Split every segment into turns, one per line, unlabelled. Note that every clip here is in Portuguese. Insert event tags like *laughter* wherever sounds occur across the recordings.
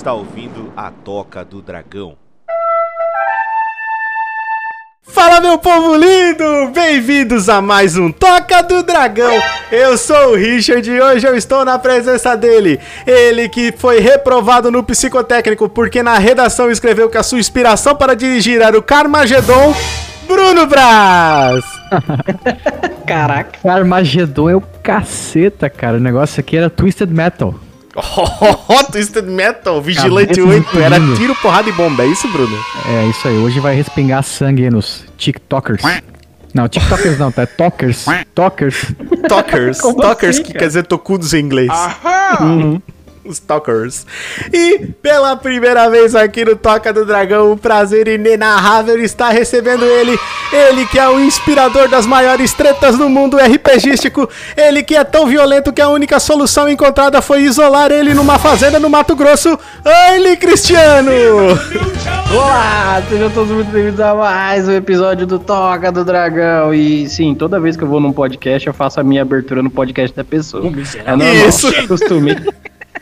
Está ouvindo a Toca do Dragão.
Fala meu povo lindo! Bem-vindos a mais um Toca do Dragão! Eu sou o Richard e hoje eu estou na presença dele. Ele que foi reprovado no psicotécnico porque na redação escreveu que a sua inspiração para dirigir era o Carmagedon, Bruno Braz! *laughs*
Caraca. Carmagedon é o caceta, cara. O negócio aqui era Twisted Metal. *laughs*
Oh, Twisted Metal, Vigilante
Cabeça
8, era tiro, porrada e bomba, é isso, Bruno?
É isso aí. Hoje vai respingar sangue aí nos TikTokers. Não, TikTokers não, tá? É Talkers. Talkers.
Talkers, *laughs*
Como
Talkers
assim,
que
cara?
quer dizer tocudos em inglês. Os Talkers. E pela primeira vez aqui no Toca do Dragão, o prazer inenarrável está recebendo ele. Ele que é o inspirador das maiores tretas do mundo RPGístico. Ele que é tão violento que a única solução encontrada foi isolar ele numa fazenda no Mato Grosso. Ele Cristiano!
Olá, sejam todos muito bem-vindos a mais um episódio do Toca do Dragão. E sim, toda vez que eu vou num podcast, eu faço a minha abertura no podcast da pessoa. É normal,
Isso.
costume.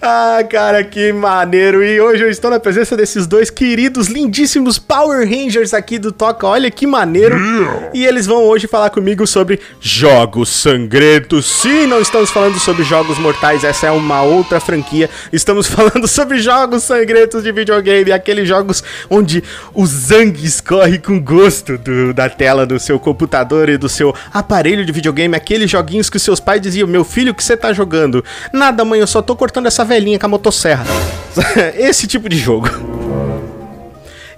Ah, cara, que maneiro! E hoje eu estou na presença desses dois queridos, lindíssimos Power Rangers aqui do Toca. Olha que maneiro! E eles vão hoje falar comigo sobre jogos sangrentos. Sim, não estamos falando sobre jogos mortais, essa é uma outra franquia. Estamos *laughs* falando sobre jogos sangrentos de videogame, aqueles jogos onde o sangue escorre com gosto do- da tela do seu computador e do seu aparelho de videogame, aqueles joguinhos que os seus pais diziam: Meu filho, o que você tá jogando? Nada, mãe, eu só tô cortando essa velhinha com a motosserra. *laughs* Esse tipo de jogo.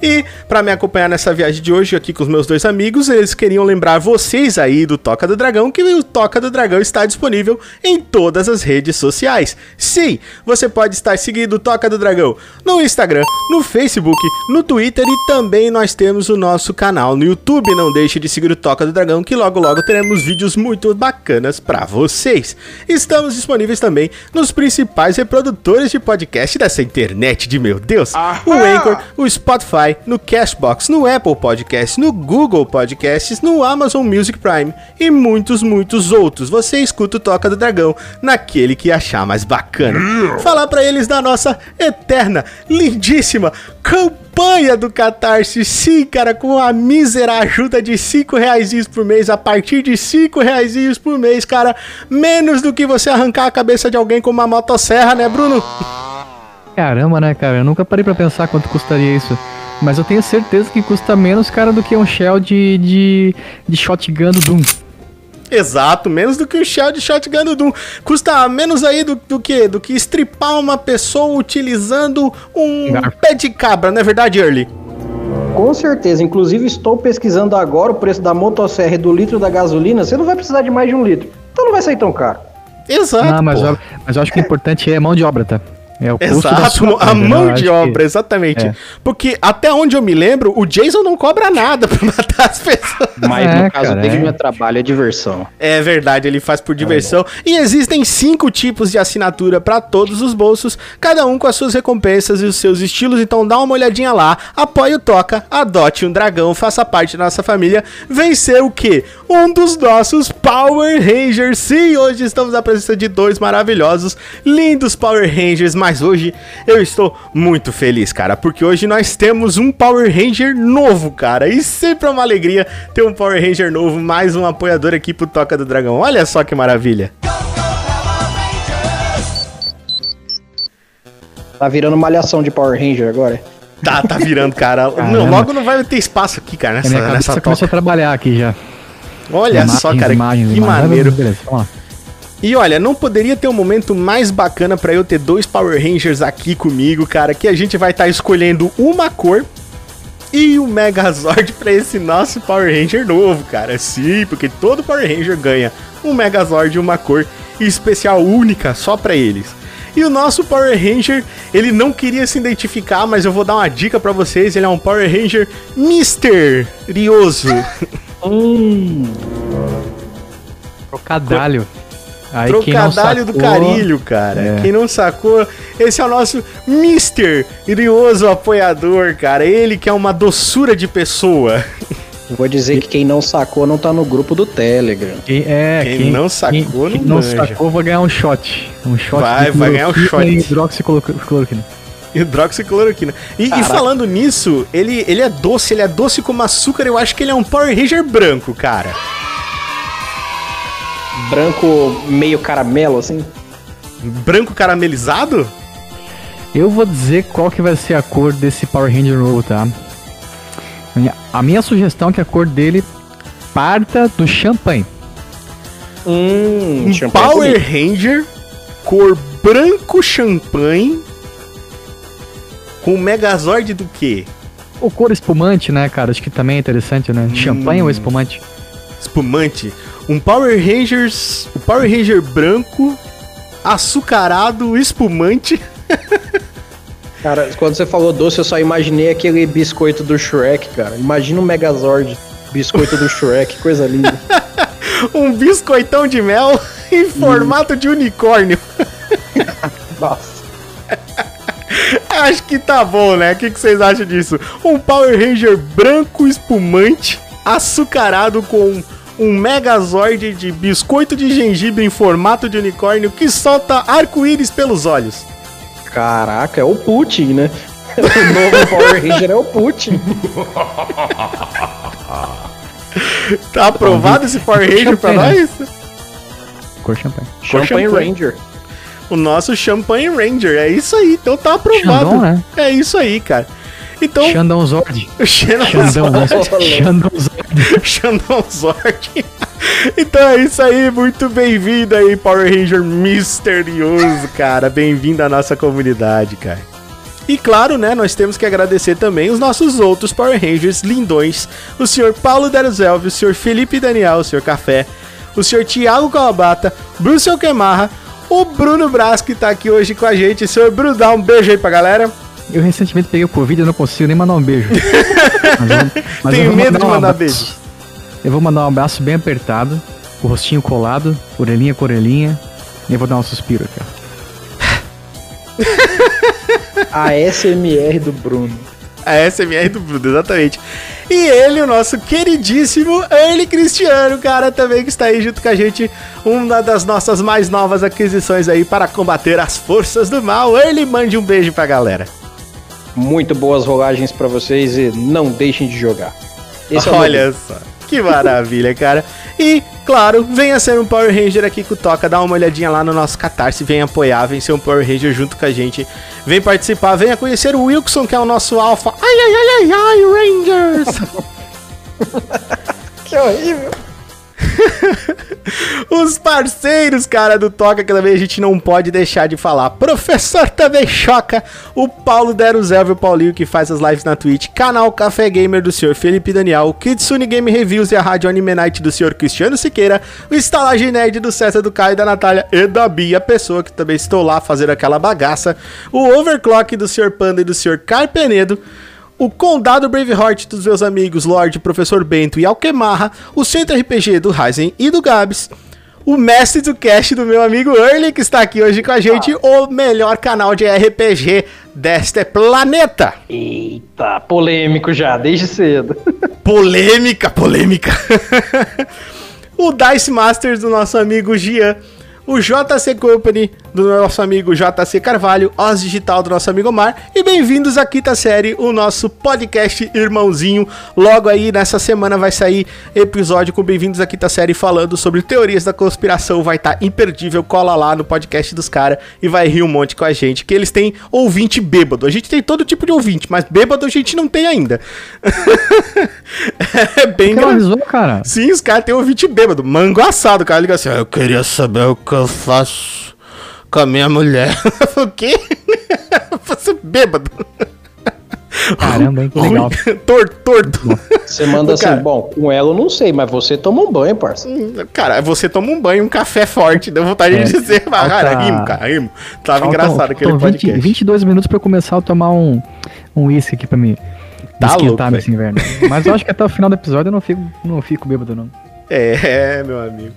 E para me acompanhar nessa viagem de hoje aqui com os meus dois amigos, eles queriam lembrar vocês aí do Toca do Dragão que o Toca do Dragão está disponível em todas as redes sociais. Sim, você pode estar seguindo o Toca do Dragão no Instagram, no Facebook, no Twitter e também nós temos o nosso canal no YouTube. Não deixe de seguir o Toca do Dragão que logo logo teremos vídeos muito bacanas para vocês. Estamos disponíveis também nos principais reprodutores de podcast dessa internet de meu Deus. O Anchor, o Spotify, no Cashbox, no Apple Podcasts, no Google Podcasts, no Amazon Music Prime e muitos, muitos outros. Você escuta o Toca do Dragão naquele que achar mais bacana. Falar pra eles da nossa eterna, lindíssima campanha do Catarse. Sim, cara, com a mísera ajuda de 5 reais por mês, a partir de 5 reais por mês, cara, menos do que você arrancar a cabeça de alguém com uma motosserra, né, Bruno?
Caramba, né, cara? Eu nunca parei pra pensar quanto custaria isso. Mas eu tenho certeza que custa menos, cara, do que um shell de, de, de shotgun do Doom.
Exato, menos do que o shell de shotgun do Doom. Custa menos aí do, do que do que estripar uma pessoa utilizando um
Garfo.
pé de cabra, não é verdade, Early?
Com certeza, inclusive estou pesquisando agora o preço da motosserra e do litro da gasolina. Você não vai precisar de mais de um litro. Então não vai sair tão caro.
Exato.
Ah, mas, eu, mas eu acho que o importante é mão de obra, tá? É o custo da
Exato,
sua
a
né?
mão de obra,
que-
exatamente.
É.
Porque até onde eu me lembro, o Jason não cobra nada *laughs* pra matar as pessoas.
Mas
É,
no caso
cara,
dele
é.
é trabalho, é diversão.
É verdade, ele faz por diversão. E existem cinco tipos de assinatura para todos os bolsos, cada um com as suas recompensas e os seus estilos. Então dá uma olhadinha lá, apoie o Toca, adote um dragão, faça parte da nossa família. Vencer o quê? Um dos nossos Power Rangers. Sim, hoje estamos na presença de dois maravilhosos, lindos Power Rangers, mas hoje eu estou muito feliz, cara, porque hoje nós temos um Power Ranger novo, cara. E sempre é uma alegria ter um Power Ranger novo, mais um apoiador aqui pro Toca do Dragão. Olha só que maravilha.
Tá virando malhação de Power Ranger agora.
Tá, tá virando, cara. *laughs* Não, logo não vai ter espaço aqui, cara,
A
nessa,
minha
nessa
começou a
toca.
trabalhar aqui já.
Olha
Imagens,
só, cara,
imagens,
que
imagens.
maneiro.
Beleza, vamos lá.
E olha, não poderia ter um momento mais bacana pra eu ter dois Power Rangers aqui comigo, cara, que a gente vai estar escolhendo uma cor e o Megazord pra esse nosso Power Ranger novo, cara. Sim, porque todo Power Ranger ganha um Megazord e uma cor especial única só pra eles. E o nosso Power Ranger, ele não queria se identificar, mas eu vou dar uma dica pra vocês, ele é um Power Ranger misterioso. *laughs*
Trocadalho. Aí, quem
Trocadalho do
sacou-
carilho, cara.
É.
Quem não sacou, esse é o nosso Mister Irioso apoiador, cara. Ele que é uma doçura de pessoa.
Vou dizer que quem não sacou não tá no grupo do Telegram.
Quem, é,
Quem não sacou,
quem,
não
quem não
manja.
sacou vai ganhar um shot. Um shot
Vai, vai ganhar um shot.
e hidroxicloroquina.
Hidroxicloroquina. E, e falando nisso, ele, ele é doce, ele é doce como açúcar. Eu acho que ele é um Power Ranger branco, cara.
Branco meio caramelo, assim.
Branco caramelizado?
Eu vou dizer qual que vai ser a cor desse Power Ranger novo, tá? A minha sugestão é que a cor dele parta do champanhe.
Hum,
Um
champanhe
Power
bonito.
Ranger, cor branco champanhe, com Megazord do quê?
Ou cor espumante, né, cara? Acho que também é interessante, né? Champanhe ou espumante?
Espumante. Um Power Rangers. O Power Ranger branco, açucarado, espumante. *laughs*
Cara, quando você falou doce, eu só imaginei aquele biscoito do Shrek, cara. Imagina um Megazord. Biscoito do Shrek, coisa linda. *laughs*
Um biscoitão de mel *laughs* em formato de unicórnio.
Nossa.
Acho que tá bom, né? O que, que vocês acham disso? Um Power Ranger branco espumante, açucarado com um Megazord de biscoito de gengibre em formato de unicórnio que solta arco-íris pelos olhos.
Caraca, é o Putin, né? *laughs* O novo Power Ranger é o Putin. *laughs*
Tá aprovado esse Power Ranger pra nós?
Cor champanhe.
Champanhe
champanhe.
Ranger.
O nosso Champagne Ranger. É isso aí, então tá aprovado.
Xandão, né?
É isso aí, cara. Então,
Xandão Zord.
Xandão
Zord.
Xandão Zord. *laughs* Então é isso aí, muito bem-vindo aí, Power Ranger misterioso, cara. Bem-vindo à nossa comunidade, cara. E claro, né, nós temos que agradecer também os nossos outros Power Rangers lindões, o senhor Paulo Deruzelvi, o senhor Felipe Daniel, o senhor Café, o senhor Thiago Kawabata, Bruce Alquemarra, o Bruno Braz que tá aqui hoje com a gente. Senhor Bruno, dá um beijo aí pra galera.
Eu recentemente peguei o Covid e não consigo nem mandar um beijo. *laughs* Mas eu- mas eu
Tenho medo de
um
mandar
abraço.
beijo.
Eu vou mandar um abraço bem apertado, o rostinho colado, orelhinha com orelhinha. E eu vou dar um suspiro aqui, ó. *laughs*
A SMR do Bruno.
A SMR do Bruno, exatamente. E ele, o nosso queridíssimo Early Cristiano, cara, também que está aí junto com a gente, uma das nossas mais novas aquisições aí para combater as forças do mal. Early, mande um beijo pra galera.
Muito boas rolagens pra vocês e não deixem de jogar. Esse é
Olha só, que maravilha, cara. E, claro, venha ser um Power Ranger aqui com o Toca, dá uma olhadinha lá no nosso Catarse, venha apoiar, vem ser um Power Ranger junto com a gente. Vem participar, venha conhecer o Wilson, que é o nosso alfa. Ai, ai, ai, ai, ai, Rangers! *laughs*
Que horrível. *laughs*
Os parceiros, cara, do Toca, que também a gente não pode deixar de falar. Professor também choca. O Paulo Deruzelvi, o Paulinho, que faz as lives na Twitch. Canal Café Gamer do senhor Felipe Daniel. Kitsune Game Reviews e a Rádio Anime Night do senhor Cristiano Siqueira. O Estalagem Nerd do César, do Caio, da Natália e da Bia, pessoa que também estou lá fazendo aquela bagaça. O Overclock do senhor Panda e do senhor Carpenedo o Condado Braveheart dos meus amigos Lorde, Professor Bento e Alquemarra, o Centro RPG do Ryzen e do Gabs, o mestre do cast do meu amigo Early, que está aqui hoje com a gente, o melhor canal de RPG deste planeta.
Eita, polêmico já, desde cedo. *laughs*
Polêmica, polêmica. *laughs* o Dice Masters do nosso amigo Gian. O JC Company do nosso amigo JC Carvalho, Oz Digital do nosso amigo Omar. E bem-vindos à quinta série, o nosso podcast irmãozinho. Logo aí nessa semana vai sair episódio com Bem-vindos à quinta série falando sobre teorias da conspiração. Vai estar imperdível. Cola lá no podcast dos caras e vai rir um monte com a gente. Que eles têm ouvinte bêbado. A gente tem todo tipo de ouvinte, mas bêbado a gente não tem ainda. *laughs* é bem engraçado.
avisou, cara?
Sim, os caras têm ouvinte bêbado, mango assado. O cara liga assim: Eu queria saber o que eu faço com a minha mulher. *laughs* o quê? Você bêbado.
Caramba, hein? Que legal. *laughs*
Torto, torto.
Você manda assim,
cara.
bom, com ela eu não sei, mas você toma um banho, parça.
Cara, você toma um banho, um café forte. Deu vontade
É,
de dizer, mas, cara,
falta-
rimo, cara, rimo. Tava engraçado aquele
faltam 20,
podcast.
22 minutos pra eu começar a tomar um um uísque aqui pra me
Tá louco,
esquentar nesse inverno. Mas eu acho que até o final do episódio eu não fico, não fico bêbado, não. *laughs*
É, meu amigo.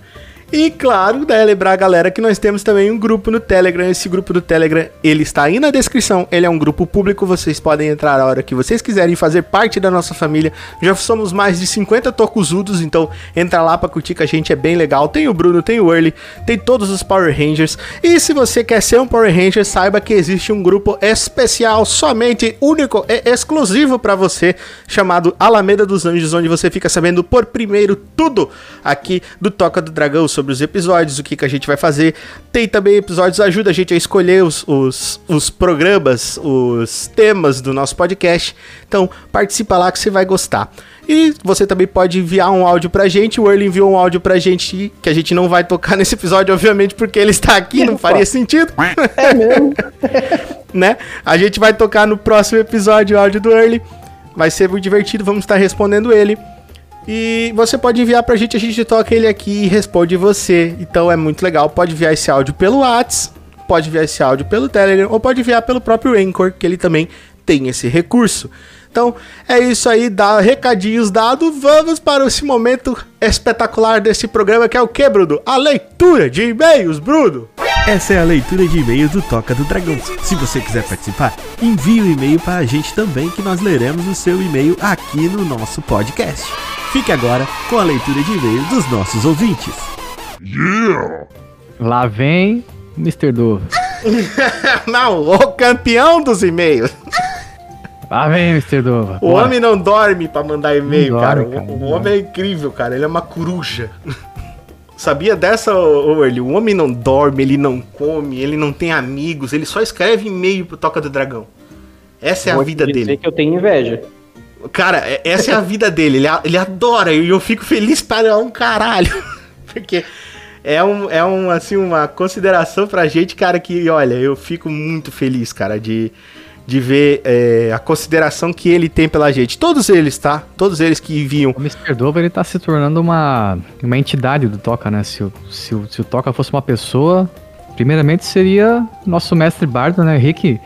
E claro, né, lembrar a galera que nós temos também um grupo no Telegram. Esse grupo do Telegram, ele está aí na descrição. Ele é um grupo público, vocês podem entrar a hora que vocês quiserem fazer parte da nossa família. Já somos mais de 50 tocuzudos, então entra lá pra curtir que a gente é bem legal. Tem o Bruno, tem o Early, tem todos os Power Rangers. E se você quer ser um Power Ranger, saiba que existe um grupo especial, somente único e exclusivo para você, chamado Alameda dos Anjos, onde você fica sabendo por primeiro tudo aqui do Toca do Dragão sobre os episódios, o que, que a gente vai fazer. Tem também episódios, ajuda a gente a escolher os, os, os programas, os temas do nosso podcast. Então, participa lá que você vai gostar. E você também pode enviar um áudio pra gente. O Early enviou um áudio pra gente que a gente não vai tocar *laughs* nesse episódio, obviamente, porque ele está aqui, não faria sentido.
É *laughs* mesmo? *laughs*
né? A gente vai tocar no próximo episódio o áudio do Early. Vai ser muito divertido, vamos estar respondendo ele. E você pode enviar pra gente, a gente toca ele aqui e responde você. Então é muito legal. Pode enviar esse áudio pelo WhatsApp, pode enviar esse áudio pelo Telegram ou pode enviar pelo próprio Anchor, que ele também tem esse recurso. Então é isso aí, dá recadinhos dados. Vamos para esse momento espetacular desse programa que é o que, Bruno? A leitura de e-mails, Bruno.
Essa é a leitura de e-mails do Toca do Dragão. Se você quiser participar, envie o um e-mail para a gente também, que nós leremos o seu e-mail aqui no nosso podcast. Fique agora com a leitura de e-mails dos nossos ouvintes.
Yeah! Lá vem Mr. Dove.
não, o campeão dos e-mails.
Lá vem, Mr. Dova.
O homem não dorme pra mandar e-mail, cara. cara. O, o homem é incrível, cara. Ele é uma coruja. Sabia dessa, ele? O homem não dorme, ele não come, ele não tem amigos, ele só escreve e-mail pro Toca do Dragão. Essa é Vou a vida dele.
que eu tenho inveja.
Cara, é, essa é a vida dele. Ele, ele adora e eu fico feliz para um caralho. *laughs* Porque é, um, é um, assim, uma consideração pra gente, cara, que, olha, eu fico muito feliz, cara, de, de ver é, a consideração que ele tem pela gente. Todos eles, tá? Todos eles que vinham.
O Mr. Dover, ele tá se tornando uma, uma entidade do Toca, né? Se, se, se o Toca fosse uma pessoa, primeiramente seria nosso mestre bardo, né? Rick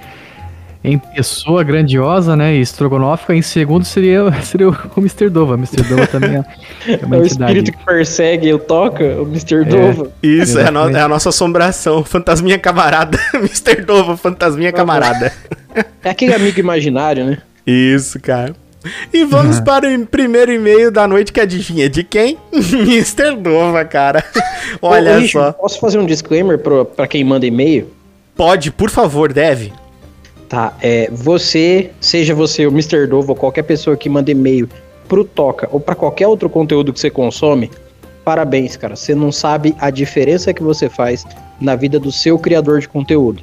em pessoa grandiosa, né, e estrogonófica, em segundo seria, *laughs* seria o Mr. Dova. Mr. Dova também é,
é uma *laughs* é o espírito que persegue o toca, o Mr. É, Dova.
Isso, é a, no, é a, nossa assombração, fantasminha camarada, *laughs* Mr. Dova, fantasminha camarada.
É aquele amigo imaginário, né?
Isso, cara. E vamos uhum. para o primeiro e-mail da noite que adivinha de quem? *laughs* Mr. Dova, cara. Olha Ô, só.
Posso fazer um disclaimer para quem manda e-mail?
Pode, por favor, deve.
Tá, é, você, seja você o Mr. Dove ou qualquer pessoa que manda e-mail pro Toca ou para qualquer outro conteúdo que você consome, parabéns, cara. Você não sabe a diferença que você faz na vida do seu criador de conteúdo.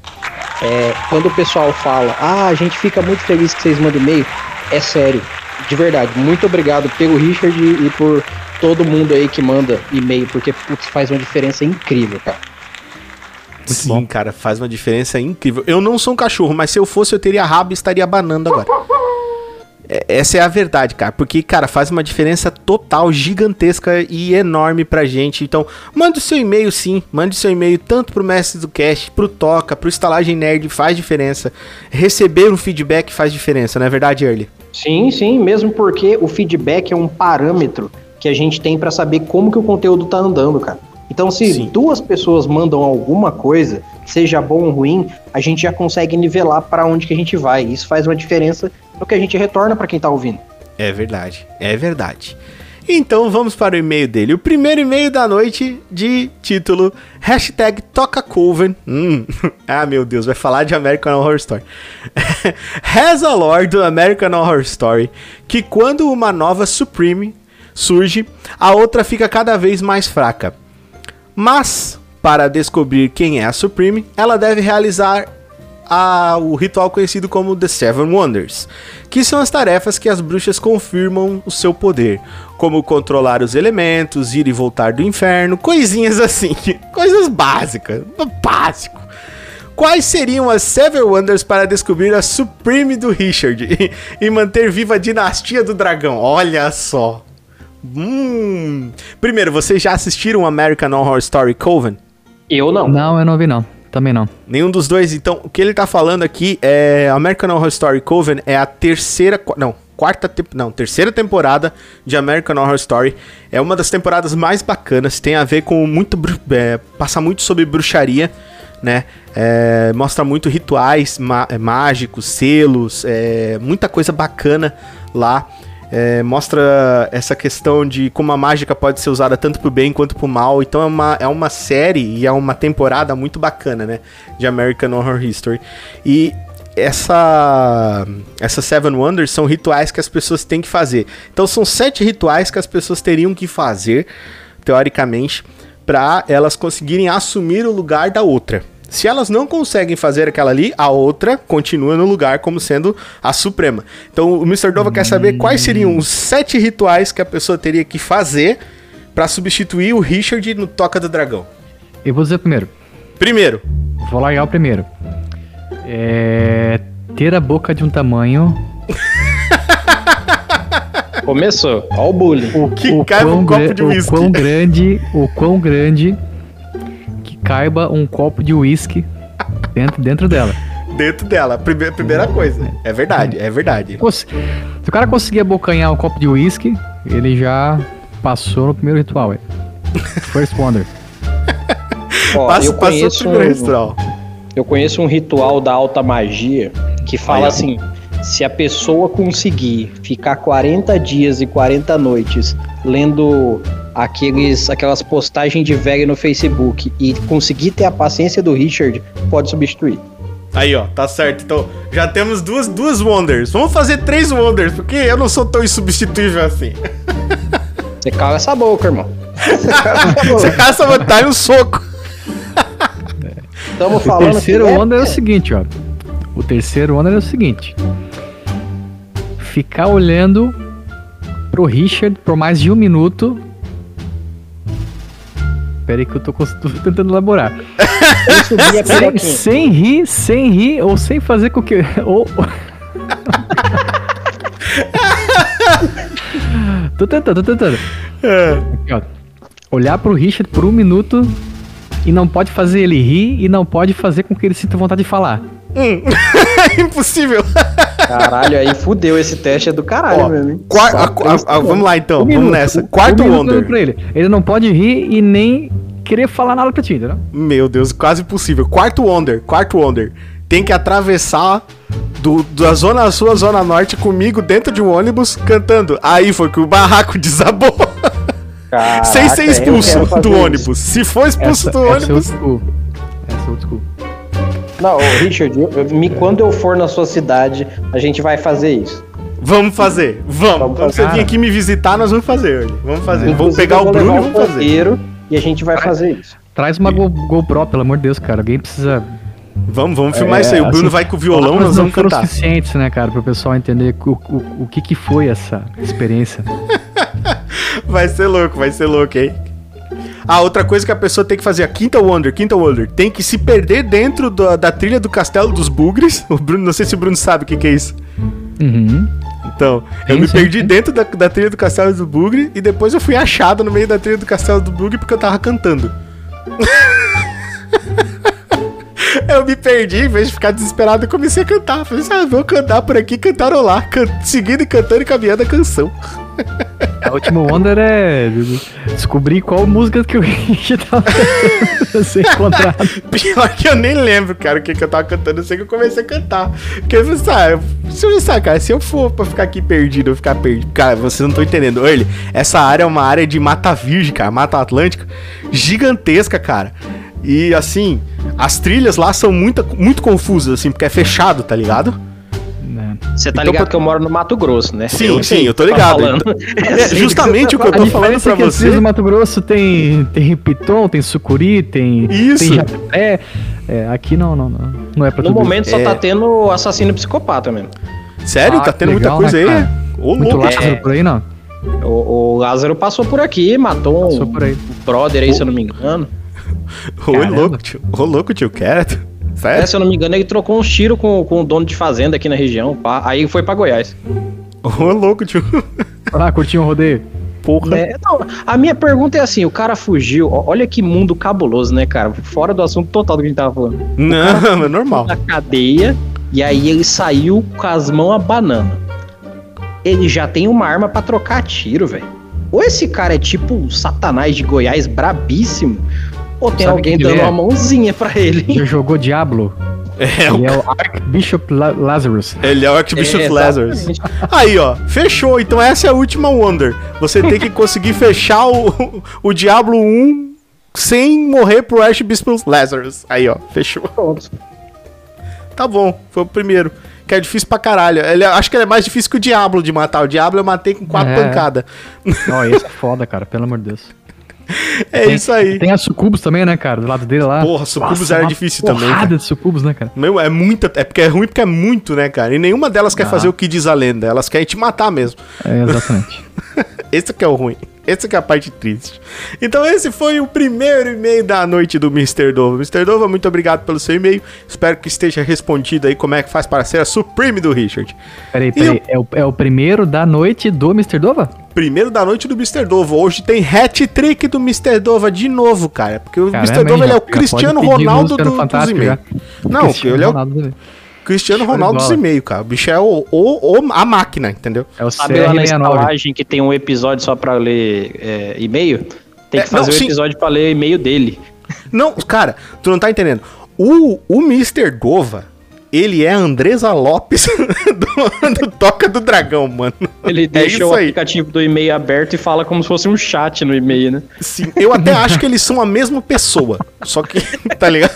É, quando o pessoal fala, ah, a gente fica muito feliz que vocês mandam e-mail, é sério, de verdade. Muito obrigado pelo Richard e por todo mundo aí que manda e-mail, porque putz, faz uma diferença incrível, cara.
Muito Sim, bom. cara, faz uma diferença incrível. Eu não sou um cachorro, mas se eu fosse, eu teria rabo e estaria banando agora. É, essa é a verdade, cara. Porque, cara, faz uma diferença total, gigantesca e enorme pra gente. Então, mande o seu e-mail sim. Mande o seu e-mail tanto pro Mestre do Cast, pro Toca, pro Estalagem Nerd, faz diferença. Receber um feedback faz diferença, não é verdade, Early?
Sim, sim. Mesmo porque o feedback é um parâmetro que a gente tem para saber como que o conteúdo tá andando, cara. Então, se Sim. duas pessoas mandam alguma coisa, seja bom ou ruim, a gente já consegue nivelar para onde que a gente vai. Isso faz uma diferença no que a gente retorna para quem tá ouvindo.
É verdade, é verdade. Então vamos para o e-mail dele. O primeiro e-mail da noite de título Hashtag Toca Coven. Hum. *laughs* Ah, meu Deus, vai falar de American Horror Story. *laughs* Reza a lore do American Horror Story que quando uma nova Supreme surge, a outra fica cada vez mais fraca. Mas, para descobrir quem é a Supreme, ela deve realizar a, o ritual conhecido como The Seven Wonders, que são as tarefas que as bruxas confirmam o seu poder, como controlar os elementos, ir e voltar do inferno, coisinhas assim, *laughs* coisas básicas, básico. Quais seriam as Seven Wonders para descobrir a Supreme do Richard e, *laughs* e manter viva a dinastia do dragão? Olha só. Hum. Primeiro, vocês já assistiram American Horror Story Coven?
Eu não.
Não, eu não vi não. Também não.
Nenhum dos dois. Então, o que ele tá falando aqui é American Horror Story Coven é a terceira, não, quarta, te- não, terceira temporada de American Horror Story. É uma das temporadas mais bacanas, tem a ver com muito, é, passa muito sobre bruxaria, né? É, mostra muito rituais ma- é, mágicos, selos, é, muita coisa bacana lá. É, mostra essa questão de como a mágica pode ser usada tanto pro bem quanto pro mal. Então é uma, é uma série e é uma temporada muito bacana, né? De American Horror History. E essa essa Seven Wonders são rituais que as pessoas têm que fazer. Então são sete rituais que as pessoas teriam que fazer, teoricamente, para elas conseguirem assumir o lugar da outra. Se elas não conseguem fazer aquela ali, a outra continua no lugar como sendo a suprema. Então o Mr. Dova quer saber quais seriam os sete rituais que a pessoa teria que fazer para substituir o Richard no Toca do Dragão.
Eu vou dizer primeiro.
Primeiro,
Vou largar o primeiro. É. Ter a boca de um tamanho.
Começou. Ó o bullying.
O,
Que caiba um
gra-
copo de
o
whisky.
quão grande. O quão grande caiba um copo de uísque dentro, dentro dela.
dentro dela, primeira, primeira coisa. É verdade, é verdade.
Se o cara conseguir abocanhar um copo de uísque, ele já passou no primeiro ritual. é. First Wonder. *laughs*
Ó,
Passa,
eu,
passou o
conheço
primeiro
um,
ritual.
eu conheço um ritual da alta magia que fala assim: se a pessoa conseguir ficar 40 dias e 40 noites lendo aqueles, aquelas postagens de velho no Facebook e conseguir ter a paciência do Richard, pode substituir.
Aí, ó, tá certo. Então, já temos duas, duas Wonders. Vamos fazer três Wonders, porque eu não sou tão insubstituível assim.
Você cala essa boca, irmão.
Você caça vantagem no soco.
Estamos
O
falando
terceiro
que é-
Wonder é o seguinte, ó. O terceiro Wonder é o seguinte. Ficar olhando pro Richard por mais de um minuto. Pera aí que eu tô, *laughs* tô tentando elaborar. *laughs* Sem, sem rir, sem rir, ou sem fazer com que. *laughs* Ou... tô tentando, tô tentando.
É.
Aqui, ó. Olhar pro Richard por um minuto e não pode fazer ele rir e não pode fazer com que ele sinta vontade de falar.
É impossível.
Caralho, aí fudeu. Esse teste é do caralho
Ó,
mesmo.
a- a- a- vamos lá então,
Um
vamos
minuto,
nessa.
um-
Quarto
um
Wonder.
Pra ele. ele não pode rir e nem querer falar nada pra ti, entendeu?
Meu Deus, quase impossível. Quarto Wonder, quarto Wonder. Tem que atravessar do, da zona sul à zona norte comigo dentro de um ônibus cantando. Aí foi que o barraco *laughs* desabou.
Caraca,
sem ser
eu
expulso
quero fazer
do
isso.
ônibus. Se for expulso do
essa é
ônibus.
old school. Essa é old school.
Não, Richard, eu- me, quando eu for na sua cidade, a gente vai fazer isso.
Vamos fazer, vamos.
Vamos
Quando você
fazer.
vir aqui me visitar, nós vamos fazer. Olha. Vamos fazer. Vamos
Inclusive,
pegar
eu
o Bruno e vamos fazer.
E a gente vai fazer isso.
Traz uma Go, GoPro, pelo amor de Deus, cara. Alguém precisa.
Vamos, vamos filmar
É,
isso aí. O Bruno
assim,
vai com o violão, nós vamos
foram
cantar.
suficientes, né, cara, pro pessoal entender o, o, o que, que foi essa experiência. *laughs*
Vai ser louco, vai ser louco, hein? Ah, outra coisa que a pessoa tem que fazer, a quinta Wonder, quinta Wonder, tem que se perder dentro da, da trilha do Castelo dos Bugres. *laughs* O Bruno, não sei se o Bruno sabe o que, que é isso.
Uhum.
Então, eu
Sim,
me
sim,
perdi
sim.
dentro da, da trilha do Castelo do Bugre e depois eu fui achado no meio da trilha do Castelo do Bugre porque eu tava cantando. *laughs* *laughs* eu me perdi, em vez de ficar desesperado, eu comecei a cantar. Falei assim, ah, vou cantar por aqui, cantarolar, can seguindo e cantando e caminhando a canção.
A última Wonder é descobrir qual música que o Richard tava tentando ser encontrado. *laughs*
Pior que eu nem lembro, cara, o que, que eu tava cantando. Eu sei que eu comecei a cantar. Porque eu falei, assim, ah, se eu se eu for pra ficar aqui perdido, eu ficar perdido. Cara, vocês não estão entendendo. Olha, essa área é uma área de Mata Virgem, cara, Mata Atlântica, gigantesca, cara. E assim, as trilhas lá são muito, muito confusas, assim, porque é fechado, tá ligado?
Né.
Você tá
Então,
ligado
pra-
que eu moro no Mato Grosso, né?
Sim,
Eu
sim, eu tô
o
ligado.
tá
É, *laughs* justamente o que eu
A
tô falando
diferença
pra
é que
você.
do Mato Grosso tem, tem piton, tem sucuri, tem.
Isso.
Tem jacaré. É, aqui não, não, não. Não é pra
No
tudo
momento só
É.
tá tendo assassino psicopata mesmo.
Sério?
Ah,
tá tendo
legal,
muita coisa
né,
aí? Ô,
Muito
louco.
Lázaro por aí, não.
O, o Lázaro passou por aqui, matou
Passou
um
por aí.
brother aí, se eu não me engano. *laughs*
Ô, louco, tio. Ô, louco, tio. Quieto.
É,
Sério?
se eu não me engano, ele trocou uns tiros com, com o dono de fazenda aqui na região. pá. Aí foi pra Goiás.
Ô, louco, tio.
Lá, curtiu um rodeio.
Porra.
É, não, a minha pergunta é assim: o cara fugiu. Olha que mundo cabuloso, né, cara? Fora do assunto total do que a gente tava falando.
Não, é *laughs* normal.
Na cadeia, e aí ele saiu com as mãos a banana. ele já tem uma arma pra trocar tiro, velho. Ou esse cara é tipo o Satanás de Goiás, brabíssimo, ou tem
Sabe
alguém dando
é?
uma mãozinha pra ele.
Já jogou Diablo?
É,
Ele é o Archbishop La- Lazarus.
Ele é o Archbishop
É,
Lazarus. Aí, ó, fechou. Então essa é a última Wonder. Você tem que conseguir fechar o, o Diablo 1 sem morrer pro Archbishop Lazarus. Aí, ó, fechou.
Pronto.
Tá bom, foi o primeiro. Que é difícil pra caralho. Ele, acho que ele é mais difícil que o Diablo de matar. O Diablo eu matei com quatro
É.
pancadas.
Ó, esse é foda, cara, pelo amor de Deus. *laughs*
É
Tem-
isso aí.
Tem a Sucubus também, né, cara? Do lado dele lá.
Porra, Sucubus
Nossa,
era difícil também,
porrada
cara.
de Sucubus, né, cara?
Meu, é muita. É porque é ruim porque é muito, né, cara? E nenhuma delas quer
Ah.
fazer o que diz a lenda. Elas querem te matar mesmo.
É, exatamente. *laughs*
Esse que é o ruim. Essa que é a parte triste. Então esse foi o primeiro e-mail da noite do Mr. Dova. Mr. Dova, muito obrigado pelo seu e-mail. Espero que esteja respondido aí como é que faz para ser a Supreme do Richard.
Peraí, peraí. É o, é o primeiro da noite do Mr. Dova?
Primeiro da noite do Mr. Dova. Hoje tem hat-trick do Mr. Dova de novo, cara. Porque o
Caramba,
Mr. Dova é o Cristiano Ronaldo do, dos e-mails. Não,
Cristiano
ele é o. Cristiano Ronaldo dos
bola.
e-mails, cara. O bicho é o, o, o- a máquina, entendeu?
É o
Sabe lá na
CR69.
estalagem que tem um episódio só pra ler é, e-mail? Tem
É,
que fazer
não,
o
sim.
episódio pra ler e-mail dele.
Não, cara, tu não tá entendendo. O, o Mr. Dova, ele é a Andresa Lopes *laughs* do, do Toca do Dragão, mano.
Ele
É
deixa o
aí.
aplicativo do e-mail aberto e fala como se fosse um chat no e-mail, né?
Sim, eu até acho que eles são a mesma pessoa. Só que, *laughs* tá ligado?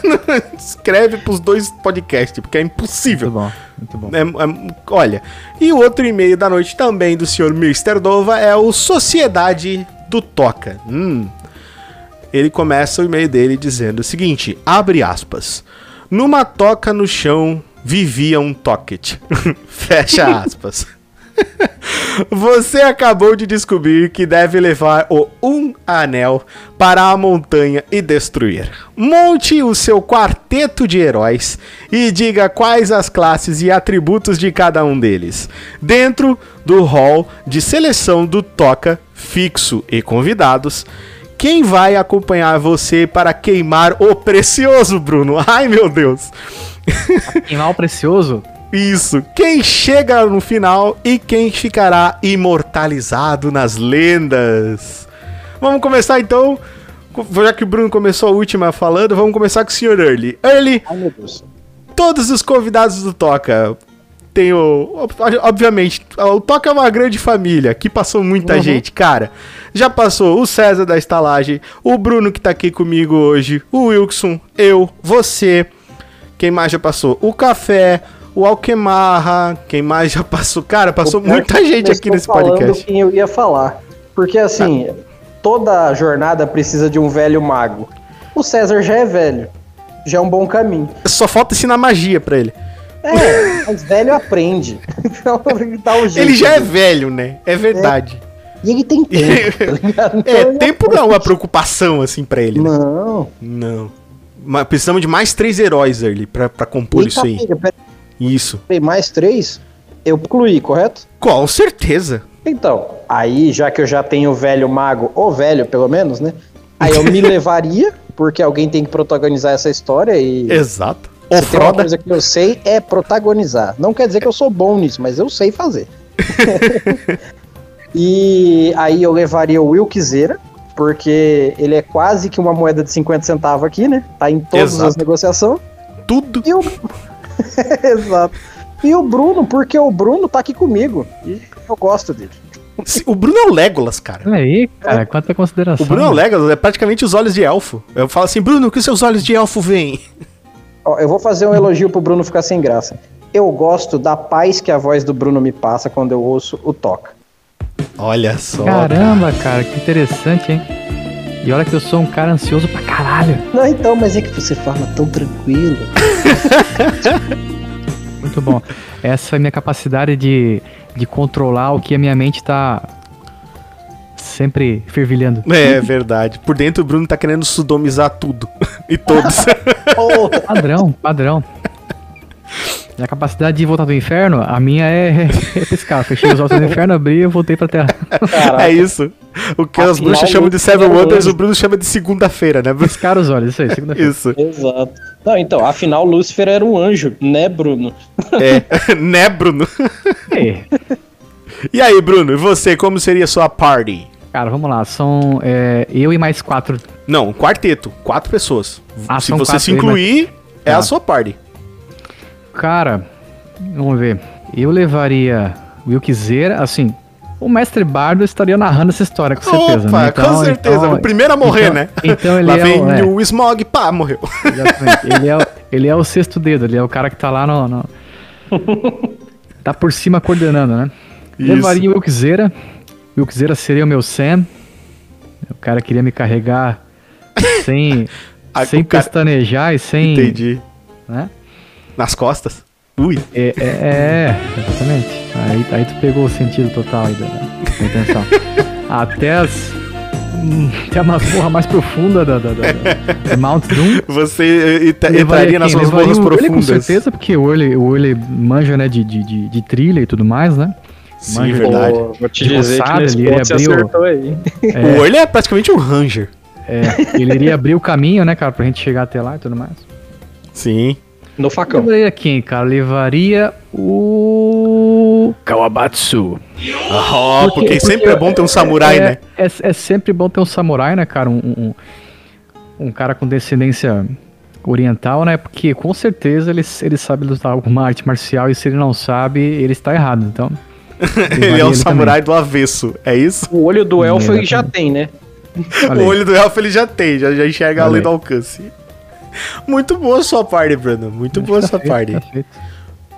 Escreve pros dois podcasts, porque é impossível.
Muito bom, muito bom.
É, é- olha, e o outro e-mail da noite também do senhor Mr. Dova é o Sociedade do Toca. Hum. Ele começa o e-mail dele dizendo o seguinte: abre aspas. Numa toca no chão vivia um tocket. *laughs* Fecha aspas. *laughs* Você acabou de descobrir que deve levar o Um Anel para a montanha e destruir. Monte o seu quarteto de heróis e diga quais as classes e atributos de cada um deles, dentro do hall de seleção do Toca fixo e convidados. Quem vai acompanhar você para queimar o precioso, Bruno? *laughs* Ai, meu Deus!
Queimar o precioso?
Isso. Quem chega no final e quem ficará imortalizado nas lendas. Vamos começar então. Já que o Bruno começou a última falando, vamos começar com o Sr. Early. Early,
Ai, meu Deus.
todos os convidados do Toca. Tem o. Obviamente, o Toca é uma grande família. Aqui passou muita gente, cara. Já passou o César da estalagem, o Bruno que tá aqui comigo hoje, o Wilson, eu, você. Quem mais já passou? O Café, o Alquemarra. Quem mais já *laughs* passou? Cara, passou muita
que
gente aqui nesse podcast.
quem eu ia falar. Porque assim, toda jornada precisa de um velho mago. O César já é velho. Já é um bom caminho.
Só falta ensinar magia pra ele.
É, mas velho aprende. *laughs* Então, dá um jeito.
Ele já é
dele.
velho, né? É verdade.
E ele tem tempo, tá *laughs* ligado? Então
É,
ele
tempo não é uma preocupação assim pra ele. né?
Não.
Não. Mas precisamos de mais três heróis ali pra, pra compor
Eita,
isso aí.
pera
Isso.
mais três? Eu incluí, correto?
Com certeza.
Então, aí já que eu já tenho o velho mago, ou velho pelo menos, né? Aí eu me *laughs* levaria, porque alguém tem que protagonizar essa história e.
Exato. O
Se tem uma coisa que eu sei é protagonizar. Não quer dizer que eu sou bom nisso, mas eu sei fazer. *laughs* e aí eu levaria o Wilkzeira, porque ele é quase que uma moeda de 50 centavos aqui, né? Tá em todas
Exato.
as negociações.
Tudo.
E o... *laughs* Exato. E o Bruno, porque o Bruno tá aqui comigo. E eu gosto dele.
O Bruno é o Legolas, cara.
Olha aí, cara, quanta consideração.
O Bruno é o Legolas, é praticamente os olhos de elfo. Eu falo assim, Bruno, o que seus olhos de elfo veem?
Ó, eu vou fazer um elogio pro Bruno ficar sem graça. Eu gosto da paz que a voz do Bruno me passa quando eu ouço o toca.
Olha só.
Caramba, cara, que interessante, hein? E olha que eu sou um cara ansioso pra caralho.
Não, então, mas é que você fala tão tranquilo. *laughs*
Muito bom. Essa é a minha capacidade de, de controlar o que a minha mente tá sempre fervilhando.
É verdade. Por dentro o Bruno tá querendo sudomizar tudo. *laughs* e todos. *laughs*
Porra.
Padrão, padrão. E a capacidade de voltar do inferno, a minha é, é pescar. Fechei os olhos do inferno, abri e voltei pra terra.
Caraca. *laughs*
é isso. O que as bruxas chamam de Seven
é
Wonders, o Bruno chama de segunda-feira, né?
Pescar os olhos, isso aí, segunda-feira.
Isso.
Exato. Não, então, afinal, Lúcifer era um anjo, né, Bruno?
É. né, Bruno?
É.
E aí, Bruno, e você, como seria a sua party?
Cara, vamos lá. São é, eu e mais quatro.
Não, um quarteto, quatro pessoas.
Ah,
se você
quatro
se incluir, é
Tá.
a sua party.
Cara, vamos ver. Eu levaria o Wilkzeira, assim. O mestre Bardo estaria narrando essa história, com certeza.
Opa,
né?
com certeza.
então-
o primeiro a morrer,
então-
né?
Então ele
Lá
é,
vem
o, é,
o Smog, pá, morreu.
exatamente. Ele é, o- ele é o sexto dedo, ele é o cara que tá lá no. no- *laughs* tá por cima coordenando, né?
Isso.
Levaria o Wilkzeira. O Wilkzeira seria o meu Sam. O cara queria me carregar sem, *laughs* sem
cara-
pestanejar e sem.
Entendi.
Né?
Nas costas. Ui.
É, é, é, exatamente. Aí, aí tu pegou o sentido total aí da, da intenção. *laughs* Até as. hum, Até a masmorra mais profunda da, da, da, da Mount Doom.
Você
Levaria
entraria nas suas
o Uli, com
profundas.
certeza, porque o Uli, o Uli manja, né, de, de, de trilha e tudo mais, né?
Sim,
Manja
verdade.
Pô, vou te
De
dizer que nesse
ele
ponto você
abriu-
acertou aí.
O Orly é praticamente um Ranger.
É, ele iria abrir o caminho, né, cara, pra gente chegar até lá e tudo mais.
Sim.
No facão.
Levaria quem, cara? Levaria o. Kawabatsu.
Oh, porque, sempre é bom ter um samurai,
é,
né?
É, é sempre bom ter um samurai, né, cara? Um, um, um cara com descendência oriental, né? Porque com certeza ele, ele sabe lutar alguma arte marcial e se ele não sabe, ele está errado. Então. *laughs*
Ele é um samurai do avesso, é isso?
O olho do elfo ele já tem, né?
também.
O olho do elfo ele já tem, já, já enxerga
Olha
além do alcance. Muito boa a sua party, Bruno. Muito boa a
Tá
sua
tá feito.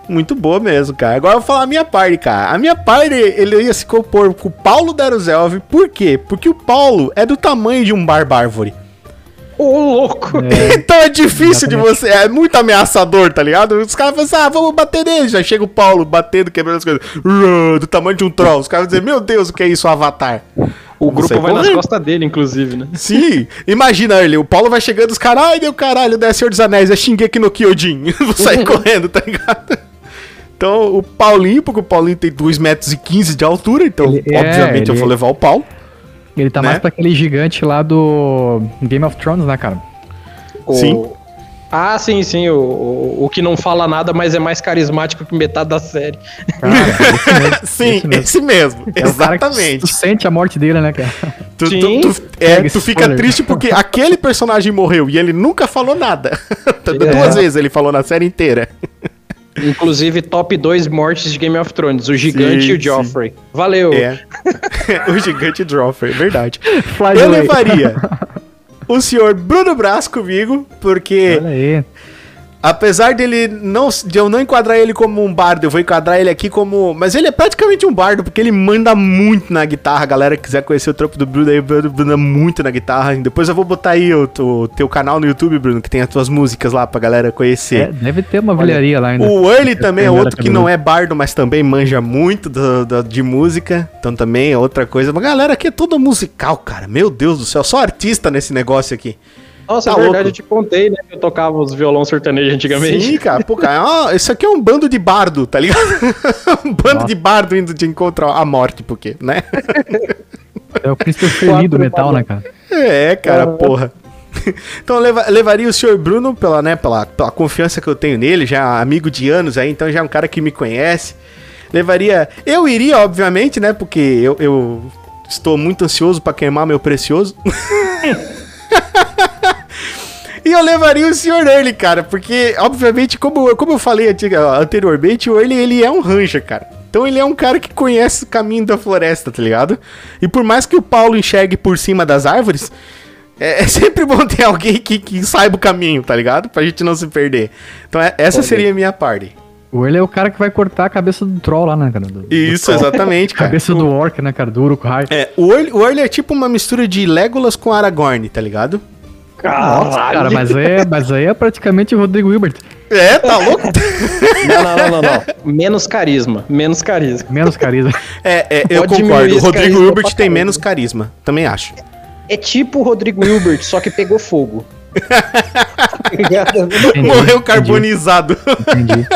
Muito boa mesmo, cara. Agora eu vou falar a minha party, cara. A minha party, ele ia se compor com o Paulo Daruzelv. Por quê? Porque o Paulo é do tamanho de um barbárvore.
Ô, louco! *laughs*
então é difícil de você. É muito ameaçador, tá ligado? Os caras falam assim: ah, vamos bater nele. Já chega o Paulo batendo, quebrando as coisas. Do tamanho de um troll. Os caras vão dizer: meu Deus, o que é isso, Avatar?
O grupo vai nas
correr.
costas dele, inclusive, né?
Sim, imagina ele, o Paulo vai chegando, os caras, ai meu caralho, é Senhor dos Anéis, é Shingeki no Kyojin. *laughs* Vou sair correndo, tá ligado? Então, o Paulinho, porque o Paulinho tem 2 metros e 15 de altura, então,
Ele- é,
obviamente, eu
ele-
vou levar o Paulo.
Ele tá
Né?
mais pra aquele gigante lá do Game of Thrones, né, cara?
O-
Sim.
Ah, sim, sim. O, o, o que não fala nada, mas é mais carismático que metade da série. *laughs*
Sim,
esse mesmo.
esse mesmo,
É
exatamente.
Tu sente a morte dele, né, cara?
Tu,
Sim.
tu- tu- é, tu
esse
fica
spoiler.
triste porque aquele personagem morreu e ele nunca falou nada. *laughs* Duas
É.
vezes ele falou na série inteira.
Inclusive, top 2 mortes de Game of Thrones: o Gigante
Sim,
e o Joffrey. Valeu!
É. *laughs* o gigante Joffrey, verdade.
Fly
Eu
away.
levaria *laughs* o senhor Bruno Brás comigo, porque
Olha aí.
Apesar dele não de eu não enquadrar ele como um bardo, eu vou enquadrar ele aqui como, mas ele é praticamente um bardo porque ele manda muito na guitarra. A galera que quiser conhecer o trampo do Bruno aí, Bruno manda muito na guitarra. Depois eu vou botar aí o, o teu canal no YouTube, Bruno, que tem as tuas músicas lá pra galera
É,
conhecer.
deve ter uma velharia lá ainda.
O Early também é outro que não é bardo, mas também manja muito do- do- de música. Então também é outra coisa. Mas galera aqui é toda musical, cara. Meu Deus do céu, só artista nesse negócio aqui.
Nossa,
Tá
é verdade,
louco.
eu te contei, né? Que eu tocava os violão sertanejo antigamente.
Sim, cara. Pô, cara, ó, isso aqui é um bando de bardo, tá ligado? *laughs* um bando
Nossa.
de bardo indo de encontro à morte, porque, né?
É o Christopher Lee do metal, né, cara?
É, cara, porra. Então eu leva- levaria o senhor Bruno pela, né, pela, pela confiança que eu tenho nele, já amigo de anos aí, então já é um cara que me conhece. Levaria. Eu iria, obviamente, né? Porque eu, eu estou muito ansioso pra queimar meu precioso. *laughs* *laughs* E eu levaria o Sr. Early, cara, porque, obviamente, como, como eu falei anteriormente, o Early, ele é um ranger, cara. Então ele é um cara que conhece o caminho da floresta, tá ligado? E por mais que o Paulo enxergue por cima das árvores, é, é sempre bom ter alguém que, que saiba o caminho, tá ligado? Pra gente não se perder. Então é- essa seria a minha party.
O ele é o cara que vai cortar a cabeça do troll lá, né, cara? Do, do
Isso,
troll.
exatamente, cara.
Cabeça do orc, né, cara? Do Uruk-hai.
É, o Early, o Early é tipo uma mistura de Legolas com Aragorn, tá ligado?
Nossa, cara, mas aí, é, mas aí é praticamente o Rodrigo Hilbert.
É, tá louco?
Não, não, não, não, não. Menos carisma. Menos carisma.
Menos carisma.
É, é, eu
Pode
concordo. O Rodrigo Hilbert tem menos carisma. Também acho.
É tipo o Rodrigo Hilbert, só que pegou fogo. *laughs*
Entendi,
Morreu
entendi, Entendi.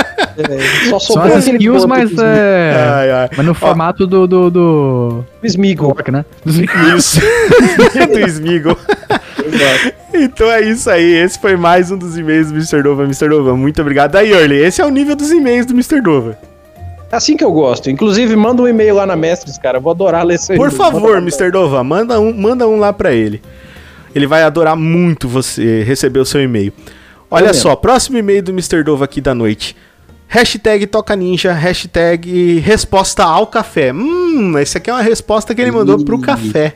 É, Só
Só
sobrou
as
aquele
skills, mas é.
Ai, ai.
Mas no formato do. do. do. do
Smeagol.
né? Do Smeagol.
Isso. *laughs* do Smeagol. Então é isso aí. Esse foi mais um dos e-mails do Mr. Dova. Mr. Dova, muito obrigado. Aí, Early, esse é o nível dos e-mails do Mr. Dova.
É assim que eu gosto. Inclusive, manda um e-mail lá na Mestres, cara. Eu vou adorar ler seu
Por favor. Mr. Dova, manda um, manda um lá pra ele. Ele vai adorar muito você receber o seu e-mail. Olha só, próximo e-mail do Mr. Dova aqui da noite. Hashtag Toca Ninja, hashtag resposta ao café. Hum, esse aqui é uma resposta que ele mandou pro café.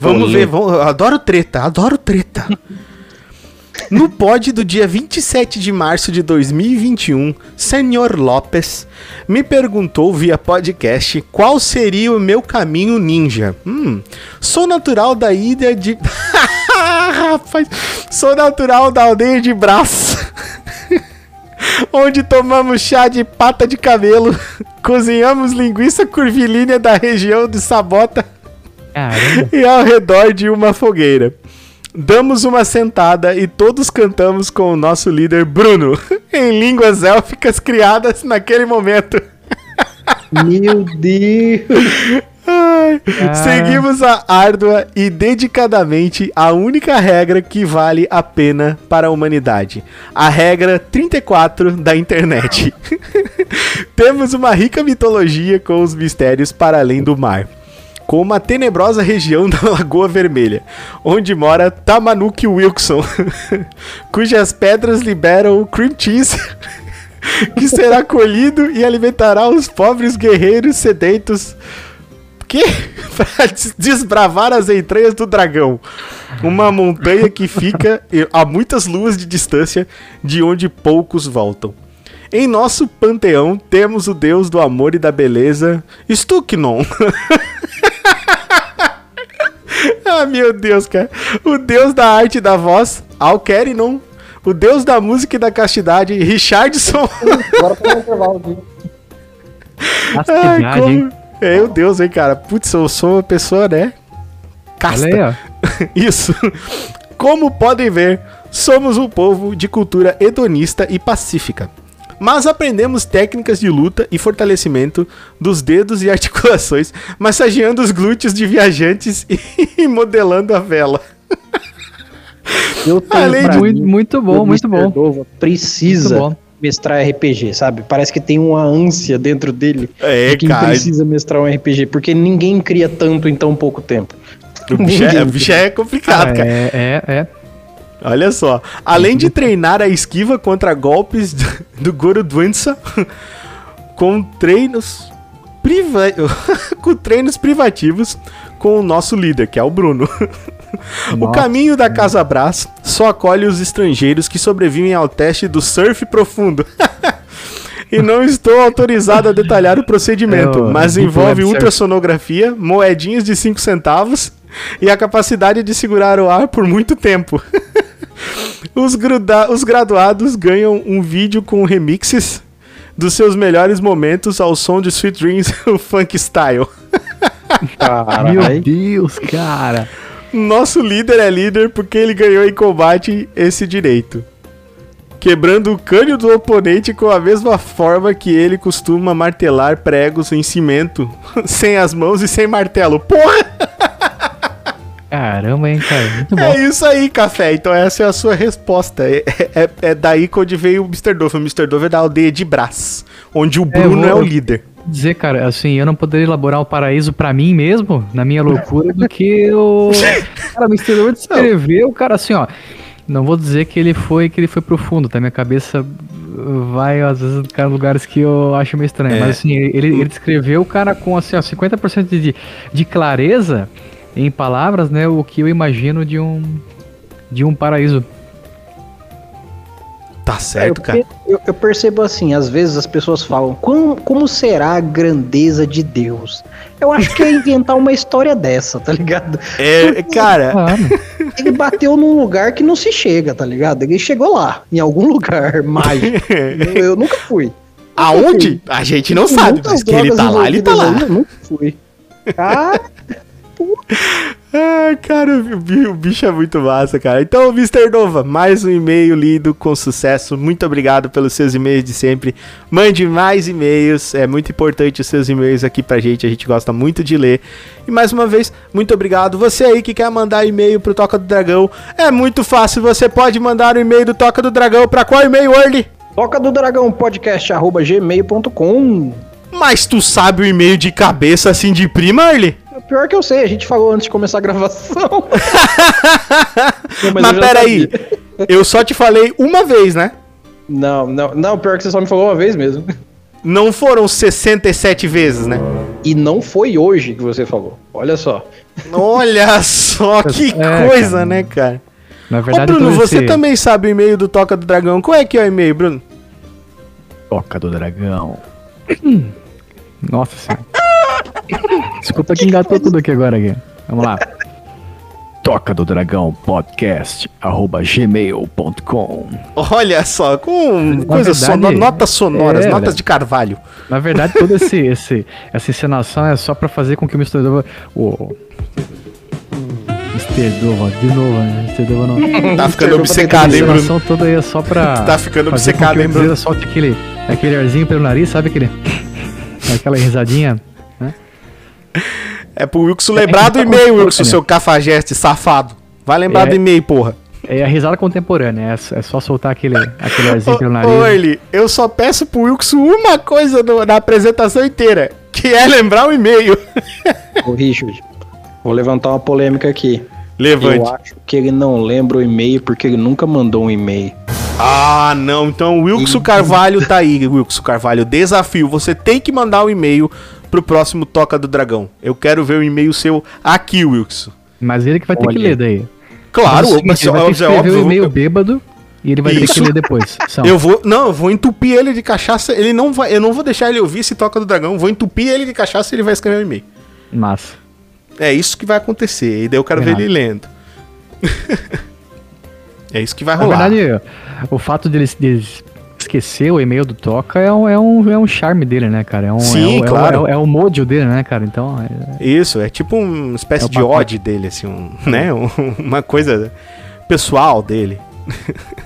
Vamos
Olha.
ver, vamos, adoro treta, adoro treta. *laughs* No pod do dia 27 de março de 2021, Senhor Lopes me perguntou via podcast qual seria o meu caminho ninja. Hum, sou natural da ilha de. *laughs* Rapaz, sou natural da aldeia de Braço. Onde tomamos chá de pata de cabelo, *laughs* cozinhamos linguiça curvilínea da região de Sabota
Caramba. *laughs*
e ao redor de uma fogueira. Damos uma sentada e todos cantamos com o nosso líder Bruno, *laughs* em línguas élficas criadas naquele momento.
Meu Deus.
Ah.
Seguimos a árdua e dedicadamente a única regra que vale a pena para a humanidade. A regra 34 da internet. *laughs* Temos uma rica mitologia com os mistérios para além do mar. Como a tenebrosa região da *laughs* Lagoa Vermelha, onde mora Tamanuki Wilson, *laughs* cujas pedras liberam o cream cheese que será colhido e alimentará os pobres guerreiros sedentos que? *laughs* pra des- desbravar as entranhas do dragão. Uma montanha que fica a muitas luas de distância de onde poucos voltam. Em nosso panteão temos o deus do amor e da beleza, Stuknon. *laughs* ah, meu Deus, cara. O deus da arte e da voz, Alkerinon. O deus da música e da castidade, Richardson.
Agora tá no intervalo aqui.
Ai,
Castidade, hein?
como... Meu Deus, hein, cara. Putz, eu sou uma pessoa, né? Casta.
Olha aí, *laughs* ó.
Isso. Como podem ver, somos um povo de cultura hedonista e pacífica. Mas aprendemos técnicas de luta e fortalecimento dos dedos e articulações, massageando os glúteos de viajantes *laughs* e modelando a vela.
Eu tenho
Além de-
Muito, muito bom, muito bom.
Dova
Muito
precisa
bom.
Mestrar RPG, sabe? Parece que tem uma ânsia dentro dele
É,
de quem
cara.
precisa mestrar um RPG, porque ninguém cria tanto em tão pouco tempo.
O *laughs* bicho é, o bicho é complicado,
Ah,
cara.
é, é, é.
Olha só. Além de treinar a esquiva contra golpes do, do Goro Dwensa com treinos priva... *laughs* com treinos privativos com o nosso líder, que é o Bruno. *laughs* o caminho da Casa Brás só acolhe os estrangeiros que sobrevivem ao teste do surf profundo. *laughs* E não estou autorizado a detalhar o procedimento,
o
mas envolve ultrassonografia, moedinhas de 5 centavos e a capacidade de segurar o ar por muito tempo. *laughs* Os, gruda- os graduados ganham um vídeo com remixes dos seus melhores momentos ao som de Sweet Dreams, *laughs* o Funk Style.
Meu
Caralho.
Deus, cara.
Nosso líder é líder porque ele ganhou em combate esse direito. Quebrando o cânio do oponente com a mesma forma que ele costuma martelar pregos em cimento, *laughs* sem as mãos e sem martelo. Porra! *laughs*
Caramba, hein, cara. Muito bom.
É isso aí, café. Então essa é a sua resposta. É, é- é daí que onde veio o Mr. Dove. O Mr. Dove é da aldeia de Brás, onde o Bruno é,
vou-
o líder.
Dizer, cara, assim, eu não poderia elaborar um paraíso pra mim mesmo, na minha loucura, do que o. *laughs* Cara, o Mr. Lord descreveu, cara, assim, ó. Não vou dizer que ele foi que ele foi profundo, tá? Minha cabeça vai, às vezes, cara, lugares que eu acho meio estranho.
É.
Mas assim, ele, ele descreveu o cara com assim, ó, 50% de, de clareza em palavras, né? O que eu imagino de um. De um paraíso.
Tá certo,
eu,
cara.
eu- eu percebo assim, às vezes as pessoas falam, como, como será a grandeza de Deus? Eu acho que é inventar uma história dessa, tá ligado?
É, cara,
Claro.
Ele bateu num lugar que não se chega, tá ligado? Ele chegou lá, em algum lugar *laughs* mágico. eu, eu nunca fui.
aonde? A gente não sabe, mas que ele
drogas
tá lá, ele tá lá.
Eu nunca fui. Ah, *laughs*
Ai, cara, o bi- o bicho é muito massa, cara. Então, Mr. Nova, mais um e-mail lido com sucesso. Muito obrigado pelos seus e-mails de sempre. Mande mais e-mails, é muito importante os seus e-mails aqui pra gente, a gente gosta muito de ler. E mais uma vez, muito obrigado. Você aí que quer mandar e-mail pro Toca do Dragão, é muito fácil, você pode mandar o e-mail do Toca do Dragão pra qual e-mail, Early?
toca do dragão podcast arroba gmail.com.
Mas tu sabe o e-mail de cabeça assim de prima, Arli?
Pior que eu sei, a gente falou antes de começar a gravação. *laughs*
Mas,
Não, eu já
peraí, eu só te falei uma vez, né?
Não, não, não, pior que você só me falou uma vez mesmo.
Não foram 67 vezes, né?
E não foi hoje que você falou. Olha só.
Olha *laughs* só que
É,
coisa,
cara.
né, cara?
Na
Ô,
verdade,
Bruno,
todo
você
esse-
também sabe o e-mail do Toca do Dragão. Qual é que é o e-mail, Bruno?
Toca do dragão. *clears throat* Nossa senhora. Desculpa que engatou tudo aqui agora. Aqui. Vamos lá. Toca do dragão podcast arroba gmail.com
Olha só, com coisas
verdade,
sono- notas sonoras,
é,
notas de carvalho.
Na verdade, toda esse, esse, essa encenação é só pra fazer com que o Mr. Dova. O. Mr. Dova, de novo, né? Mr. Dova não.
Tá ficando obcecado,
A
hein, Bruno?
encenação toda aí é só pra.
Tá ficando obcecado, hein, Bruno?
Solte aquele, aquele arzinho pelo nariz, sabe aquele. *laughs* Aquela risadinha.
É pro Wilson lembrar do
É,
e-mail,
então,
Wilson, seu cafajeste safado. Vai lembrar
É.
do e-mail, porra.
É a risada contemporânea, é, só- é só soltar aquele, aquele arzinho pelo nariz.
ô, Erli, eu só peço pro Wilson uma coisa no- na apresentação inteira, que é lembrar o e-mail. *laughs*
Ô, Richard, vou levantar uma polêmica aqui.
Levante.
Eu acho que ele não lembra o e-mail porque ele nunca mandou um e-mail.
Ah, não. Então o Wilson Carvalho tá aí, Wilson Carvalho. Desafio. Você tem que mandar um e-mail pro próximo Toca do Dragão. Eu quero ver o e-mail seu aqui, Wilson.
Mas ele que vai ter que ler daí.
Claro,
Mas é o seguinte,
mas
ele vai ter que
é
escrever o e-mail bêbado e ele vai ter
Isso.
que ler depois. *laughs* São.
Eu vou, não, eu vou entupir ele de cachaça. Ele não vai, eu não vou deixar ele ouvir esse toca do dragão. Vou entupir ele de cachaça e ele vai escrever um e-mail.
Massa.
É isso que vai acontecer. E daí eu quero ver
Errado.
ele lendo. *laughs* é isso que vai
Na
rolar.
verdade, o fato dele, dele esquecer o e-mail do Toca é um, é um, é um charme dele, né, cara? É um,
Sim,
é um, é um-
claro.
É, o- é o modio dele, né, cara? Então, é-
Isso, é tipo uma espécie
É
de ode dele, assim, um, né? Um- *laughs* uma coisa pessoal dele.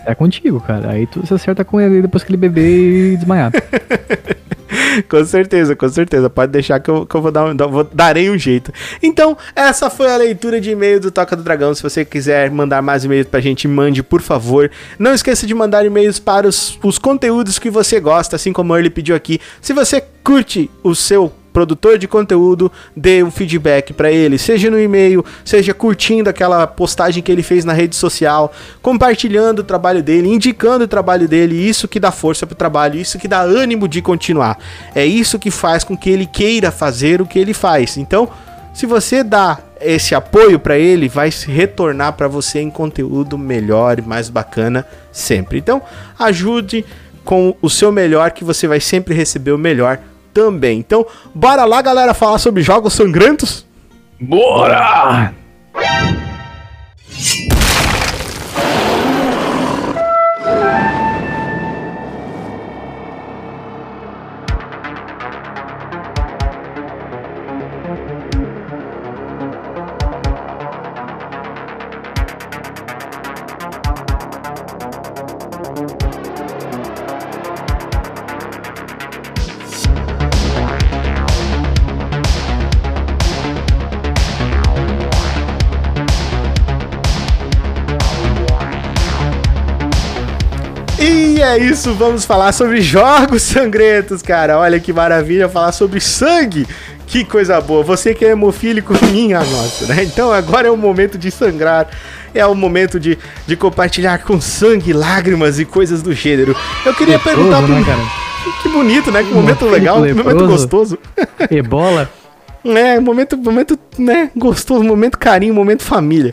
é contigo, cara. Aí tu se acerta com ele depois que ele beber e desmaiar. *laughs* *laughs*
Com certeza, com certeza. Pode deixar que eu, que eu vou dar um, vou, darei um jeito. Então, essa foi a leitura de e-mail do Toca do Dragão. Se você quiser mandar mais e-mails pra gente, mande, por favor. Não esqueça de mandar e-mails para os, os conteúdos que você gosta, assim como ele pediu aqui. Se você curte o seu produtor de conteúdo, dê um feedback pra ele, seja no e-mail, seja curtindo aquela postagem que ele fez na rede social, compartilhando o trabalho dele, indicando o trabalho dele, isso que dá força pro trabalho, isso que dá ânimo de continuar. É isso que faz com que ele queira fazer o que ele faz. Então, se você dá esse apoio pra ele, vai se retornar pra você em conteúdo melhor e mais bacana sempre. Então, ajude com o seu melhor que você vai sempre receber o melhor também. Então, bora lá, galera, falar sobre jogos sangrentos?
Bora!
É isso, vamos falar sobre jogos *laughs* sangrentos, cara. Olha que maravilha falar sobre sangue. Que coisa boa. Você que é hemofílico, *laughs* minha nossa, né? Então agora é o momento de sangrar. É o momento de, de compartilhar com sangue, lágrimas e coisas do gênero. Eu queria
Leproso,
perguntar pro...
né, cara? *laughs*
Que bonito, né? Que momento legal, que momento gostoso.
Ebola.
É, momento, momento, né, gostoso, momento carinho, momento família.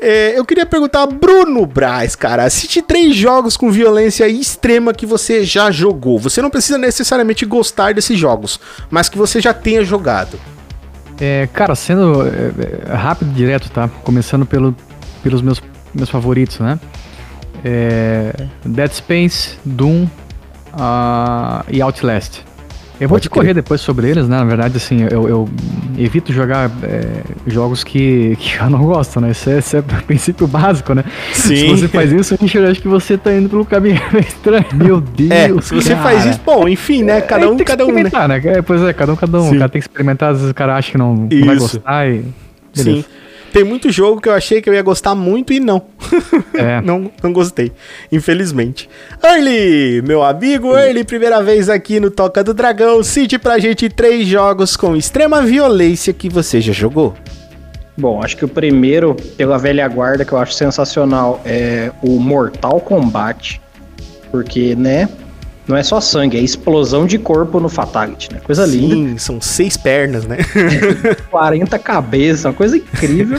É, eu queria perguntar, Bruno Braz, cara, cite três jogos com violência extrema que você já jogou. Você não precisa necessariamente gostar desses jogos, mas que você já tenha jogado.
É, cara, sendo é, é, rápido e direto, tá? Começando pelo, pelos meus, meus favoritos, né? É, Dead Space, Doom ah, e Outlast. Eu vou
Pode
discorrer depois sobre eles, né? Na verdade, assim, eu, eu evito jogar é, jogos que, *laughs* que eu não gosto, né? Esse, é- esse é o *laughs* princípio básico, né?
Sim.
Se você faz isso, eu acho que você tá indo pelo caminho *laughs* estranho. Meu Deus,
É, se você
cara.
faz isso, bom, enfim, né? Cada
É,
um,
tem que
cada um, né?
experimentar, né? É, pois é, cada um, cada um.
Sim.
O cara tem que experimentar, às vezes o cara acha que não, não vai
Isso.
gostar e.
Sim. Tem muito jogo que eu achei que eu ia gostar muito e não.
É. *laughs*
não, não gostei, infelizmente. Early, meu amigo Early, primeira vez aqui no Toca do Dragão. Cite pra gente três jogos com extrema violência que você já jogou.
Bom, acho que o primeiro, pela velha guarda, que eu acho sensacional, é o Mortal Kombat. Porque, né? Não é só sangue, é explosão de corpo no Fatality, né? Coisa linda.
Sim, são seis pernas, né? *laughs*
40 cabeças, uma coisa incrível.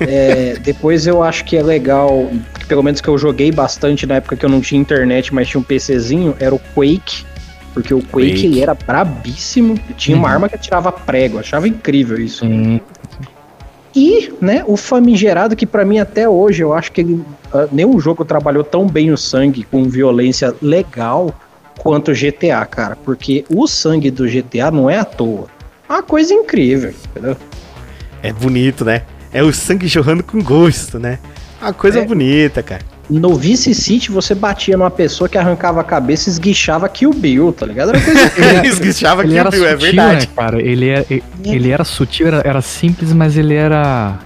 É, depois eu acho que é legal, pelo menos que eu joguei bastante na época que eu não tinha internet, mas tinha um PCzinho, era o Quake. Porque o Quake,
Quake.
ele era brabíssimo. Tinha uma
Uhum.
arma que atirava prego, achava incrível isso.
Sim.
E, né, o famigerado que pra mim até hoje eu acho que ele, ah, nenhum jogo trabalhou tão bem o sangue com violência legal quanto o GTA, cara, porque o sangue do GTA não é à toa. É uma coisa incrível, entendeu?
É bonito, né? É o sangue jorrando com gosto, né? Uma coisa
É.
bonita, cara.
No Vice City você batia numa pessoa que arrancava a cabeça e esguichava Kill Bill, tá ligado? Era coisa *laughs*
Esguichava
Ele
aqui,
era
viu?
sutil,
É verdade.
né, cara? Ele, é, ele, ele era sutil, era, era simples, mas ele era.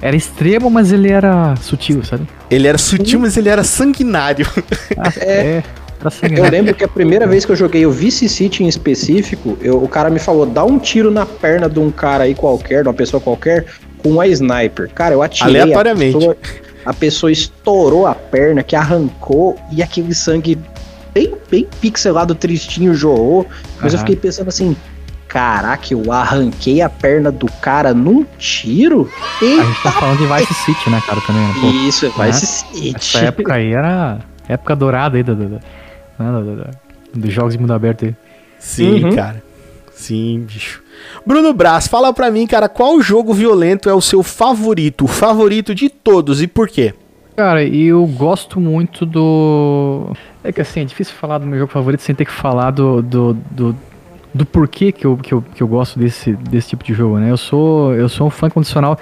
Era extremo, mas ele era sutil, sabe?
Ele era sutil, mas ele era sanguinário.
Ah,
É. Eu
sanguinário.
lembro que a primeira vez que eu joguei o Vice City em específico, eu- o cara me falou: dá um tiro na perna de um cara aí qualquer, de uma pessoa qualquer, com uma sniper. Cara, eu atirei.
Aleatoriamente.
A pessoa, a pessoa estourou a perna, que arrancou, e aquele sangue bem, bem pixelado, tristinho, jorrou. Mas eu
Aham.
fiquei pensando assim. Caraca, eu arranquei a perna do cara num tiro?
A gente tá
Eita,
falando de Vice City, né, cara, também, né? Pô,
isso,
né?
se City.
essa época aí era época dourada aí do, do- né, do- do- dos jogos de mundo aberto aí.
Sim,
Uhum.
cara. Sim, bicho. Bruno Braz, fala pra mim, cara, qual jogo violento é o seu favorito? O favorito de todos e por quê?
Cara, eu gosto muito do. É que assim, é difícil falar do meu jogo favorito sem ter que falar do. do, do, do porquê que eu, que, eu, que eu gosto desse, desse tipo de jogo, né? Eu sou, eu sou um fã condicional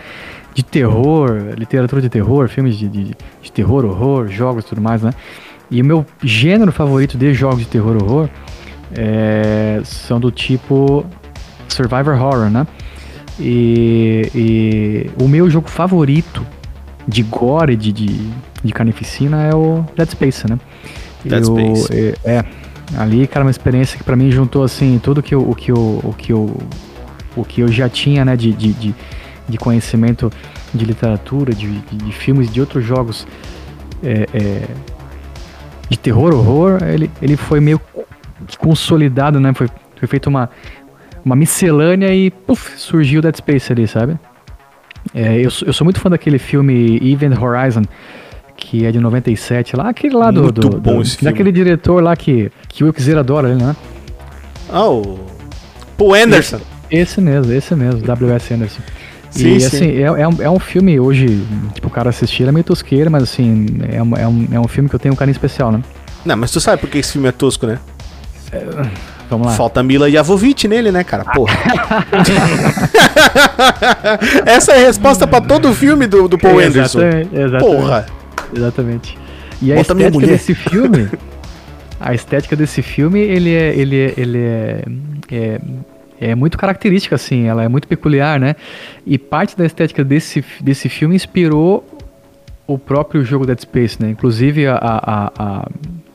de terror, literatura de terror, filmes de, de, de terror, horror, jogos e tudo mais, né? E o meu gênero favorito de jogos de terror horror é, são do tipo Survivor Horror, né? E, e o meu jogo favorito de gore, de, de, de carnificina é o Dead Space, né?
Dead
Eu-
Space.
É, é, ali, cara, uma experiência que pra mim juntou, assim, tudo que eu, o que eu, o que eu, o que eu já tinha, né, de, de, de, de conhecimento de literatura, de, de, de filmes, de outros jogos é, é, de terror, horror, ele, ele foi meio consolidado, né? Foi, foi feita uma, uma miscelânea e puf, surgiu o Dead Space ali, sabe? É, eu, sou- eu sou muito fã daquele filme Event Horizon, que é de 97, lá, aquele lá do.
Muito
do-
bom
do-
esse.
Daquele diretor lá que, que o Wilkes adora, né?
Ah, o Paul Anderson.
Esse mesmo, esse mesmo, W.S. Anderson.
Sim,
e
sim.
assim, é, é, um, é um filme hoje, tipo, o cara assistir é meio tosqueira, mas assim, é um, é, um, é um filme que eu tenho um carinho especial, né?
Não, mas tu sabe por que esse filme é tosco, né?
Vamos lá.
Falta Mila Jovovich nele, né, cara? Porra. *laughs* Essa é a resposta pra todo o filme do, do Paul Anderson.
Exatamente, exatamente.
Porra.
Exatamente. E a
Bota
estética desse filme, a estética desse filme, ele é, ele é, ele é, é, é muito característica, assim, ela é muito peculiar, né? E parte da estética desse, desse filme inspirou o próprio jogo Dead Space, né? Inclusive a, a, a,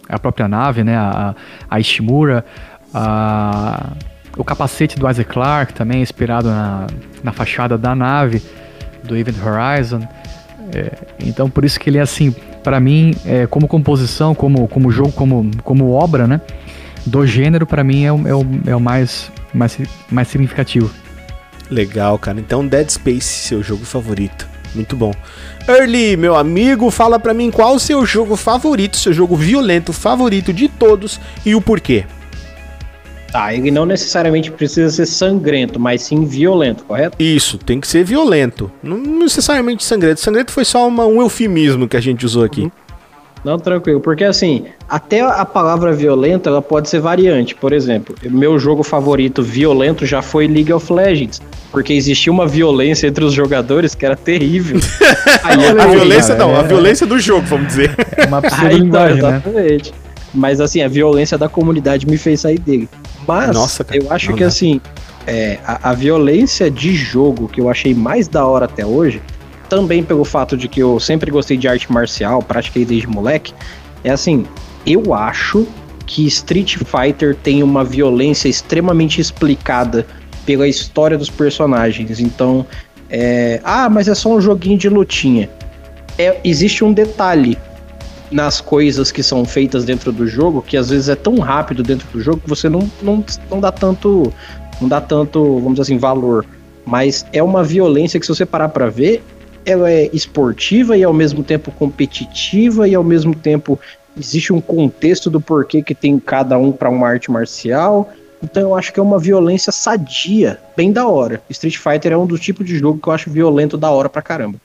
a própria nave, né? A, a Ishimura, a, o capacete do Isaac Clarke também inspirado na, na fachada da nave do Event Horizon. É, então por isso que ele é assim, pra mim, é, como composição, como, como jogo, como, como obra, né? Do gênero, pra mim é o, é o, é o mais, mais, mais significativo.
Legal, cara. Então Dead Space, seu jogo favorito. Muito bom. Early, meu amigo, fala pra mim qual o seu jogo favorito, seu jogo violento favorito de todos e o porquê.
Tá, ele não necessariamente precisa ser sangrento, mas sim violento, correto?
Isso, tem que ser violento. Não necessariamente sangrento. Sangrento foi só uma- um eufemismo que a gente usou aqui.
Não, tranquilo, porque assim, até a palavra violenta, ela pode ser variante. Por exemplo, meu jogo favorito violento já foi League of Legends, porque existia uma violência entre os jogadores que era terrível. *laughs* Aí,
a
aí,
violência
cara,
não, a
é-
violência do jogo, vamos dizer.
É uma pseudo-linguagem, né?
exatamente. Mas assim, a violência da comunidade me fez sair dele. Mas
Nossa, cara,
eu acho
não
que
dá.
assim, é, a, a violência de jogo que eu achei mais da hora até hoje, também pelo fato de que eu sempre gostei de arte marcial, pratiquei desde moleque, é assim, eu acho que Street Fighter tem uma violência extremamente explicada pela história dos personagens. Então, é, ah, mas é só um joguinho de lutinha. É, existe um detalhe nas coisas que são feitas dentro do jogo que às vezes é tão rápido dentro do jogo que você não, não, não dá tanto não dá tanto, vamos dizer assim, valor. Mas é uma violência que se você parar para ver, ela é esportiva e ao mesmo tempo competitiva e ao mesmo tempo existe um contexto do porquê que tem cada um para uma arte marcial. Então eu acho que é uma violência sadia, bem da hora. Street Fighter é um dos tipos de jogo que eu acho violento da hora pra caramba.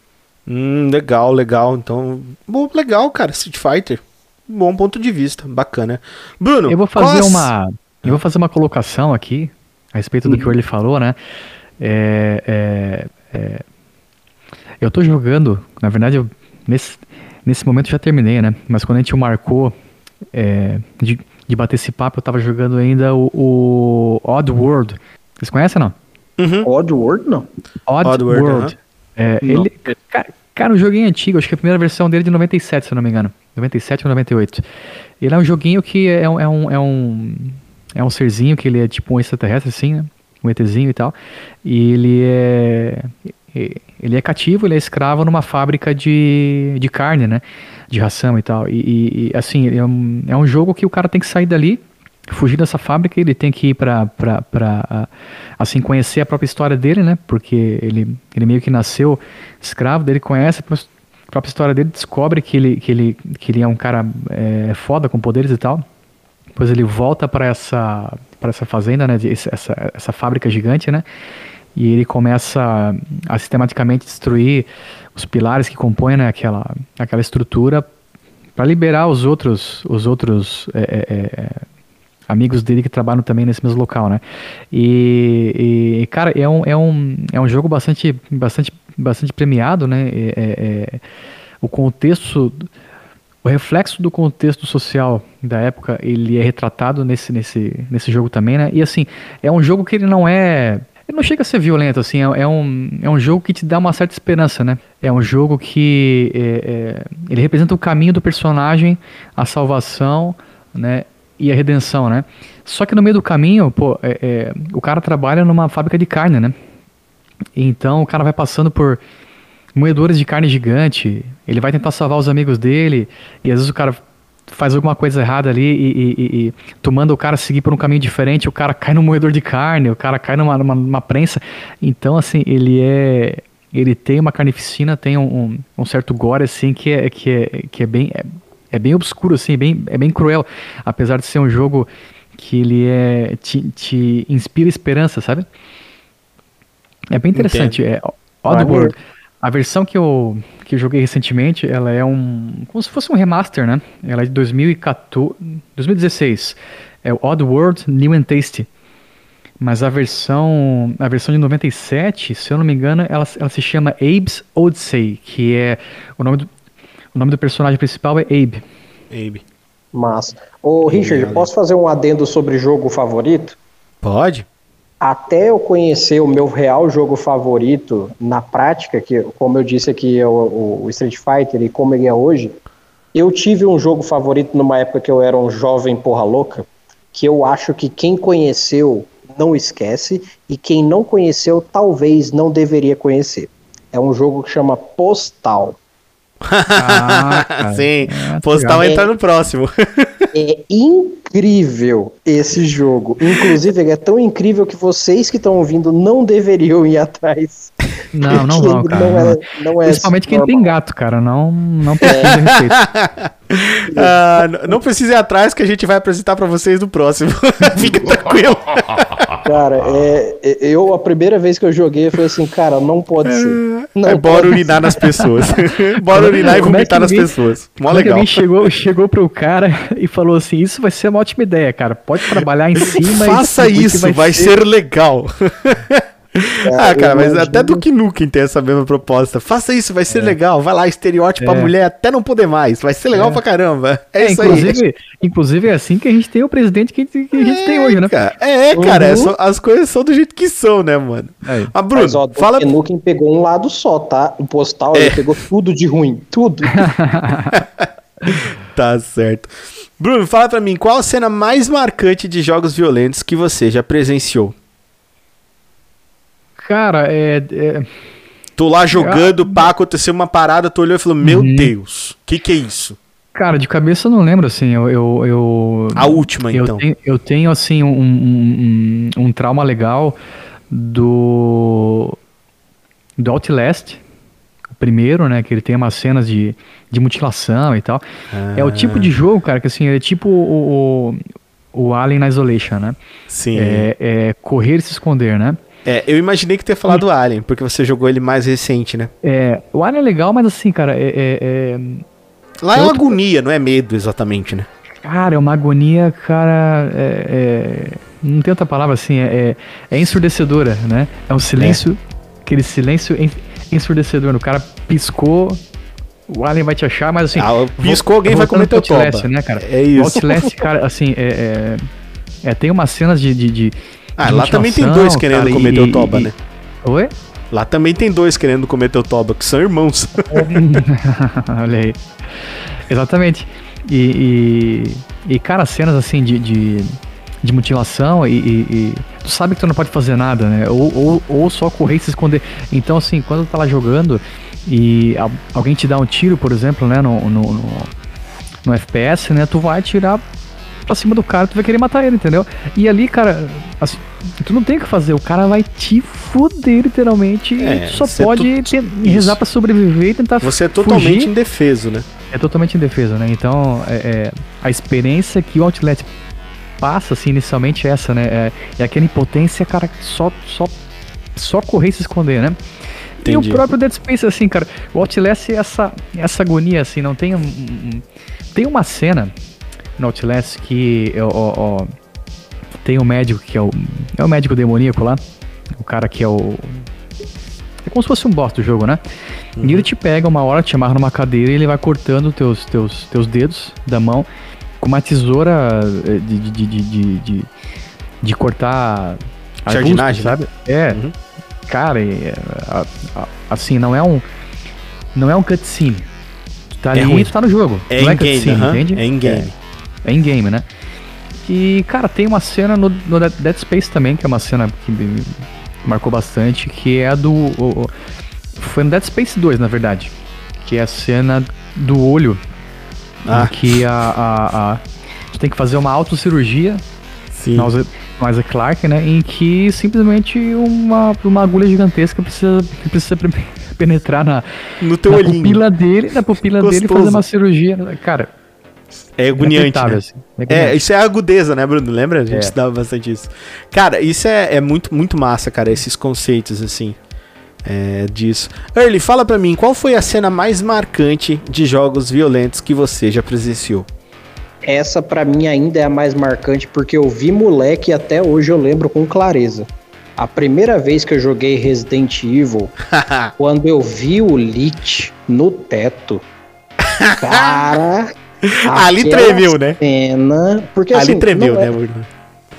Hum, legal, legal. Então, bom, legal, cara, Street Fighter. Bom ponto de vista, bacana. Bruno,
eu vou fazer uma, eu vou fazer uma colocação aqui a respeito do que ele falou, né? É, é, é, eu tô jogando, na verdade, eu, nesse, nesse momento já terminei, né? Mas quando a gente marcou é, de, de bater esse papo, eu tava jogando ainda o, o Odd World. Vocês conhecem não?
Uhum. Odd World, não.
Odd, Odd World. World. É, ele, cara, cara, um joguinho antigo, acho que a primeira versão dele é de 97, se eu não me engano. 97 ou 98. Ele é um joguinho que é, é, um, é um é um serzinho que ele é tipo um extraterrestre, assim, né? Um ETzinho e tal. E ele é. Ele é cativo, ele é escravo numa fábrica de, de carne, né? De ração e tal. E, e assim, é um, é um jogo que o cara tem que sair dali, fugir dessa fábrica, ele tem que ir pra assim, conhecer a própria história dele, né? Porque ele, ele meio que nasceu escravo, dele conhece a própria história dele, descobre que ele, que ele, que ele é um cara é, foda com poderes e tal. Depois ele volta para essa para essa fazenda, né, essa, essa fábrica gigante, né? E ele começa a sistematicamente destruir os pilares que compõem né, aquela, aquela estrutura para liberar os outros os outros é, é, é, amigos dele que trabalham também nesse mesmo local, né? E, e cara, é um, é um, é um jogo bastante bastante bastante premiado, né? É, é, é o contexto o reflexo do contexto social da época, ele é retratado nesse, nesse, nesse jogo também, né? E assim, é um jogo que ele não é. Ele não chega a ser violento, assim, é, é um, é um jogo que te dá uma certa esperança, né? É um jogo que é, é, ele representa o caminho do personagem, a salvação, né? E a redenção, né? Só que no meio do caminho, pô, é, é o cara trabalha numa fábrica de carne, né? Então o cara vai passando por moedores de carne gigante. Ele vai tentar salvar os amigos dele e às vezes o cara faz alguma coisa errada ali e, e, e, tu manda o cara seguir por um caminho diferente, o cara cai no moedor de carne, o cara cai numa, numa, numa prensa. Então, assim, ele é. Ele tem uma carnificina, tem um, um, um certo gore, assim, que é, que é, que é bem. É, é bem obscuro, assim, é bem, é bem cruel. Apesar de ser um jogo que ele é. te, te inspira esperança, sabe? É bem interessante. Entendo. É Oddworld. A versão que eu, que eu joguei recentemente, ela é um. como se fosse um remaster, né? Ela é de 2014, 2016. É o Odd World New and Tasty. Mas a versão, a versão de 97, se eu não me engano, ela, ela se chama Abe's Odyssey, que é o nome do, o nome do personagem principal é Abe.
Abe.
Massa. Ô, Richard, posso fazer um adendo sobre jogo favorito?
Pode
até eu conhecer o meu real jogo favorito na prática, que como eu disse aqui é o, o, Street Fighter e como ele é hoje, eu tive um jogo favorito numa época que eu era um jovem porra louca, que eu acho que quem conheceu não esquece e quem não conheceu talvez não deveria conhecer. É um jogo que chama Postal.
Ah, Sim, é, Postal entra no próximo. *laughs*
é incrível esse jogo. Inclusive, ele é tão incrível que vocês que estão ouvindo não deveriam ir atrás.
Não, não *laughs* vão, cara. Não é, não é Principalmente quem tem gato, cara. Não, não precisa é. respeito. *laughs*
Ah, não precise ir atrás que a gente vai apresentar para vocês no próximo. Fica tranquilo.
Cara, é, é, eu a primeira vez que eu joguei eu falei assim, cara, não pode ser. É, não
é bora urinar nas pessoas. *laughs* bora urinar e vomitar é nas alguém, pessoas.
Mó legal. chegou, chegou pro cara e falou assim: Isso vai ser uma ótima ideia, cara. Pode trabalhar em *laughs* cima
Faça
e
isso, vai, vai ser... ser legal. *laughs* Ah, cara, mas até do Nukem tem essa mesma proposta. Faça isso, vai ser legal. Vai lá, estereótipo
É.
pra mulher até não poder mais. Vai ser legal
É.
pra caramba. É,
É,
isso aí.
inclusive, inclusive é assim que a gente tem o presidente que, que a gente tem hoje, né?
Cara, é, cara, é
Uhum.
só- as coisas são do jeito que são, né, mano?
Aí.
Mas, Bruno,
Mas, ó,
fala.
o Nukem pegou um lado só, tá? O postal,
É.
ele pegou tudo de ruim. Tudo. *laughs*
Tá certo. Bruno, fala pra mim, qual a cena mais marcante de jogos violentos que você já presenciou?
Cara, é, é-
Tô lá jogando, pá, aconteceu uma parada, tu olhou e falou: Meu
Uhum.
Deus, que que é isso?
Cara, de cabeça eu não lembro, assim, eu... eu, eu
A última,
eu
então.
tenho, eu tenho, assim, um, um, um, um trauma legal do... do Outlast, o primeiro, né, que ele tem umas cenas de, de mutilação e tal. É o tipo de jogo, cara, que assim, é tipo o, o, o Alien Isolation, né?
Sim.
É, é correr e se esconder, né?
É, eu imaginei que tu ia falar do Alien, porque você jogou ele mais recente, né?
É, o Alien é legal, mas assim, cara, é, é- é-
Lá é
Eu
uma agonia, não é medo exatamente, né?
Cara, é uma agonia, cara. É, é- não tem outra palavra assim, é, é, é ensurdecedora, né? É um silêncio, aquele silêncio en- ensurdecedor. O cara piscou, o Alien vai te achar, mas assim.
Ah, piscou, alguém vai comer teu toba.
né, cara?
É
O
isso.
Outlast, cara, assim, é, é- é, tem umas cenas de. de, de
Ah, lá também tem dois querendo
cara,
comer
e-
teu toba,
e-
né?
Oi?
Lá também tem dois querendo comer teu toba, que são irmãos. *laughs*
Olha aí. Exatamente. E, e, e, cara, cenas assim de, de, de mutilação e, e- e tu sabe que tu não pode fazer nada, né? Ou, ou, ou só correr e se esconder. Então, assim, quando tu tá lá jogando e al- alguém te dá um tiro, por exemplo, né, no, no, no, no FPS, né, tu vai atirar pra cima do cara, tu vai querer matar ele, entendeu? E ali, cara, assim, tu não tem o que fazer, o cara vai te foder literalmente
É,
e tu só
você
pode
tu-
rezar pra sobreviver e tentar
Você é totalmente
fugir.
indefeso, né?
É totalmente indefeso, né? Então, é, é, a experiência que o Outlet passa, assim, inicialmente é essa, né? É, é aquela impotência, cara, que só, só, só correr e se esconder, né? E
Entendi.
o próprio Dead Space, assim, cara, o Outlast é essa, essa agonia, assim, não tem um, um- Tem uma cena no Outlast que, ó, ó, tem um médico que é o... É o médico demoníaco lá, o cara que é o... É como se fosse um boss do jogo, né? E ele te pega uma hora, te amarra numa cadeira e ele vai cortando teus, teus, teus dedos da mão com uma tesoura eh, de, de, de, de, de, cortar
Jardinagem, né?
sabe? É,
Uhum.
cara, é, assim, não é um não é um cutscene. Tu tá
É
ali
ruim.
e tu tá no jogo.
É
é
in-game,
entende?
é in-game.
É, é in-game, né? E, cara, tem uma cena no, no Dead Space também, que é uma cena que me marcou bastante, que é a do. o- foi no Dead Space 2, na verdade. Que é a cena do olho.
Ah.
em que a, a, a- Tu tem que fazer uma autocirurgia
Sim.
no Isaac- no Isaac Clarke, né? Em que simplesmente uma, uma agulha gigantesca precisa, precisa pre- *laughs* penetrar na,
No teu
na
olhinho.
pupila dele, na pupila dele e
Gostoso.
fazer uma cirurgia. Cara,
É agoniante,
inacreditável,
né?
assim.
É,
Inacreditável.
isso é agudeza, né, Bruno? Lembra? A gente
É.
estudava bastante isso. Cara, isso é, é muito, muito massa, cara, esses conceitos, assim, é, disso. Early, fala pra mim, qual foi a cena mais marcante de jogos violentos que você já presenciou?
Essa pra mim ainda é a mais marcante porque eu vi moleque e até hoje eu lembro com clareza. A primeira vez que eu joguei Resident Evil, *laughs* quando eu vi o Lich no teto, *laughs* cara. *laughs*
Ali tremeu, né?
Cena, porque
Ali
assim,
tremeu,
é-
né, Bruno?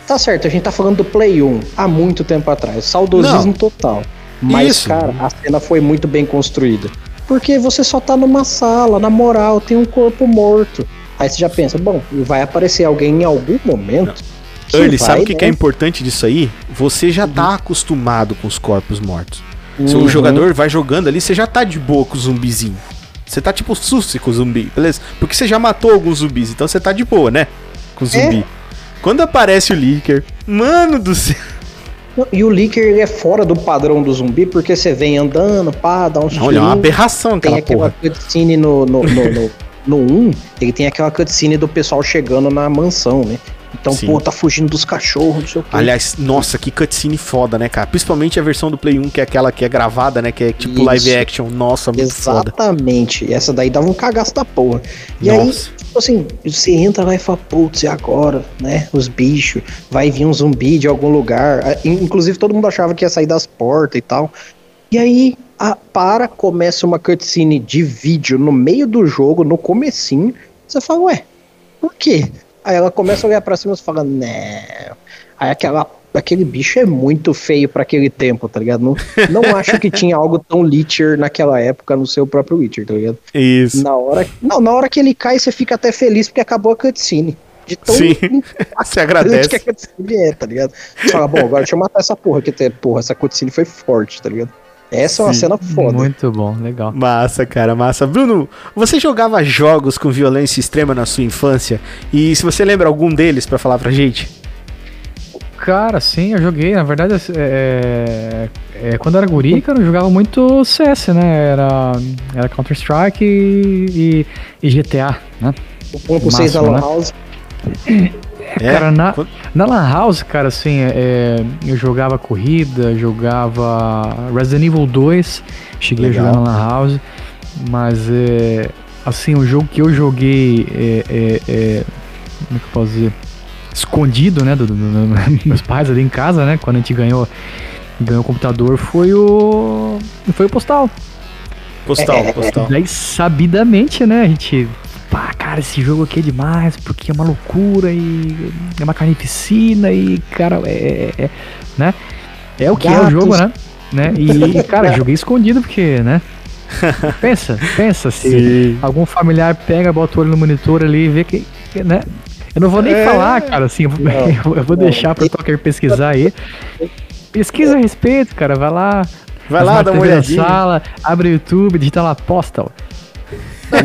Tá certo, a gente tá falando do Play 1 há muito tempo atrás. Saudosismo
Não.
total. Mas,
Isso.
cara, a cena foi muito bem construída. Porque você só tá numa sala, na moral, tem um corpo morto. Aí você já pensa, bom, vai aparecer alguém em algum momento.
Early, sabe o que, que é
né?
importante disso aí? Você já tá acostumado com os corpos mortos. Se
Uhum.
o jogador vai jogando ali, você já tá de boa com o zumbizinho. Você tá tipo susse com o zumbi, beleza? Porque você já matou alguns zumbis, então você tá de boa, né? Com o
É.
zumbi. Quando aparece o Licker, mano do céu.
E o Licker ele é fora do padrão do zumbi, porque você vem andando, pá, dá um
Não, ele é uma aberração
Tem
aquela
aquela
porra.
cutscene no, no, no, no, no 1, ele tem aquela cutscene do pessoal chegando na mansão, né? Então,
Sim.
pô, tá fugindo dos cachorros, não sei o quê.
Aliás, nossa, que cutscene foda, né, cara? Principalmente a versão do Play 1, que é aquela que é gravada, né? Que é tipo
Isso.
live action. Nossa, muito foda.
Exatamente. Essa daí dava um cagaço da porra. E
Nossa.
aí, Assim, você entra lá e fala, putz, e agora, né? Os bichos, vai vir um zumbi de algum lugar. Ah, in- Inclusive, todo mundo achava que ia sair das portas e tal. E aí, a- para, começa uma cutscene de vídeo no meio do jogo, no comecinho. Você fala, ué, por quê? Aí ela começa a olhar pra cima e fala, não. Aí aquela, aquele bicho é muito feio pra aquele tempo, tá ligado? Não, não *laughs* acho que tinha algo tão Witcher naquela época no seu próprio Witcher, tá ligado?
Isso.
Na hora, não, na hora que ele cai, você fica até feliz porque acabou a cutscene. De tão
Sim. *laughs* Você agradece.
que a cutscene é, tá ligado? Você fala, bom, agora deixa eu matar essa porra, que porra, essa cutscene foi forte, tá ligado? Essa é uma
Sim.
cena foda.
Muito bom, legal.
Massa, cara, massa. Bruno, você jogava jogos com violência extrema na sua infância? E se você lembra algum deles pra falar pra gente?
Cara, sim, eu joguei. Na verdade, é, é, quando eu era guri, cara, eu jogava muito CS, né? Era, era Counter-Strike e, e, e GTA, né?
O 1.6 da
Máximo,
Lan
né?
House.
É?
Cara, na, na Lan House, cara, assim, é, eu jogava corrida, jogava Resident Evil 2, cheguei
Legal.
a jogar na Lan House, mas é, assim, o jogo que eu joguei é, é, é, como é que eu posso dizer? Escondido, né, do, do- do- *laughs* meus pais ali em casa, né, quando a gente ganhou ganhou o computador, foi o foi o Postal.
Postal, postal.
Daí, sabidamente, né, a gente. Pá, cara, esse jogo aqui é demais, porque é uma loucura e é uma carnificina e, cara, é. é- é- né? É o que é o
Gatos.
jogo, né? né? E, e, *laughs* cara, joguei escondido, porque, né? Pensa, pensa se
Sim.
algum familiar pega, bota o olho no monitor ali e vê que. né? Eu não vou nem
É.
falar, cara, assim, eu vou,
Não, *laughs*
eu vou
não.
deixar pro Toker pesquisar aí. Pesquisa a respeito, cara, vai lá.
Vai lá, dá uma olhadinha.
sala, abre o YouTube, digita lá Postal.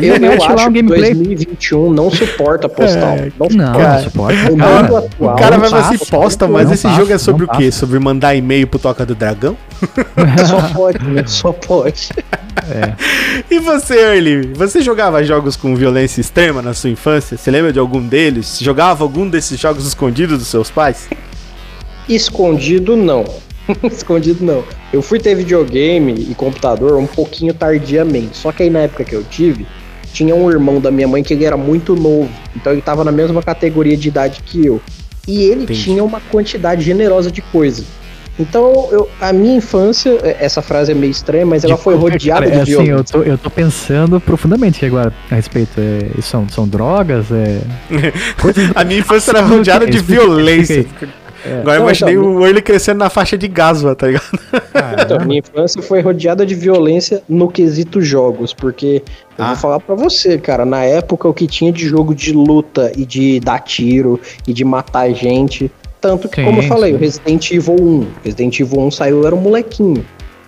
Eu, eu
lá
acho
um
que
gameplay.
2021 não suporta postal.
É,
não
Não,
suporta.
não suporta.
O
Cara,
atual.
O cara vai fazer
passa,
posta, mas esse jogo é sobre o quê?
passa.
Sobre mandar e-mail pro Toca do Dragão? *laughs*
Só pode, né? Só pode.
é. *laughs*
E você, Early? Você jogava jogos com violência extrema na sua infância? Você lembra de algum deles? Jogava algum desses jogos escondidos dos seus pais?
Escondido não. *laughs* Escondido não. Eu fui ter videogame e computador um pouquinho tardiamente. Só que aí na época que eu tive, tinha um irmão da minha mãe que ele era muito novo. Então ele tava na mesma categoria de idade que eu. E ele
Entendi.
tinha uma quantidade generosa de coisa. Então, eu, a minha infância, é, essa frase é meio estranha, mas ela foi rodeada
Cara, é
de
assim,
violência.
eu tô, eu tô pensando profundamente agora a respeito. É, isso são, são drogas? É... *laughs* coisas
A minha infância era rodeada de violência.
Explica
Agora eu imaginei
então,
o Early crescendo na faixa de Gaswa, tá ligado?
Então, minha infância foi rodeada de violência no quesito jogos, porque eu
Ah.
vou falar pra você, cara, na época o que tinha de jogo de luta e de dar tiro e de matar gente, tanto que,
Sim,
como eu falei,
sim.
o Resident Evil 1, Resident Evil 1 saiu, eu era um molequinho.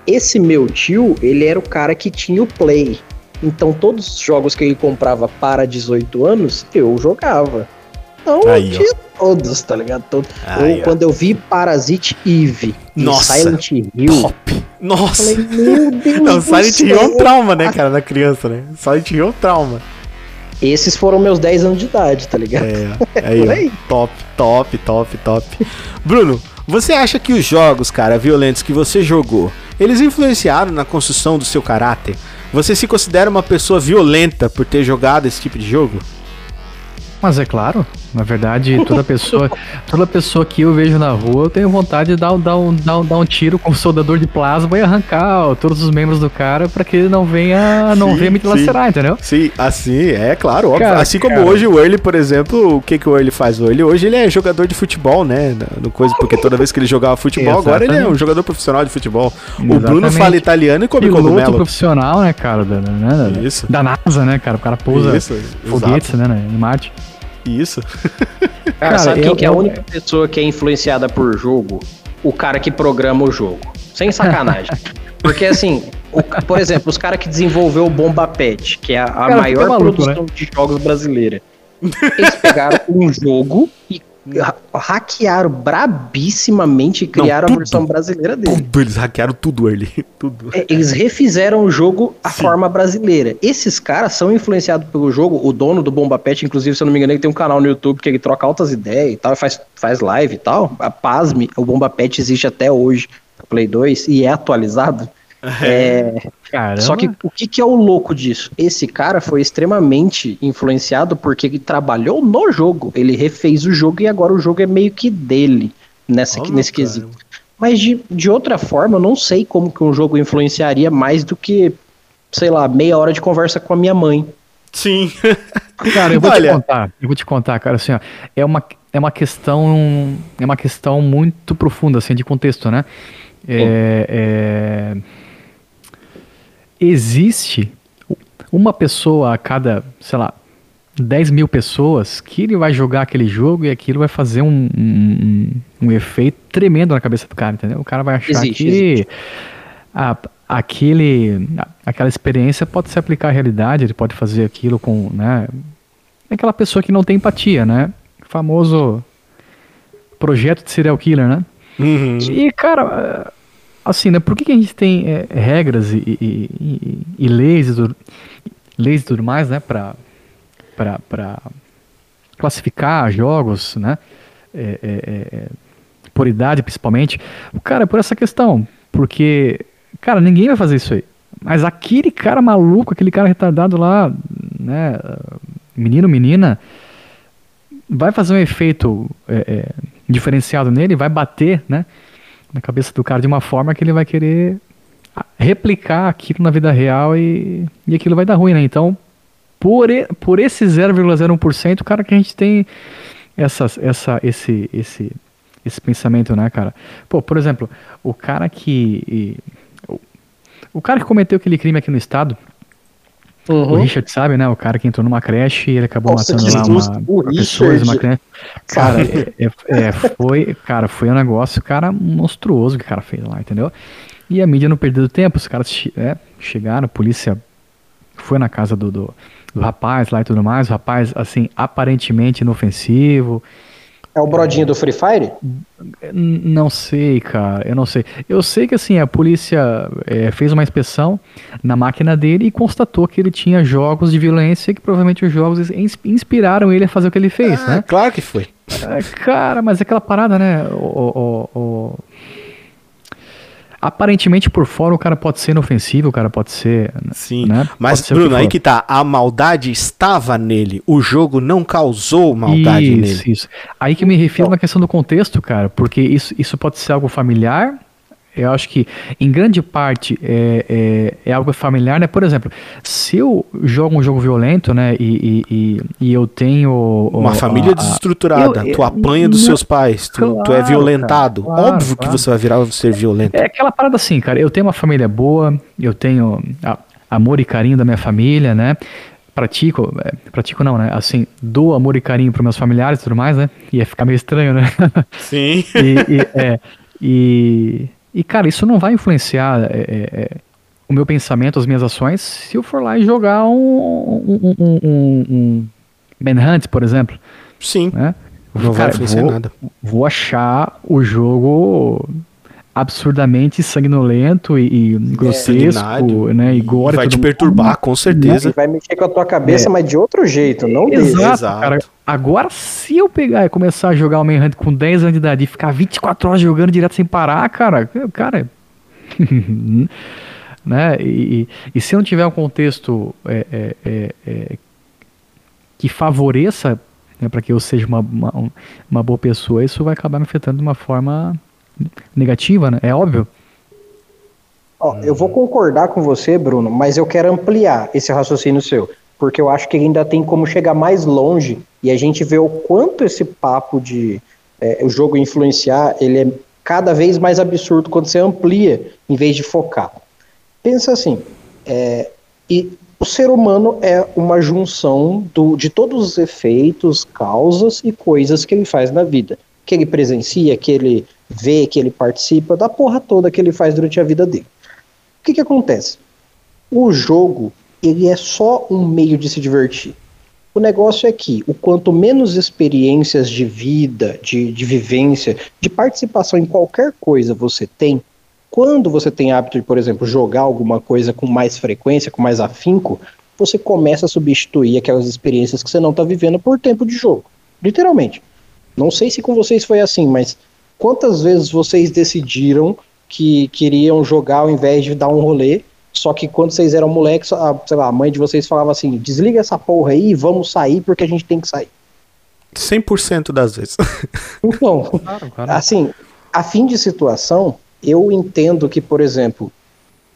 Esse meu tio, ele era o cara que tinha o Play. Então, todos os jogos que ele comprava para 18 anos, eu jogava. Então,
Aí,
eu tinha todos, tá ligado? Todos.
Aí,
Eu,
ó.
quando eu vi Parasite Eve e
Nossa,
Silent Hill,
Top! Nossa!
Falei, meu *laughs* Deus
Não,
do
Silent Hill é um
céu.
trauma, né, cara, da criança, né? Silent Hill é um trauma.
Esses foram meus 10 anos de idade, tá ligado?
É, *laughs* aí, ó,
aí.
top, top, top, top. Bruno, você acha que os jogos, cara, violentos que você jogou, eles influenciaram na construção do seu caráter? Você se considera uma pessoa violenta por ter jogado esse tipo de jogo?
Mas é claro, na verdade, toda pessoa, *laughs* toda pessoa que eu vejo na rua, eu tenho vontade de dar, um- dar, um, dar, um, dar um tiro com um soldador de plasma e arrancar ó, todos os membros do cara pra que ele não venha, não
Sim,
venha me lacerar, entendeu?
Sim, assim, é claro, óbvio.
Cara,
assim como
cara.
hoje o Early, por exemplo, o que, que o Early faz? O Early hoje ele é jogador de futebol, né? No coisa, porque toda vez que ele jogava futebol, agora ele é um
Exatamente.
jogador profissional de futebol. O Bruno
Exatamente.
fala italiano e come
Piloto
cogumelo.
profissional, né, cara? Da, né, da-
Isso.
da NASA, né, cara? O cara pousa
Isso,
foguetes, né, né, em Marte.
Isso.
Cara, *laughs*
Cara,
sabe quem
eu-
que é a
eu-
única pessoa que é influenciada por jogo? O cara que programa o jogo. Sem sacanagem. *laughs* Porque assim, o por exemplo, os caras que desenvolveu o Bomba Pet, que é a, a
Cara,
maior
maluco,
produção de jogos brasileira. Eles pegaram um jogo e hackearam brabissimamente e criaram a
tudo.
versão brasileira dele.
Tudo, eles hackearam tudo, Early. *laughs* Tudo.
É, Eles refizeram o jogo à forma brasileira. Esses caras são influenciados pelo jogo. O dono do Bomba Pet, inclusive, se eu não me engano, ele tem um canal no YouTube que ele troca altas ideias e tal, faz, faz live e tal. A Pasme, o Bomba Pet existe até hoje, Play 2, e é atualizado. É,
Caramba.
Só que o que, que é o louco disso? Esse cara foi extremamente influenciado porque ele trabalhou no jogo. Ele refez o jogo e agora o jogo é meio que dele nessa,
Olha,
nesse
cara.
quesito. Mas de, de outra forma, eu não sei como que um jogo influenciaria mais do que, sei lá, meia hora de conversa com a minha mãe.
Sim. *laughs*
Cara, eu vou
Olha-
te contar, eu vou te contar, cara, assim, ó, é uma, é uma questão, é uma questão muito profunda, assim, de contexto, né? É, é, existe uma pessoa a cada, sei lá, 10 mil pessoas que ele vai jogar aquele jogo e aquilo vai fazer um, um, um- efeito tremendo na cabeça do cara, entendeu? O cara vai achar
Existe,
que
existe.
a- aquele, aquela experiência pode se aplicar à realidade, ele pode fazer aquilo com, né? Aquela pessoa que não tem empatia, né? Famoso projeto de serial killer, né?
Uhum.
E, cara, assim, né? Por que, que a gente tem eh, regras e, e- e- e leis, leis e tudo mais, né? Pra classificar jogos, né? eh, eh, por idade, principalmente. Cara, é por essa questão. Porque, cara, ninguém vai fazer isso aí. Mas aquele cara maluco, aquele cara retardado lá, né? Menino, menina, vai fazer um efeito é, é, diferenciado nele, vai bater, né? Na cabeça do cara de uma forma que ele vai querer replicar aquilo na vida real e, e aquilo vai dar ruim, né? Então, por, e- por esse 0,01%, cara, que a gente tem essas, essa, esse, esse, esse pensamento, né, cara? Pô, por exemplo, o cara que. e- o, o cara que cometeu aquele crime aqui no estado, o Richard sabe, né? O cara que entrou numa creche e ele acabou
Nossa,
matando lá uma professora de uma creche. Cara, é, é- é, foi, cara, foi um negócio, cara, monstruoso que o cara fez lá, entendeu? E a mídia não perdeu tempo, os caras é, chegaram, a polícia foi na casa do, do, do rapaz lá e tudo mais, o rapaz, assim, aparentemente inofensivo.
É o brodinho do Free Fire?
Não sei, cara, eu não sei. Eu sei que assim, a polícia é, fez uma inspeção na máquina dele e constatou que ele tinha jogos de violência que provavelmente os jogos ins- inspiraram ele a fazer o que ele fez,
Ah,
né?
Claro que foi.
É, cara, mas aquela parada, né? O- o- o- Aparentemente por fora o cara pode ser inofensivo, o cara pode ser.
Sim.
Né?
Mas,
ser
Bruno, aí que tá. A maldade estava nele. O jogo não causou maldade
isso,
nele.
Isso. Aí que me refiro na questão do contexto, cara, porque isso, isso pode ser algo familiar. Eu acho que, em grande parte, é, é, é algo familiar, né? Por exemplo, se eu jogo um jogo violento, né, e, e, e, eu tenho...
Uma
ó,
família
a- a-
desestruturada.
eu-
tu apanha dos
não-
seus pais. Tu, tu é
Claro,
violentado.
cara, claro,
Óbvio que
claro.
você vai virar um ser violento.
É aquela parada assim, cara. Eu tenho uma família boa, eu tenho a- amor e carinho da minha família, né? Pratico, é, pratico não, né? Assim, dou amor e carinho para meus familiares e tudo mais, né? Ia ficar meio estranho, né?
Sim. *laughs*
e, e, é, e, e, cara, isso não vai influenciar é, é, é, o meu pensamento, as minhas ações, se eu for lá e jogar um, um, um, um, um Manhunt, por exemplo,
Sim.
né?
Não vai
Cara,
influenciar
vou-
nada.
vou achar o jogo absurdamente sanguinolento e, e grotesco,
sanguinário.
né? E gore.
vai te perturbar, com certeza.
Ele vai mexer com a tua cabeça,
É.
mas de outro jeito, não dele.
Exato,
Exato.
cara. Agora, se eu pegar e começar a jogar o Manhunt com 10 anos de idade e ficar 24 horas jogando direto sem parar, cara, cara. *laughs* né? E, e- e se eu não tiver um contexto é, é, é, é, que favoreça né, para que eu seja uma, uma, um- uma boa pessoa, isso vai acabar me afetando de uma forma negativa, né? É óbvio.
Ó, eu vou concordar com você, Bruno, mas eu quero ampliar esse raciocínio seu, porque eu acho que ainda tem como chegar mais longe e a gente vê o quanto esse papo de é, o jogo influenciar, ele é cada vez mais absurdo quando você amplia em vez de focar. Pensa assim, é, e o ser humano é uma junção do, de todos os efeitos, causas e coisas que ele faz na vida. Que ele presencia, que ele vê, que ele participa, da porra toda que ele faz durante a vida dele. O que, que acontece? O jogo, ele é só um meio de se divertir. O negócio é que, o quanto menos experiências de vida, de, de vivência, de participação em qualquer coisa você tem, quando você tem hábito de, por exemplo, jogar alguma coisa com mais frequência, com mais afinco, você começa a substituir aquelas experiências que você não está vivendo por tempo de jogo. Literalmente. Não sei se com vocês foi assim, mas quantas vezes vocês decidiram que queriam jogar ao invés de dar um rolê. Só que quando vocês eram moleques, a, sei lá, a mãe de vocês falava assim: desliga essa porra aí, vamos sair porque a gente tem que sair.
100% das vezes. *laughs*
Então,
Claro, claro.
assim, a fim de situação, eu entendo que, por exemplo,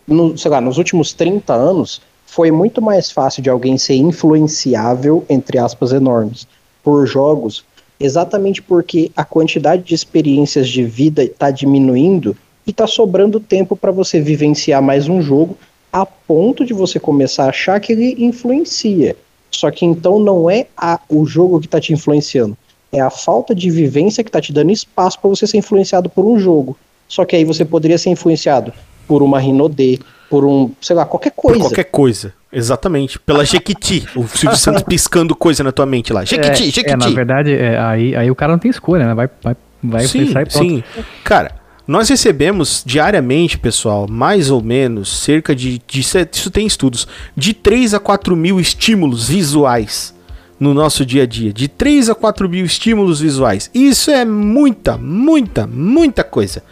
no, sei lá, nos últimos 30 anos, foi muito mais fácil de alguém ser influenciável, entre aspas, enormes, por jogos, exatamente porque a quantidade de experiências de vida está diminuindo e está sobrando tempo para você vivenciar mais um jogo, a ponto de você começar a achar que ele influencia. Só que então não é a- o jogo que está te influenciando, é a falta de vivência que está te dando espaço para você ser influenciado por um jogo. Só que aí você poderia ser influenciado por uma Rinodê, por um, sei lá, qualquer
Por
coisa.
qualquer coisa. Exatamente. Pela Jequiti. O Silvio *laughs* Santos piscando coisa na tua mente lá. Jequiti,
é,
Jequiti.
é, na verdade, é, aí, aí o cara não tem escolha, né? Vai, vai, vai
sim,
pensar e pronto.
sim. Cara, nós recebemos diariamente, pessoal, mais ou menos, cerca de, de. Isso tem estudos. De 3 a 4 mil estímulos visuais no nosso dia a dia. De 3 a 4 mil estímulos visuais. Isso é muita, muita, muita coisa.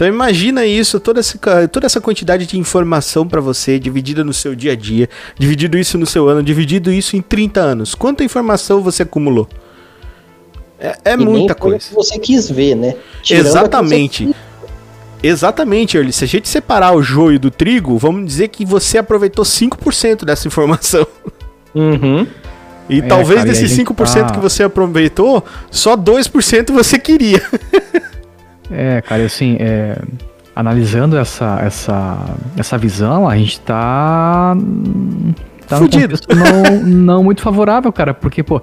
Então imagina isso, toda essa, toda essa quantidade de informação pra você, dividida no seu dia a dia, dividido isso no seu ano, dividido isso em 30 anos. Quanta informação você acumulou? É, é
E
muita coisa.
que você quis ver, né? Tirando
Exatamente. Exatamente, Early. Se a gente separar o joio do trigo, vamos dizer que você aproveitou 5% dessa informação.
Uhum.
E
É,
talvez
cara,
desses
gente
5%
tá-
que você aproveitou, só 2% você queria. *laughs*
É, cara, assim, é, analisando essa, essa, essa visão, a gente tá. tá
Fudido.
não, não muito favorável, cara, porque, pô,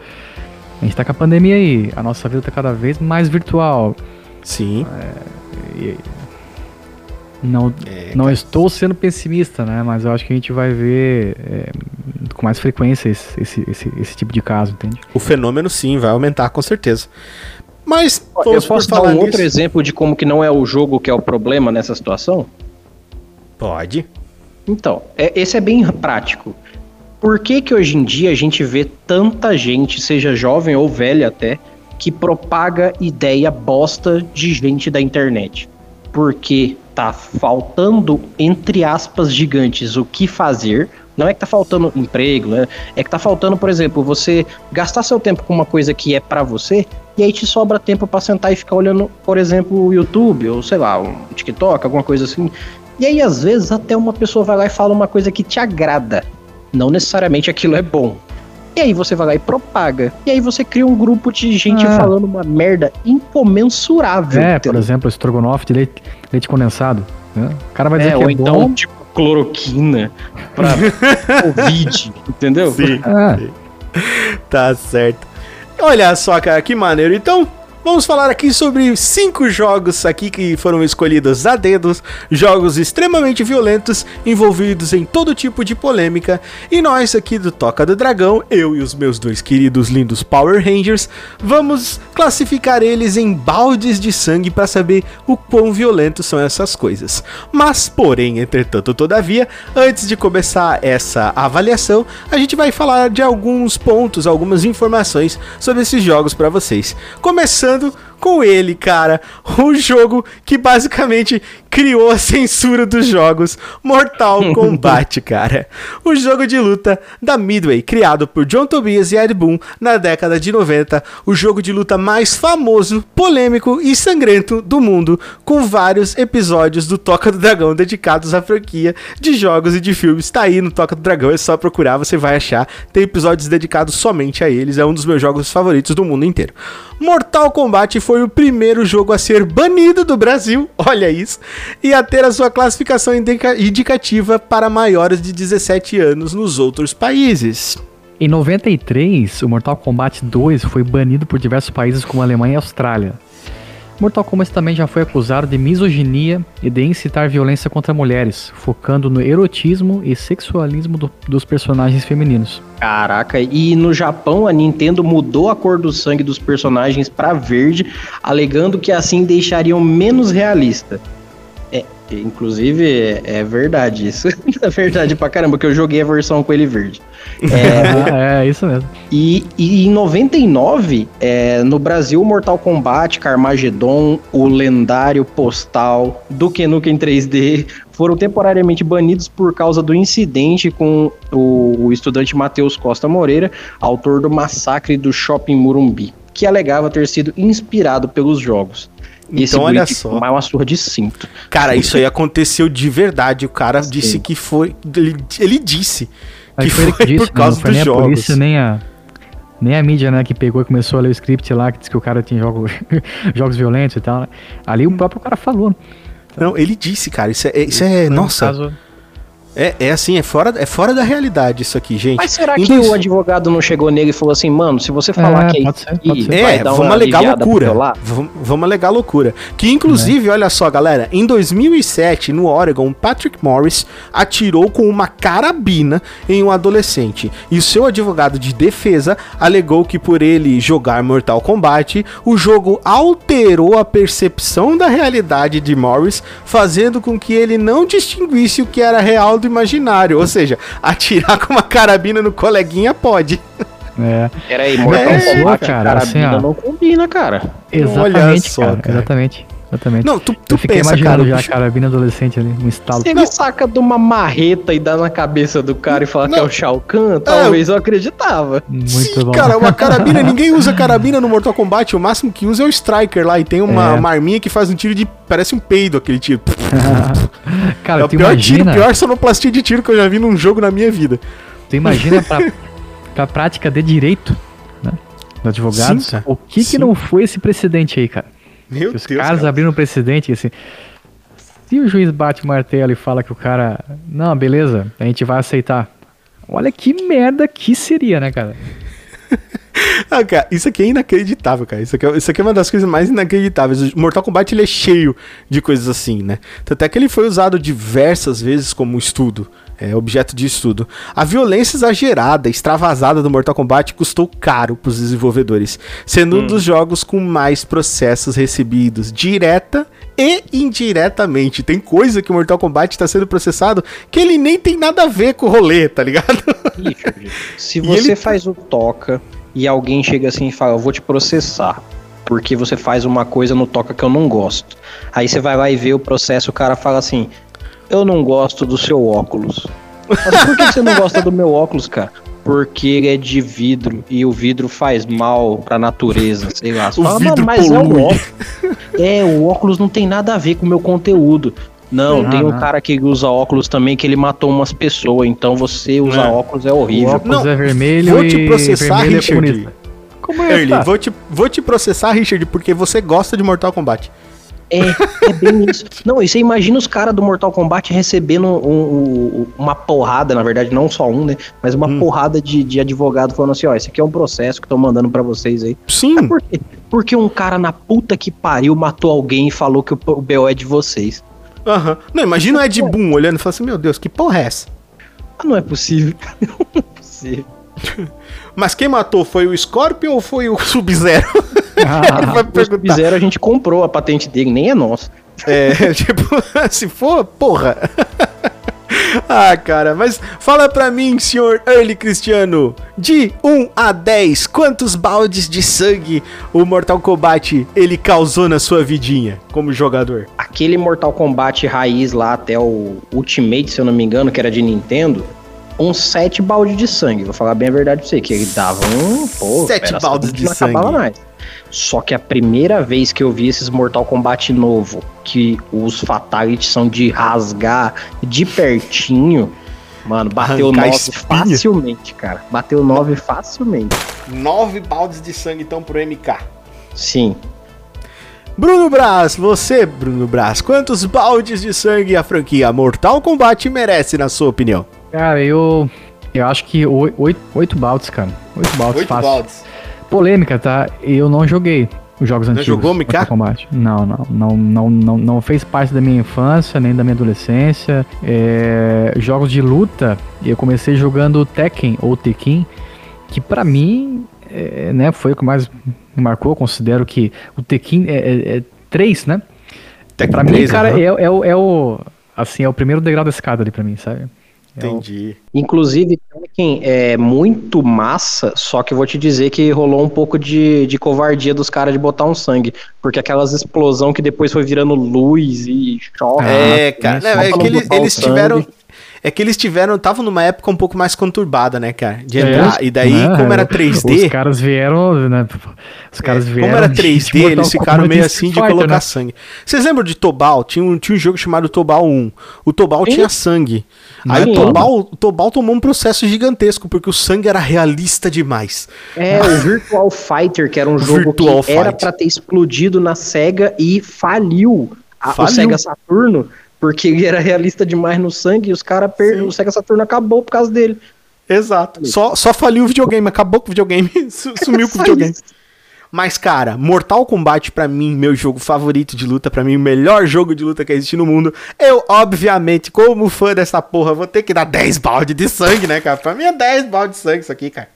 a gente tá com a pandemia aí, a nossa vida tá cada vez mais virtual.
Sim.
e- não,
É,
não estou sendo pessimista, né? Mas eu acho que a gente vai ver é, com mais frequência esse, esse, esse, esse tipo de caso, entende?
O fenômeno sim vai aumentar com certeza. Mas
Eu posso dar um
nisso.
outro exemplo de como que não é o jogo que é o problema nessa situação?
Pode.
Então, é- esse é bem prático. Por que que hoje em dia a gente vê tanta gente, seja jovem ou velha até, que propaga ideia bosta de gente da internet? Porque tá faltando, entre aspas, gigantes, o que fazer. Não é que tá faltando emprego, né? É que tá faltando, por exemplo, você gastar seu tempo com uma coisa que é pra você e aí te sobra tempo pra sentar e ficar olhando, por exemplo, o YouTube ou sei lá, um TikTok, alguma coisa assim. E aí, às vezes, até uma pessoa vai lá e fala uma coisa que te agrada. Não necessariamente aquilo é bom. E aí você vai lá e propaga. E aí você cria um grupo de gente
Ah.
falando uma merda incomensurável.
É, por
entendeu?
exemplo, estrogonofe de leite, leite condensado. né? O cara vai dizer
É,
que
ou
é
então,
bom.
tipo, cloroquina pra *laughs* Covid, entendeu?
Sim.
É,
Tá certo. Olha só, cara, que maneiro. Então, vamos falar aqui sobre cinco jogos aqui que foram escolhidos a dedos, jogos extremamente violentos, envolvidos em todo tipo de polêmica. E nós aqui do Toca do Dragão, eu e os meus dois queridos lindos Power Rangers, vamos classificar eles em baldes de sangue para saber o quão violentos são essas coisas. Mas, porém, entretanto, todavia, antes de começar essa avaliação, a gente vai falar de alguns pontos, algumas informações sobre esses jogos para vocês. Começando com ele, cara, o jogo que basicamente criou a censura dos jogos, Mortal *laughs* Kombat, cara. O jogo de luta da Midway, criado por John Tobias e Ed Boon na década de 90, o jogo de luta mais famoso, polêmico e sangrento do mundo, com vários episódios do Toca do Dragão dedicados à franquia de jogos e de filmes. Tá aí no Toca do Dragão, é só procurar, você vai achar. Tem episódios dedicados somente a eles, é um dos meus jogos favoritos do mundo inteiro. Mortal Kombat foi o primeiro jogo a ser banido do Brasil, *laughs* olha isso, e a ter a sua classificação indica- indicativa para maiores de 17 anos nos outros países.
Em 93, o Mortal Kombat 2 foi banido por diversos países como Alemanha e Austrália. Mortal Kombat também já foi acusado de misoginia e de incitar violência contra mulheres, focando no erotismo e sexualismo do- dos personagens femininos.
Caraca, e no Japão a Nintendo mudou a cor do sangue dos personagens pra verde, alegando que assim deixariam menos realista. Inclusive, é, é verdade isso. *laughs* é verdade pra caramba, que eu joguei a versão com ele verde.
É, *laughs* é isso mesmo.
E, e em 99, é, no Brasil, Mortal Kombat, Carmageddon, o lendário Postal, Duke Nukem 3D foram temporariamente banidos por causa do incidente com o, o estudante Matheus Costa Moreira, autor do massacre do Shopping Murumbi, que alegava ter sido inspirado pelos jogos.
Então, olha só.
tomar uma surra de cinto.
Cara, isso aí aconteceu de verdade. O cara disse que foi. Ele, ele disse
Aí
que
foi que disse,
por causa
não foi
dos
nem a
jogos.
polícia, nem a, nem a mídia, né, que pegou e começou a ler o script lá, que disse que o cara tinha jogo, *laughs* jogos violentos e tal, né? Ali o próprio cara falou. né?
Não, ele disse, cara. Isso é. Isso é nossa.
caso-
É, é assim, é fora, é fora da realidade isso aqui, gente.
Mas será que o advogado não chegou nele e falou assim, mano, se você falar
É,
que é
pode
isso
ser, pode
aqui,
ser.
vai
É, vamos
uma
alegar loucura. Vamos, vamos alegar loucura. Que inclusive, olha só, galera, em 2007, no Oregon, Patrick Morris atirou com uma carabina em um adolescente. E o seu advogado de defesa alegou que por ele jogar Mortal Kombat, o jogo alterou a percepção da realidade de Morris, fazendo com que ele não distinguisse o que era real do imaginário. Ou seja, atirar com uma carabina no coleguinha pode.
É,
Peraí, Mortal
É,
Kombat,
cara,
cara,
assim,
não combina, cara.
exatamente,
só,
cara,
cara.
Exatamente. Exatamente.
Não, tu, tu pensa, cara. o
já
bicho-
a carabina adolescente ali, um estalo.
Se ele saca de uma marreta e dá na cabeça do cara e fala que é o Shao Kahn, talvez eu acreditava.
Muito
Sim,
bom.
cara, uma *laughs* carabina, ninguém usa carabina no Mortal Kombat, o máximo que usa é o Striker lá, e tem uma,
É.
uma arminha que faz um tiro de, parece um peido aquele tiro. *laughs*
cara,
é o pior tiro,
imagina,
pior sonoplastia de tiro que eu já vi num jogo na minha vida.
tu imagina pra, *laughs* pra prática de direito, né, dos advogados,
Sim, cara.
o que
Sim.
que não foi esse precedente aí, cara?
Meu
Os
Deus,
caras
cara.
abriram um precedente assim. Se o juiz bate o martelo e fala que o cara. Não, beleza, a gente vai aceitar. Olha que merda que seria, né, cara? *laughs*
Ah, cara, isso aqui é inacreditável, cara. Isso aqui é, isso aqui é uma das coisas mais inacreditáveis. O Mortal Kombat ele é cheio de coisas assim, né? Tanto é que ele foi usado diversas vezes como estudo, é, objeto de estudo. A violência exagerada, extravasada do Mortal Kombat custou caro para os desenvolvedores, sendo um dos jogos com mais processos recebidos, direta e indiretamente. Tem coisa que o Mortal Kombat está sendo processado que ele nem tem nada a ver com o rolê, tá ligado?
Richard, *laughs* se você
ele-
faz o toca e alguém chega assim e fala, eu vou te processar. Porque você faz uma coisa no toca que eu não gosto. Aí você vai lá e vê o processo, o cara fala assim: Eu não gosto do seu óculos. Mas por que você não gosta do meu óculos, cara? Porque ele é de vidro e o vidro faz mal pra natureza, sei lá. Você
O
fala,
vidro
"Mano, mas é o
polui."
óculos. É, o óculos não tem nada a ver com o meu conteúdo. Não,
Não,
tem um
não.
cara que usa óculos também que ele matou umas pessoas, então você usar
É.
óculos é
O
horrível.
óculos
Não,
é vermelho
vou
e
te processar,
vermelho é
Richard.
comunista. Como é,
Early,
tá?
vou te, vou te processar, Richard, porque você gosta de Mortal Kombat.
É, é bem *laughs* isso. Não, e você imagina os caras do Mortal Kombat recebendo um- um- uma porrada, na verdade, não só um, né? Mas uma
Hum.
porrada de, de advogado falando assim: ó, esse aqui é um processo que estão mandando pra vocês aí.
Sim.
Por quê? Porque um cara na puta que pariu matou alguém e falou que o, o BO é de vocês.
Aham. Não, imagina o Ed Boon olhando e falando assim, meu Deus, que porra é essa?
Ah, não é possível. *laughs* Não é possível. *laughs*
Mas quem matou foi o Scorpion ou foi o Sub-Zero? Ele vai perguntar.
Sub-Zero a gente comprou a patente dele, nem é nossa.
É, *laughs* tipo, se for, porra. ah, cara, mas fala pra mim, senhor Early Cristiano, de 1 a 10, quantos baldes de sangue o Mortal Kombat ele causou na sua vidinha como jogador?
Aquele Mortal Kombat raiz lá até o Ultimate, se eu não me engano, que era de Nintendo, uns sete baldes de sangue. Vou falar bem a verdade pra você, que ele dava um. Pô,
Sete baldes de
não acabava
sangue.
mais. Só que a primeira vez que eu vi esses Mortal Kombat novo, que os Fatalities são de rasgar de pertinho, mano, bateu
Arrancar
9
espinha.
facilmente, cara. Bateu 9 facilmente.
9 baldes de sangue então pro MK.
Sim.
Bruno Braz, você, Bruno Braz, quantos baldes de sangue a franquia Mortal Kombat merece, na sua opinião?
Cara, eu. Eu acho que oi- oito, oito baldes, cara. Oito baldes, fácil.
baldes.
Polêmica, tá? Eu não joguei os jogos antigos.
jogou,
do
MK?
Mortal Kombat. Não, não, não, não, não, não fez parte da minha infância, nem da minha adolescência. É, jogos de luta, eu comecei jogando Tekken ou Tekken, que pra mim, é, né, foi o que mais me marcou. Eu considero que o Tekken é, é, é 3, né?
Tekken
Pra mim,
3,
cara,
aham.
é, é, o- é o. Assim, é o primeiro degrau da escada ali pra mim, sabe? É
Entendi.
Inclusive, Tekken é muito massa, só que eu vou te dizer que rolou um pouco de, de covardia dos caras de botar um sangue. Porque aquelas explosão que depois foi virando luz e choque.
É,
Ah,
cara. Não, é que eles, eles
sangue.
É que eles tiveram. Estavam numa época um pouco mais conturbada, né, cara? De
É,
entrar. e daí,
né,
como era
Os
3D.
caras vieram, né? Os caras
é,
vieram.
como era
de-
3D,
de botar
eles ficaram meio assim de colocar
né?
sangue. Vocês lembram de Tobal? Tinha um, tinha um jogo chamado Tobal 1. O Tobal
Sim.
tinha sangue. Aí o Tobal, o Tobal tomou um processo gigantesco, porque o sangue era realista demais.
É, o Virtual Fighter, que era um *laughs* jogo
Virtual
que era
Fight.
pra ter explodido na SEGA e faliu, a-
Faliu.
o Sega Saturno, porque ele era realista demais no sangue e os caras per...
Sim.
o Sega Saturno acabou por causa dele.
Exato. Só, só faliu o videogame, acabou com o videogame, *laughs* su- sumiu com o videogame.
isso.
Mas, cara, Mortal Kombat, pra mim, meu jogo favorito de luta, pra mim, o melhor jogo de luta que existe no mundo. Eu, obviamente, como fã dessa porra, vou ter que dar 10 balde de sangue, né, cara? Pra mim é 10 balde de sangue isso aqui, cara.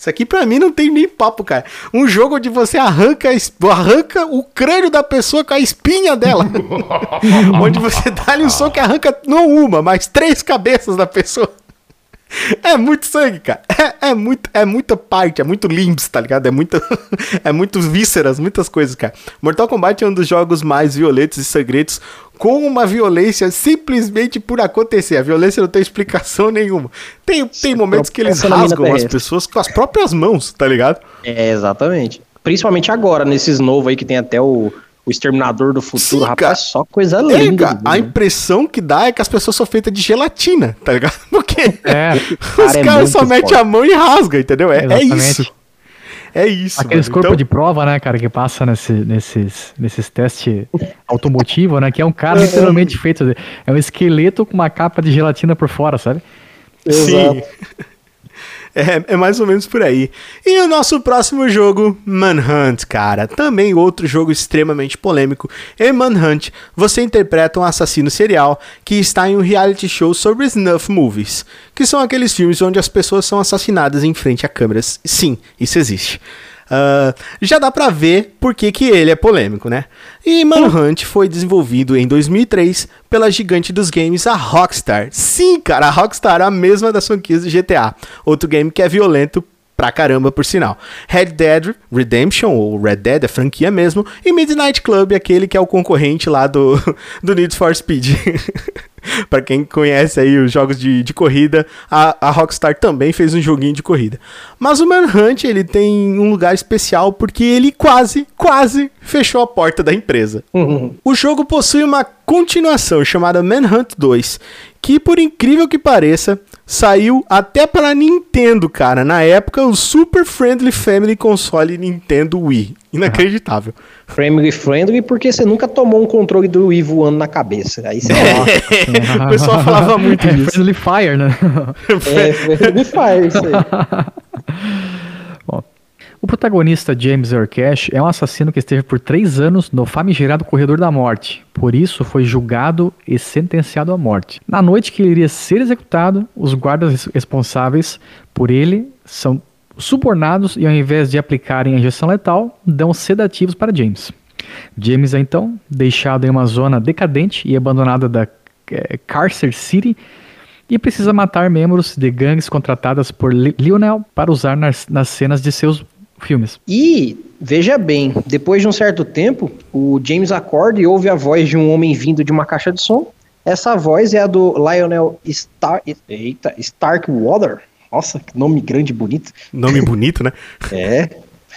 Isso aqui pra mim não tem nem papo, cara. Um jogo onde você arranca, arranca o crânio da pessoa com a espinha dela. *laughs* onde você dá-lhe um soco e arranca não uma, mas três cabeças da pessoa. *laughs* É muito sangue, cara. É, é, muito, é muita parte, é muito limbs, tá ligado? É, muita, *laughs* é muitos vísceras, muitas coisas, cara. Mortal Kombat é um dos jogos mais violentos e sangrentos, com uma violência simplesmente por acontecer. A violência não tem explicação *laughs* nenhuma. Tem, tem momentos que eles rasgam as pessoas com as próprias mãos, tá ligado?
É, exatamente. Principalmente agora, nesses novos aí que tem até o, o Exterminador do Futuro,
Sim,
rapaz, só coisa
É,
linda.
cara, a impressão que dá é que as pessoas são feitas de gelatina, tá ligado? *laughs* Porque
É,
os
cara é
caras só
muito
metem a mão e rasga, entendeu? É, é isso. É isso.
aqueles
mano.
corpos
Então-
de prova, né, cara, que passa nesse, nesses, nesses testes automotivos, né? Que é um cara literalmente feito. É um esqueleto com uma capa de gelatina por fora, sabe?
Sim. *laughs* É, é mais ou menos por aí. E o nosso próximo jogo, Manhunt, cara. Também outro jogo extremamente polêmico. Em Manhunt, você interpreta um assassino serial que está em um reality show sobre snuff movies, que são aqueles filmes onde as pessoas são assassinadas em frente a câmeras. Sim, isso existe. Ah, já dá pra ver por que, que ele é polêmico, né? E Manhunt foi desenvolvido em 2003 pela gigante dos games, a Rockstar. Sim, cara, a Rockstar, a mesma das franquias do GTA. Outro game que é violento pra caramba, por sinal. Red Dead Redemption, ou Red Dead, é franquia mesmo, e Midnight Club, aquele que é o concorrente lá do, *laughs* do Need for Speed. *laughs* *laughs* Pra quem conhece aí os jogos de, de corrida, a, a Rockstar também fez um joguinho de corrida. Mas o Manhunt, ele tem um lugar especial porque ele quase, quase fechou a porta da empresa. O jogo possui uma continuação chamada Manhunt 2, que por incrível que pareça, saiu até para Nintendo, cara. Na época, o Super Friendly Family Console Nintendo Wii. Inacreditável.
Family friendly porque você nunca tomou um controle do Wii voando na cabeça. Aí você *laughs*
o pessoal falava muito
É,
disso.
Friendly Fire, né?
é friendly fire isso aí. *laughs*
O protagonista James Cash é um assassino que esteve por três anos no famigerado Corredor da Morte. Por isso, foi julgado e sentenciado à morte. Na noite que ele iria ser executado, os guardas res- responsáveis por ele são subornados e, ao invés de aplicarem a injeção letal, dão sedativos para James. James é então deixado em uma zona decadente e abandonada da eh, Carcer City e precisa matar membros de gangues contratadas por Li- Lionel para usar nas, nas cenas de seus filmes.
E, veja bem, depois de um certo tempo, o James acorda e ouve a voz de um homem vindo de uma caixa de som. Essa voz é a do Lionel Star... Eita, Starkwater. Nossa, que nome grande e bonito.
Nome bonito, né? *laughs*
É.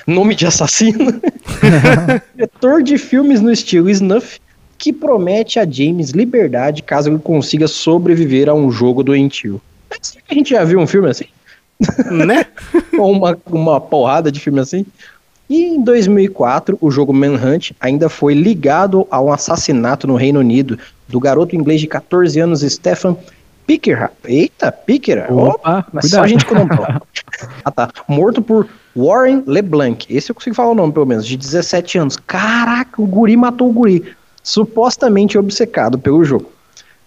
Nome de assassino. *laughs* Diretor de filmes no estilo Snuff, que promete a James liberdade caso ele consiga sobreviver a um jogo doentio. A gente já viu um filme assim?
Né? *laughs*
Ou uma, uma porrada de filme assim? E em 2004, o jogo Manhunt ainda foi ligado a um assassinato no Reino Unido do garoto inglês de 14 anos Stephen Picker. Eita, Picker.
Opa,
mas
cuidado.
só a gente que não. *laughs* Ah tá. Morto por Warren LeBlanc. Esse eu consigo falar o nome, pelo menos. De 17 anos. Caraca, o guri matou o guri. Supostamente obcecado pelo jogo.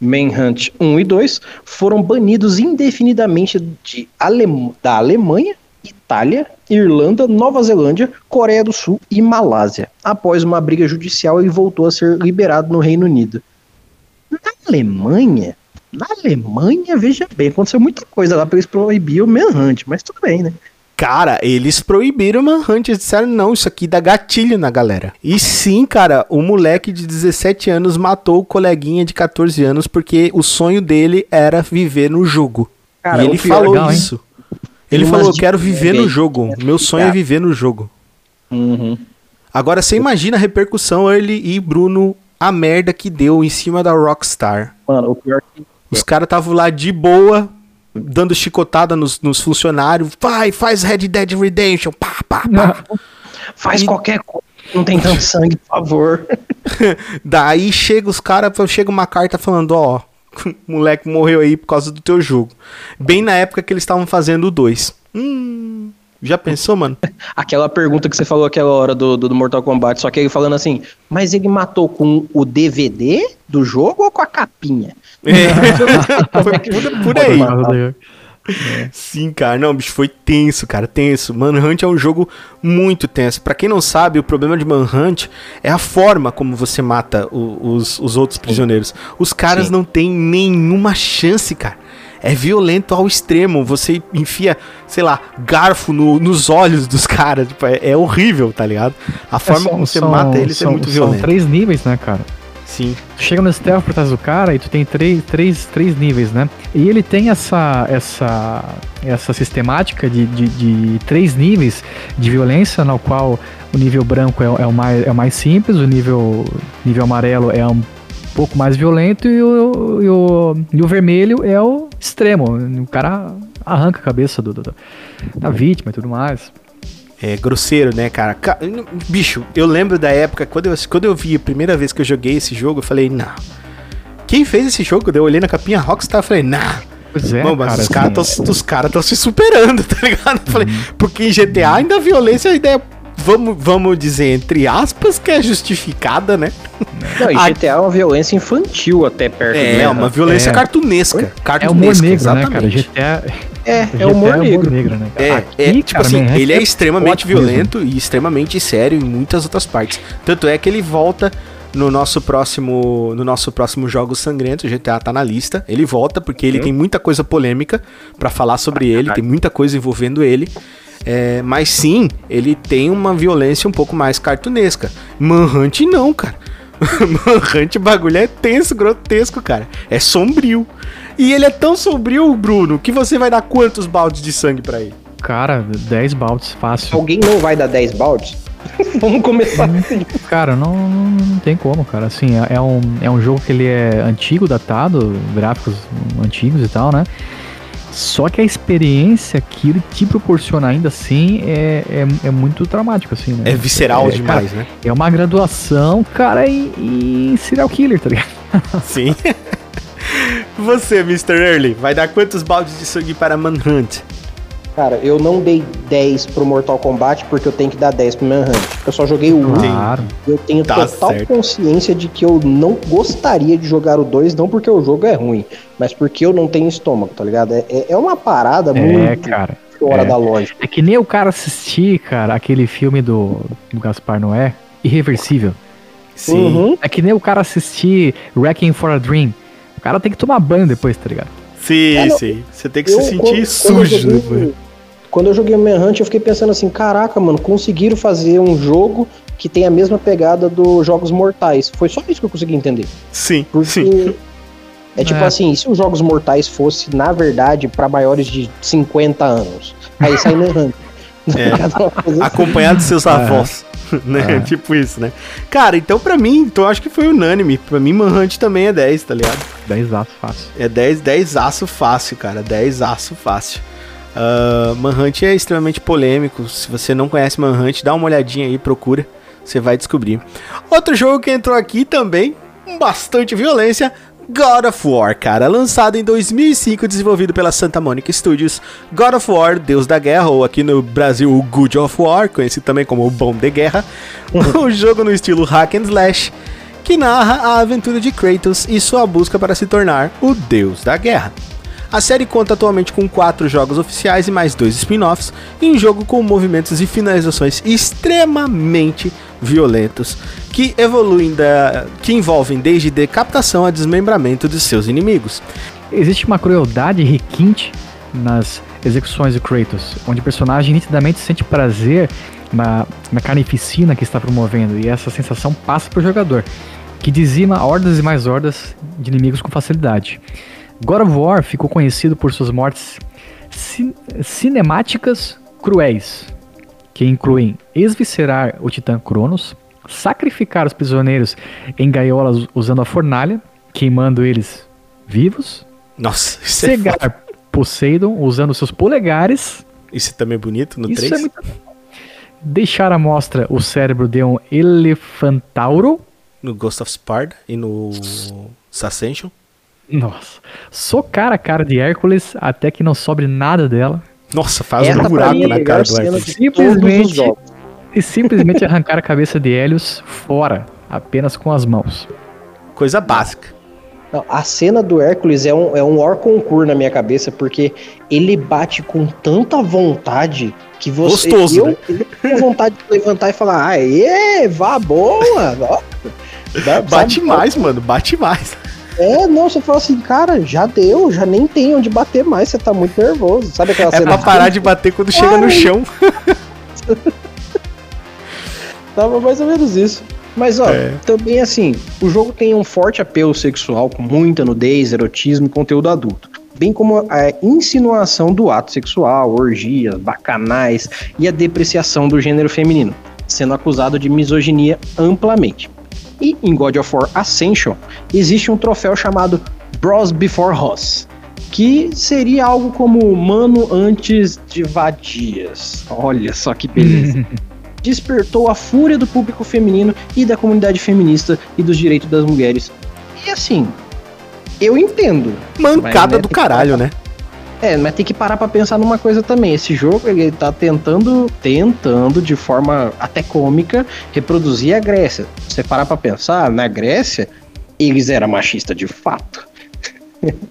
Manhunt 1 e 2 foram banidos indefinidamente de Alem- da Alemanha Itália, Irlanda, Nova Zelândia, Coreia do Sul e Malásia. Após uma briga judicial, ele voltou a ser liberado no Reino Unido. Na Alemanha, na Alemanha, veja bem, aconteceu muita coisa lá para eles proibir o Manhunt, mas tudo bem, né?
Cara, eles proibiram o Manhunt, eles disseram, não, isso aqui dá gatilho na galera. E sim, cara, o moleque de 17 anos matou o coleguinha de 14 anos porque o sonho dele era viver no jogo.
Cara,
e ele falou
legal, hein?
isso. Ele
Tem
falou, eu quero viver no jogo. Meu sonho é viver no jogo.
Uhum.
Agora você imagina a repercussão, Early e Bruno, a merda que deu em cima da Rockstar.
Mano, o pior que
Os caras estavam lá de boa, dando chicotada nos, nos funcionários. Vai, faz Red Dead Redemption. Pá, pá, pá.
faz
E-
qualquer coisa, não tem tanto sangue, por favor. *laughs*
Daí chega os caras, chega uma carta falando, ó, o *laughs* moleque morreu aí por causa do teu jogo. Bem na época que eles estavam fazendo o 2. Hum, já pensou, mano? *laughs*
Aquela pergunta que você falou aquela hora do, do, do Mortal Kombat, só que ele falando assim, mas ele matou com o DVD do jogo ou com a capinha?
É. Foi por, por aí.
É.
Sim, cara, não, bicho, foi tenso, cara, tenso. Manhunt é um jogo muito tenso. Pra quem não sabe, o problema de Manhunt é a forma como você mata o- os, os outros prisioneiros. Os caras
Sim.
não têm nenhuma chance, cara. É violento ao extremo. Você enfia, sei lá, garfo no- nos olhos dos caras. Tipo, é, é horrível, tá ligado? A forma
são-
como você
são-
mata eles é
são-
muito
São
violenta.
três níveis, né, cara?
Sim.
Tu chega no stealth por trás do cara e tu tem três, três, três níveis, né? E ele tem essa essa essa sistemática de, de, de três níveis de violência, no qual o nível branco é, o- é o mais, é o mais simples, o nível, nível amarelo é um pouco mais violento e o, e o, e o vermelho é o extremo. O cara arranca a cabeça do, do- da vítima e tudo mais.
É grosseiro, né, cara? Ca- Bicho, eu lembro da época, quando eu, quando eu vi a primeira vez que eu joguei esse jogo, eu falei, não. Quem fez esse jogo? Eu olhei na capinha Rockstar e falei, não.
Pois é,
Mano, mas
cara.
os caras
assim,
estão os cara tão se superando, *laughs* tá ligado? Eu falei,
Uhum.
porque em GTA ainda a violência ainda é, vamos, vamos dizer, entre aspas, que é justificada, né?
Não, e *laughs* GTA é uma violência infantil até perto
É,
do-
uma violência
É.
cartunesca.
É
cartunesca,
humor negro, né, cara?
exatamente.
GTA,
É, é humor negro.
né, cara?
É,
Aqui,
é tipo
cara,
assim,
Manhattan
ele é extremamente
forte mesmo.
violento e extremamente sério em muitas outras partes. Tanto é que ele volta no nosso próximo no nosso próximo jogo sangrento, o GTA tá na lista. Ele volta porque ele tem muita coisa polêmica pra falar sobre ele, tem muita coisa envolvendo ele. É, mas sim, ele tem uma violência um pouco mais cartunesca. Manhunt não, cara. *laughs* Manhunt, o bagulho é tenso, grotesco, cara. É sombrio. E ele é tão sombrio, Bruno, que você vai dar quantos baldes de sangue pra ele?
Cara, 10 baldes fácil.
Alguém não vai dar 10 baldes? *laughs* Vamos começar assim.
Cara, não, não, não tem como, cara. Assim, é, é um, é um jogo que ele é antigo, datado, gráficos antigos e tal, né? Só que a experiência que ele te proporciona ainda assim é, é, é muito traumático, assim, né?
É visceral
É,
demais,
cara,
né?
É uma graduação, cara, em, em serial killer, tá ligado?
Sim. *laughs* Você, Mr. Early, vai dar quantos baldes de sangue para Manhunt?
Cara, eu não dei 10 pro Mortal Kombat porque eu tenho que dar 10 pro Manhunt. Eu só joguei o 1.
Claro.
Eu tenho
Tá
total
certo.
consciência de que eu não gostaria de jogar o 2, não porque o jogo é ruim, mas porque eu não tenho estômago, tá ligado? É, é- é uma parada
É,
muito
cara.
fora
é.
da lógica.
É que nem o cara assistir, cara, aquele filme do, do Gaspar Noé, Irreversível.
Sim.
Uhum.
É que nem o cara assistir Wrecking for a Dream. O cara tem que tomar banho depois, tá ligado?
Sim,
É, não,
sim. Você tem que
Eu,
se sentir
quando- quando eu
sujo, né,
joguei-
mano?
Quando eu joguei o Manhunt, eu fiquei pensando assim, caraca, mano, conseguiram fazer um jogo que tem a mesma pegada dos Jogos Mortais. Foi só isso que eu consegui entender.
Sim,
Porque
sim.
é tipo
É.
assim, e se os Jogos Mortais fosse, na verdade, pra maiores de 50 anos? Aí sai Manhunt.
É. *laughs*
Assim.
Acompanhado de seus avós. *laughs* Né?
É.
Tipo isso, né? Cara, então pra mim, então acho que foi unânime. Pra mim, Manhunt também é 10, tá ligado?
10 aço fácil.
É 10, 10 aço fácil, cara. 10 aço fácil. Uh, Manhunt é extremamente polêmico. Se você não conhece Manhunt, dá uma olhadinha aí, procura. Você vai descobrir. Outro jogo que entrou aqui também, com bastante violência. God of War, cara, lançado em 2005, desenvolvido pela Santa Monica Studios. God of War, Deus da Guerra, ou aqui no Brasil, o Good of War, conhecido também como o Bom de Guerra. o *laughs* jogo no estilo hack and slash, que narra a aventura de Kratos e sua busca para se tornar o Deus da Guerra. A série conta atualmente com quatro jogos oficiais e mais dois spin-offs, em um jogo com movimentos e finalizações extremamente violentos, que evoluem da, que envolvem desde decapitação a desmembramento de seus inimigos.
Existe uma crueldade requinte nas execuções de Kratos, onde o personagem nitidamente sente prazer na, na carnificina que está promovendo, e essa sensação passa para o jogador, que dizima hordas e mais hordas de inimigos com facilidade. God of War ficou conhecido por suas mortes cin cinemáticas cruéis, que incluem esviscerar o titã Cronos, sacrificar os prisioneiros em gaiolas usando a fornalha, queimando eles vivos,
Nossa, isso é,
cegar
foda.
Poseidon usando seus polegares,
isso também é bonito no
isso
3.
é muito... deixar à mostra o cérebro de um elefantauro,
No Ghost of Sparta e no Ascension.
Nossa, socar a cara de Hércules até que não sobre nada dela.
Nossa, faz
Essa
um buraco
é
na
melhor
cara do Hércules.
Simplesmente- e simplesmente arrancar a cabeça de Hélios fora, apenas com as mãos.
Coisa básica.
Não, a cena do Hércules é um, é um war concurso na minha cabeça, porque ele bate com tanta vontade que você.
Gostoso,
eu,
né?
eu tenho vontade de levantar e falar, aê, vá boa! ó." Dá-
Bate
sabe?
mais, mano, bate mais.
É, não, você fala assim, cara, já deu, já nem tem onde bater mais, você tá muito nervoso. Sabe aquela
É pra parar de bater quando chega no
Ai.
chão. *laughs*
Tava mais ou menos isso. Mas, ó,
É.
também assim, o jogo tem um forte apelo sexual, com muita nudez, erotismo e conteúdo adulto. Bem como a insinuação do ato sexual, orgias, bacanais e a depreciação do gênero feminino, sendo acusado de misoginia amplamente. E em God of War Ascension, existe um troféu chamado Bros Before Hoss, que seria algo como mano antes de vadias. Olha só que beleza *laughs* despertou a fúria do público feminino e da comunidade feminista e dos direitos das mulheres. E assim, eu entendo.
Mancada
né,
do caralho, né?
É, mas tem que parar pra pensar numa coisa também. Esse jogo ele tá tentando, tentando de forma até cômica reproduzir a Grécia. Você parar pra pensar, na Grécia eles eram machistas de fato.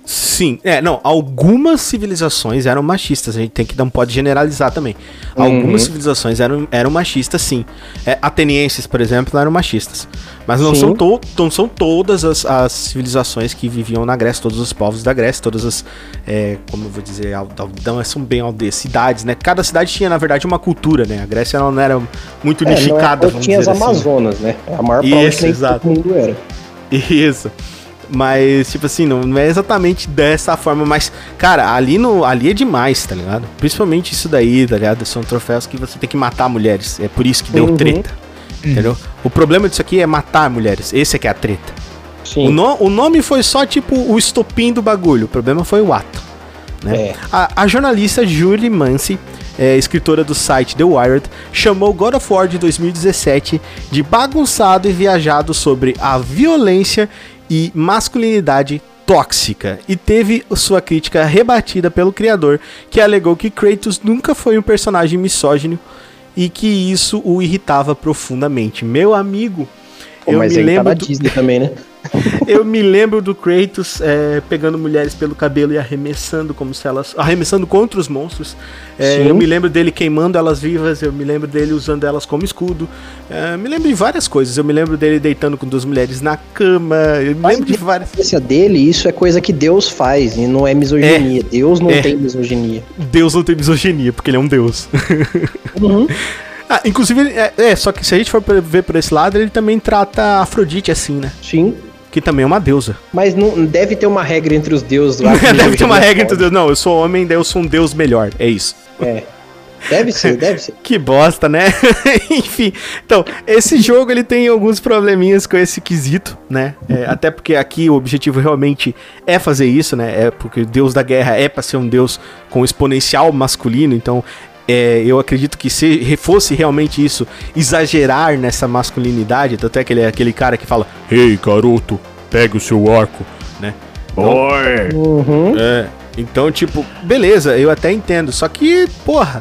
Sim, é, não, algumas civilizações eram machistas, a gente tem que não pode generalizar também.
Uhum.
Algumas civilizações eram, eram machistas, sim. É, atenienses, por exemplo, eram machistas. Mas não
Sim.
são, to não são todas as, as civilizações que viviam na Grécia, todos os povos da Grécia, todas as, é, como eu vou dizer, aldão, são bem aldeias, cidades, né? Cada cidade tinha, na verdade, uma cultura, né? A Grécia não era muito
É, não é,
unificada, vamos
tinha as
assim.
Amazonas, né? A maior
exato.
todo mundo era. *laughs*
Isso. Mas, tipo assim, não, não é exatamente dessa forma, mas, cara, ali, no, ali é demais, tá ligado? Principalmente isso daí, tá ligado? São troféus que você tem que matar mulheres. É por isso que deu
Uhum.
treta. Entendeu? O problema disso aqui é matar mulheres. Esse é que é a treta.
Sim.
O, no- o nome foi só, tipo, o estopim do bagulho. O problema foi o ato. Né?
É.
A, a jornalista Julie Mancy, é, escritora do site The Wired, chamou God of War de 2017 de bagunçado e viajado sobre a violência e masculinidade tóxica e teve sua crítica rebatida pelo criador, que alegou que Kratos nunca foi um personagem misógino e que isso o irritava profundamente. Meu amigo,
Pô,
eu
mas
me
tá
lembro
na
do-
Disney também, né? *laughs* *laughs*
eu me lembro do Kratos é, pegando mulheres pelo cabelo e arremessando como se elas. arremessando contra os monstros. É, eu me lembro dele queimando elas vivas, eu me lembro dele usando elas como escudo. É, me lembro de várias coisas. Eu me lembro dele deitando com duas mulheres na cama. Eu me
Mas
lembro de várias.
ciência dele, isso é coisa que Deus faz e não é misoginia. Deus não
É.
tem misoginia.
Deus não tem misoginia, porque ele é um deus. *laughs*
Uhum.
ah, inclusive, é, é, só que se a gente for ver por esse lado, ele também trata a Afrodite assim, né?
Sim.
Que também é uma deusa.
Mas não deve ter uma regra entre os deuses lá. *laughs*
Deve ter uma regra entre
pode.
Deus. Não, eu sou homem, daí eu sou um deus melhor. É isso.
É. Deve ser, *laughs* deve ser.
Que bosta, né? *laughs* Enfim, então, esse jogo ele tem alguns probleminhas com esse quesito, né? É, até porque aqui o objetivo realmente é fazer isso, né? É porque o deus da guerra é pra ser um deus com exponencial masculino, então é, eu acredito que se fosse realmente isso, exagerar nessa masculinidade, tanto é que ele é aquele cara que fala, Ei, garoto, pega o seu arco, né? Oi!
Uhum.
É, então, tipo, beleza, eu até entendo. Só que, porra,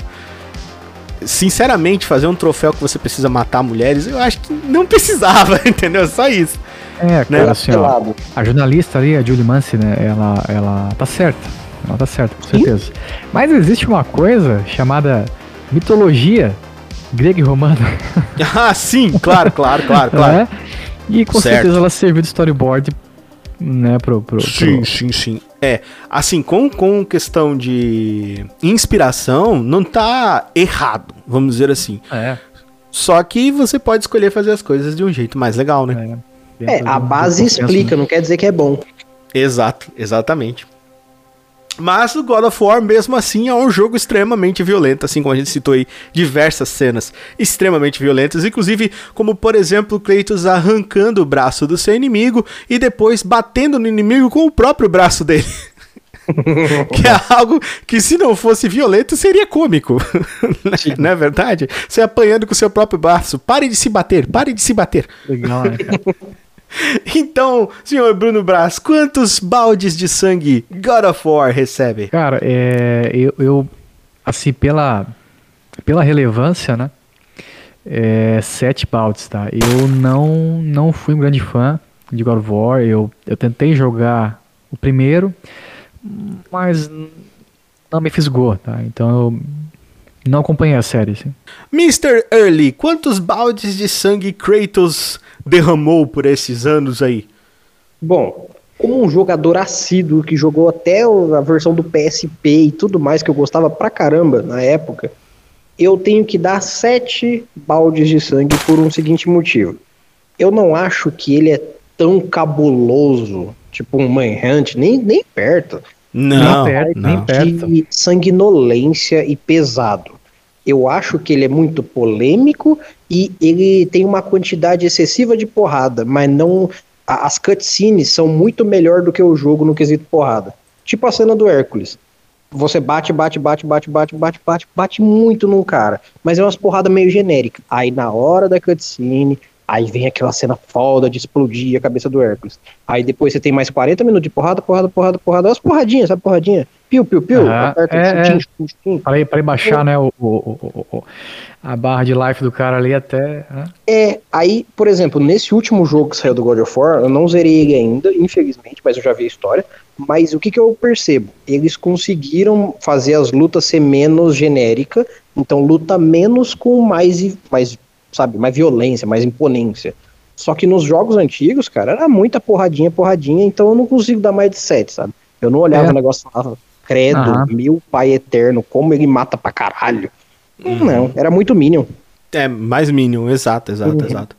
sinceramente, fazer um troféu que você precisa matar mulheres, eu acho que não *laughs* precisava, entendeu? Só isso.
É, cara,
Né?
assim, ó, a jornalista ali, a Julie Mancy, né, ela, ela tá certa. Tá certa, com certeza. Mas existe uma coisa chamada mitologia grega e romana. *laughs*
ah, sim, claro, claro, claro, claro.
É? E com
Certo.
certeza ela serviu de storyboard, né, pro... pro, pro-
Sim, sim, sim. É, assim, com, com questão de inspiração, não tá errado, vamos dizer assim.
É,
Só que você pode escolher fazer as coisas de um jeito mais legal, né?
é.
É, a base explica,
né?
não quer dizer que é bom.
Exato, exatamente. Mas o God of War, mesmo assim, é um jogo extremamente violento, assim como a gente citou aí diversas cenas extremamente violentas, inclusive como, por exemplo, Kratos arrancando o braço do seu inimigo e depois batendo no inimigo com o próprio braço dele. *laughs* que é algo que, se não fosse violento, seria cômico. não é verdade? Você apanhando com o seu próprio braço. Pare de se bater, pare de se bater.
Legal, né, cara? *laughs*
Então, senhor Bruno Brás, quantos baldes de sangue God of War recebe?
Cara, é, eu, eu, assim, pela, pela relevância, né? É, sete baldes, tá? Eu não, não fui um grande fã de God of War. Eu, eu tentei jogar o primeiro, mas não me fisgou, tá? Então eu não acompanhei a série, assim.
Mr. Early, quantos baldes de sangue Kratos derramou por esses anos aí?
Bom, como um jogador assíduo que jogou até a versão do PSP e tudo mais que eu gostava pra caramba na época, eu tenho que dar sete baldes de sangue por um seguinte motivo. Eu não acho que ele é tão cabuloso, tipo um Manhunt, nem, nem perto.
Não,
perto,
não.
nem perto.
de sanguinolência e pesado. Eu acho que ele é muito polêmico e ele tem uma quantidade excessiva de porrada, mas não. a- As cutscenes são muito melhor do que o jogo no quesito porrada. Tipo a cena do Hércules. Você bate, bate, bate, bate, bate, bate, bate, bate muito num cara. Mas é umas porradas meio genéricas. Aí na hora da cutscene, aí vem aquela cena foda de explodir a cabeça do Hércules. Aí depois você tem mais 40 minutos de porrada, porrada, porrada, porrada. Umas porradinhas, sabe porradinha? Piu, piu, piu. Aperta,
é,
chutim,
é.
chutim, chutim.
Para para baixar, né, o, o- o- o- a barra de life do cara ali até. né?
É, aí, por exemplo, nesse último jogo que saiu do God of War, eu não zerei ele ainda, infelizmente, mas eu já vi a história. Mas o que, que eu percebo? Eles conseguiram fazer as lutas ser menos genérica, então luta menos com mais, mais sabe, mais violência, mais imponência. Só que nos jogos antigos, cara, era muita porradinha, porradinha, então eu não consigo dar mais de 7, sabe? Eu não olhava
É.
o negócio e falava, credo,
Aham.
meu pai eterno, como ele mata pra caralho. Não, era muito Minion.
É, mais Minion, exato, exato,
Uhum.
exato.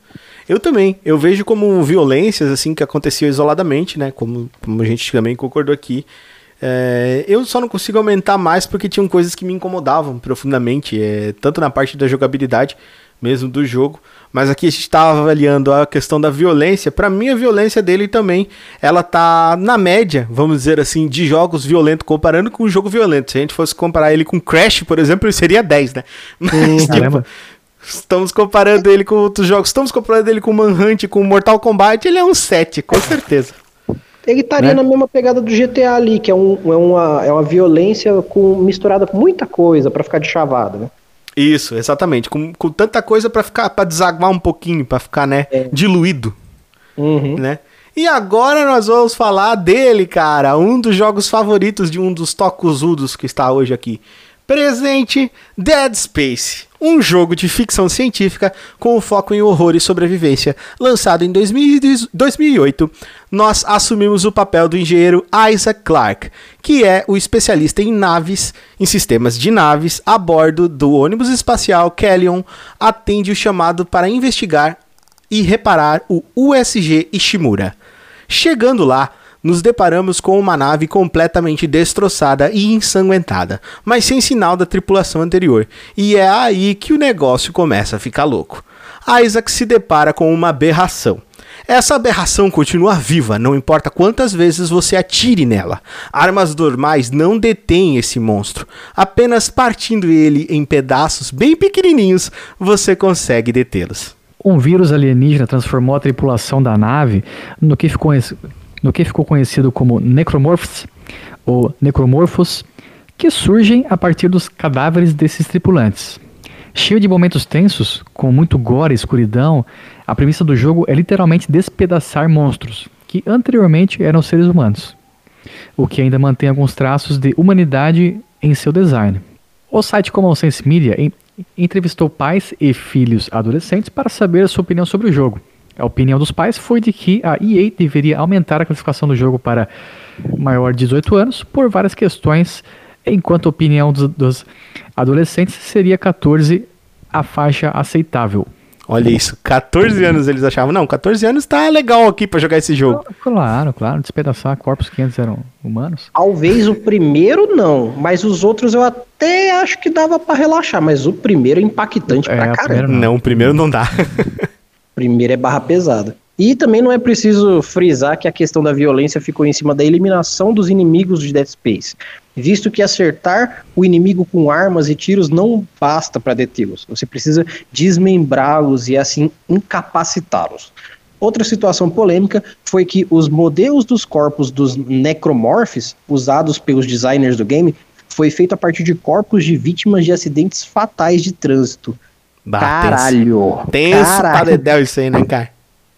Eu também, eu vejo como violências, assim, que aconteciam isoladamente, né, como, como a gente também concordou aqui. É, eu só não consigo aumentar mais porque tinham coisas que me incomodavam profundamente, é, tanto na parte da jogabilidade mesmo do jogo, mas aqui a gente estava avaliando a questão da violência. Pra mim, a violência dele também, ela tá na média, vamos dizer assim, de jogos violentos, comparando com um jogo violento. Se a gente fosse comparar ele com Crash, por exemplo, ele seria 10, né? Mas, tipo,
Caramba.
Estamos comparando ele com outros jogos. Estamos comparando ele com Manhunt, com Mortal Kombat. Ele é um 7, com certeza.
Ele estaria
Né?
na mesma pegada do GTA ali, que é, um, é, uma, é uma violência com, misturada com muita coisa pra ficar de chavada, né?
Isso, exatamente. Com, com tanta coisa pra ficar, para desaguar um pouquinho, pra ficar, né, diluído,
Uhum.
né? E agora nós vamos falar dele, cara, um dos jogos favoritos de um dos tocuzudos que está hoje aqui. Presente Dead Space, um jogo de ficção científica com foco em horror e sobrevivência, lançado em 2000 e 2008. Nós assumimos o papel do engenheiro Isaac Clarke, que é o especialista em naves, em sistemas de naves, a bordo do ônibus espacial Kellion, atende o chamado para investigar e reparar o USG Ishimura. Chegando lá, nos deparamos com uma nave completamente destroçada e ensanguentada, mas sem sinal da tripulação anterior, e é aí que o negócio começa a ficar louco. Isaac se depara com uma aberração. Essa aberração continua viva, não importa quantas vezes você atire nela. Armas normais não detêm esse monstro. Apenas partindo ele em pedaços bem pequenininhos, você consegue detê-los.
Um vírus alienígena transformou a tripulação da nave no que ficou, no que ficou conhecido como necromorphs, ou necromorphos, que surgem a partir dos cadáveres desses tripulantes. Cheio de momentos tensos, com muito gore e escuridão, a premissa do jogo é literalmente despedaçar monstros, que anteriormente eram seres humanos. o que ainda mantém alguns traços de humanidade em seu design. O site Common Sense Media en- entrevistou pais e filhos adolescentes para saber a sua opinião sobre o jogo. A opinião dos pais foi de que a EA deveria aumentar a classificação do jogo para maior de 18 anos por várias questões, enquanto a opinião dos, dos adolescentes seria 14 a faixa aceitável.
Olha isso, 14 anos eles achavam. Não, 14 anos tá legal aqui pra jogar esse jogo.
Claro, claro, despedaçar corpos que antes eram humanos.
Talvez o primeiro não, mas os outros eu até acho que dava pra relaxar, mas o primeiro é impactante
É,
pra caramba.
Não,
o primeiro não dá. *laughs*
primeiro é barra pesada. E também não é preciso frisar que a questão da violência ficou em cima da eliminação dos inimigos de Dead Space, visto que acertar o inimigo com armas e tiros não basta para detê-los. Você precisa desmembrá-los e assim incapacitá-los. Outra situação polêmica foi que os modelos dos corpos dos necromorphs usados pelos designers do game foi feito a partir de corpos de vítimas de acidentes fatais de trânsito.
Bah,
Caralho!
Tenso
caralho.
dedéu isso aí, né, cara?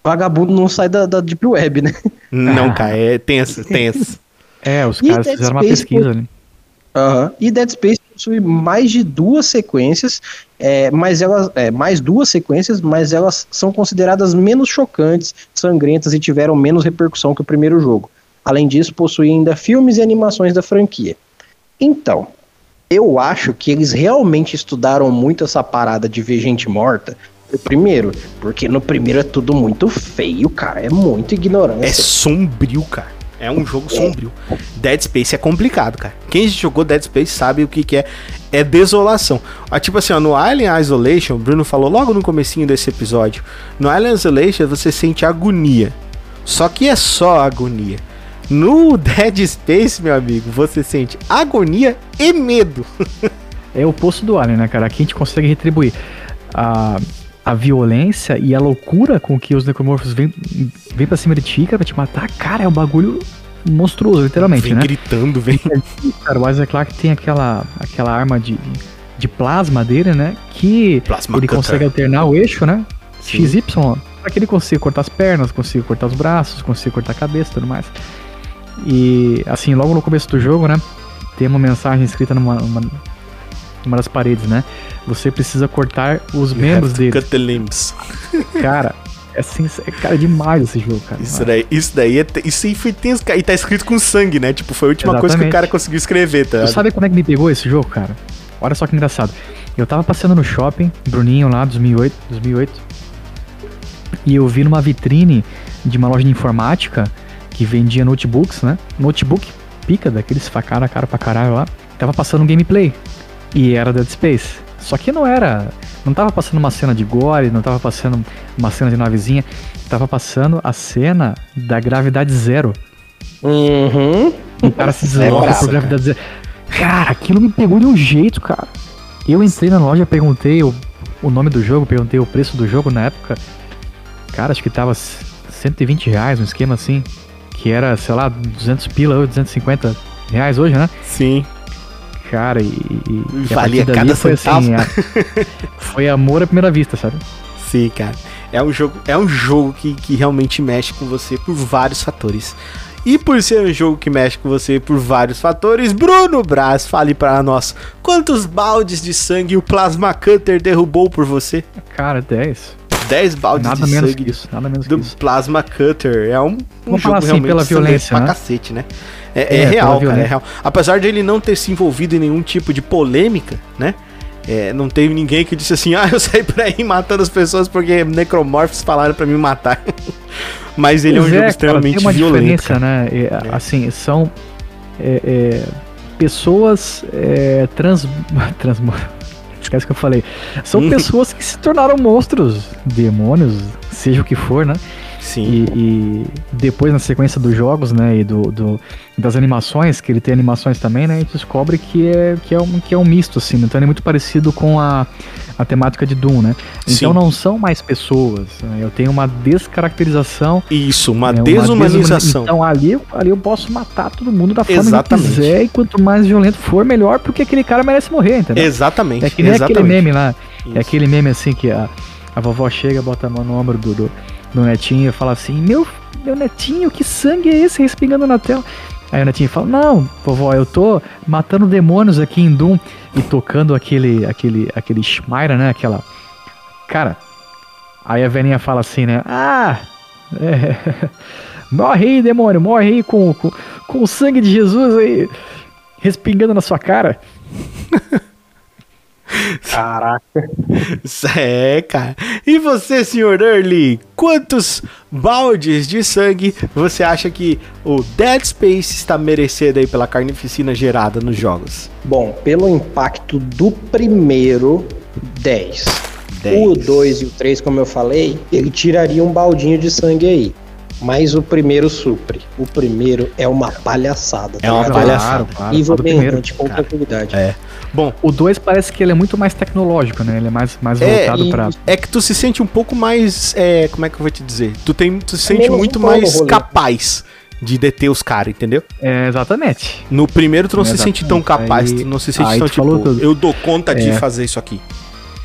Vagabundo não sai da, da Deep Web, né?
Não, *laughs* cara, é tenso, tenso.
É, os
E
caras
Dead
fizeram uma
Space
pesquisa ali.
Aham. E Dead Space possui mais de duas sequências, é, mas elas, é, mais duas sequências, mas elas são consideradas menos chocantes, sangrentas e tiveram menos repercussão que o primeiro jogo. Além disso, possui ainda filmes e animações da franquia. Então, eu acho que eles realmente estudaram muito essa parada de ver gente morta. O primeiro, porque no primeiro é tudo muito feio, cara. É muito ignorância.
É sombrio, cara. É um jogo sombrio. Dead Space é complicado, cara. Quem jogou Dead Space sabe o que, que é. É desolação. Ah, tipo assim, ó, no Alien Isolation, o Bruno falou logo no comecinho desse episódio. No Alien Isolation você sente agonia. Só que é só agonia. No Dead Space, meu amigo, você sente agonia e medo.
É o poço do Alien, né, cara? Aqui a gente consegue retribuir a, a violência e a loucura com que os necromorphos vêm vem pra cima de ti, cara, pra te matar. Cara, é um bagulho monstruoso, literalmente,
Vem
né?
gritando, vem.
Cara, o Isaac Clarke tem aquela, aquela arma de, de plasma dele, né? Que
Plasma
ele
cutter.
consegue alternar o eixo, né?
Sim.
XY, pra que ele consiga cortar as pernas, consiga cortar os braços, consiga cortar a cabeça e tudo mais. E, assim, logo no começo do jogo, né? Tem uma mensagem escrita numa, numa, numa das paredes, né? Você precisa cortar os membros dele.
Cut the limbs. *laughs*
Cara, é, sens- é cara demais esse jogo, cara.
Isso daí, isso daí é, isso aí foi tenso, cara. E tá escrito com sangue, né? Tipo, foi a última coisa que o
Exatamente.
cara conseguiu escrever, tá?
Tu sabe quando é que me pegou esse jogo, cara? Olha só que engraçado. Eu tava passeando no shopping, Bruninho lá, 2008, 2008. E eu vi numa vitrine de uma loja de informática que vendia notebooks, né? Notebook pica, daqueles facaram a cara pra caralho lá. Tava passando um gameplay. E era Dead Space. Só que não era. Não tava passando uma cena de gore, não tava passando uma cena de navezinha. Tava passando a cena da gravidade zero.
Uhum.
O cara se *laughs*
É
desloca
brabo,
por gravidade zero. Cara, aquilo me pegou de um jeito, cara. Eu entrei na loja, perguntei o, o nome do jogo, perguntei o preço do jogo na época. Cara, acho que tava 120 reais, um esquema assim. Que era, sei lá, 200 pila ou 250 reais hoje, né?
Sim.
Cara, e. e e a
Valia cada
foi
centavo.
assim. a- foi amor à primeira vista, sabe?
Sim, cara. É um jogo, é um jogo que, que realmente mexe com você por vários fatores. E por ser um jogo que mexe com você por vários fatores, Bruno Braz, fale para nós quantos baldes de sangue o Plasma Cutter derrubou por você?
Cara, 10.
10 baldes
Nada
de
menos
sangue
que isso, nada menos
do. Plasma Cutter. É um, um
Vamos falar assim,
realmente
pela violência,
pra
né?
cacete, né? É,
É,
é real, cara, é real. Apesar de ele não ter se envolvido em nenhum tipo de polêmica, né? É, não teve ninguém que disse assim, *laughs* ah, eu saí por aí matando as pessoas porque necromorphs falaram pra me matar. *laughs* Mas ele é um
Pois
jogo
cara,
extremamente
tem uma
violento.
diferença,
cara.
né? É, Assim, são é, é, pessoas é, trans, *laughs* trans. Esquece que eu falei. São
Hum.
pessoas que se tornaram monstros, demônios, seja o que for, né?
Sim.
E, e depois, na sequência dos jogos, né, e do, do- das animações, que ele tem animações também, né, a gente descobre que é, que é, um, que é um misto, assim, então ele é muito parecido com a, a temática de Doom, né? Então
Sim.
não são mais pessoas, né? eu tenho uma descaracterização
Isso, uma
é, uma
desumanização.
desumani- Então ali, eu- ali eu posso matar todo mundo da forma
Exatamente.
que eu quiser, e quanto mais violento for, melhor, porque aquele cara merece morrer, entendeu?
Exatamente.
É que nem
exatamente.
aquele meme lá. É
Isso.
aquele meme assim que a, a vovó chega, bota a mão no ombro do, do, do netinho e fala assim: meu, meu netinho, que sangue é esse respingando na tela? Aí o netinho fala, não, vovó, eu tô matando demônios aqui em Doom e tocando aquele, aquele, aquele Shmira, né? Aquela. Cara. Aí a velhinha fala assim, né? Ah! é, *laughs* morre aí, demônio, morre aí com, com, com o sangue de Jesus aí respingando na sua cara. *laughs*
Caraca. *laughs*
É, cara. E você, senhor Early, quantos baldes de sangue você acha que o Dead Space está merecendo aí pela carnificina gerada nos jogos?
Bom, pelo impacto do primeiro, 10.
10.
O 2 e o 3, como eu falei, ele tiraria um baldinho de sangue aí. Mas o primeiro supre. O primeiro é uma palhaçada.
É uma
ligado?
palhaçada.
claro,
rante com
cara.
tranquilidade.
É. Bom,
O 2 parece que ele é muito mais tecnológico, né? Ele é mais, mais
É,
voltado pra.
é que tu se sente um pouco mais. É, como é que eu vou te dizer? Tu, tem, tu se sente
menos
muito mais capaz de deter os caras, entendeu?
É, exatamente.
No primeiro tu não se sente tão capaz,
Aí-
tu não se sente tão tipo,
tudo.
eu dou conta de
É.
fazer isso aqui.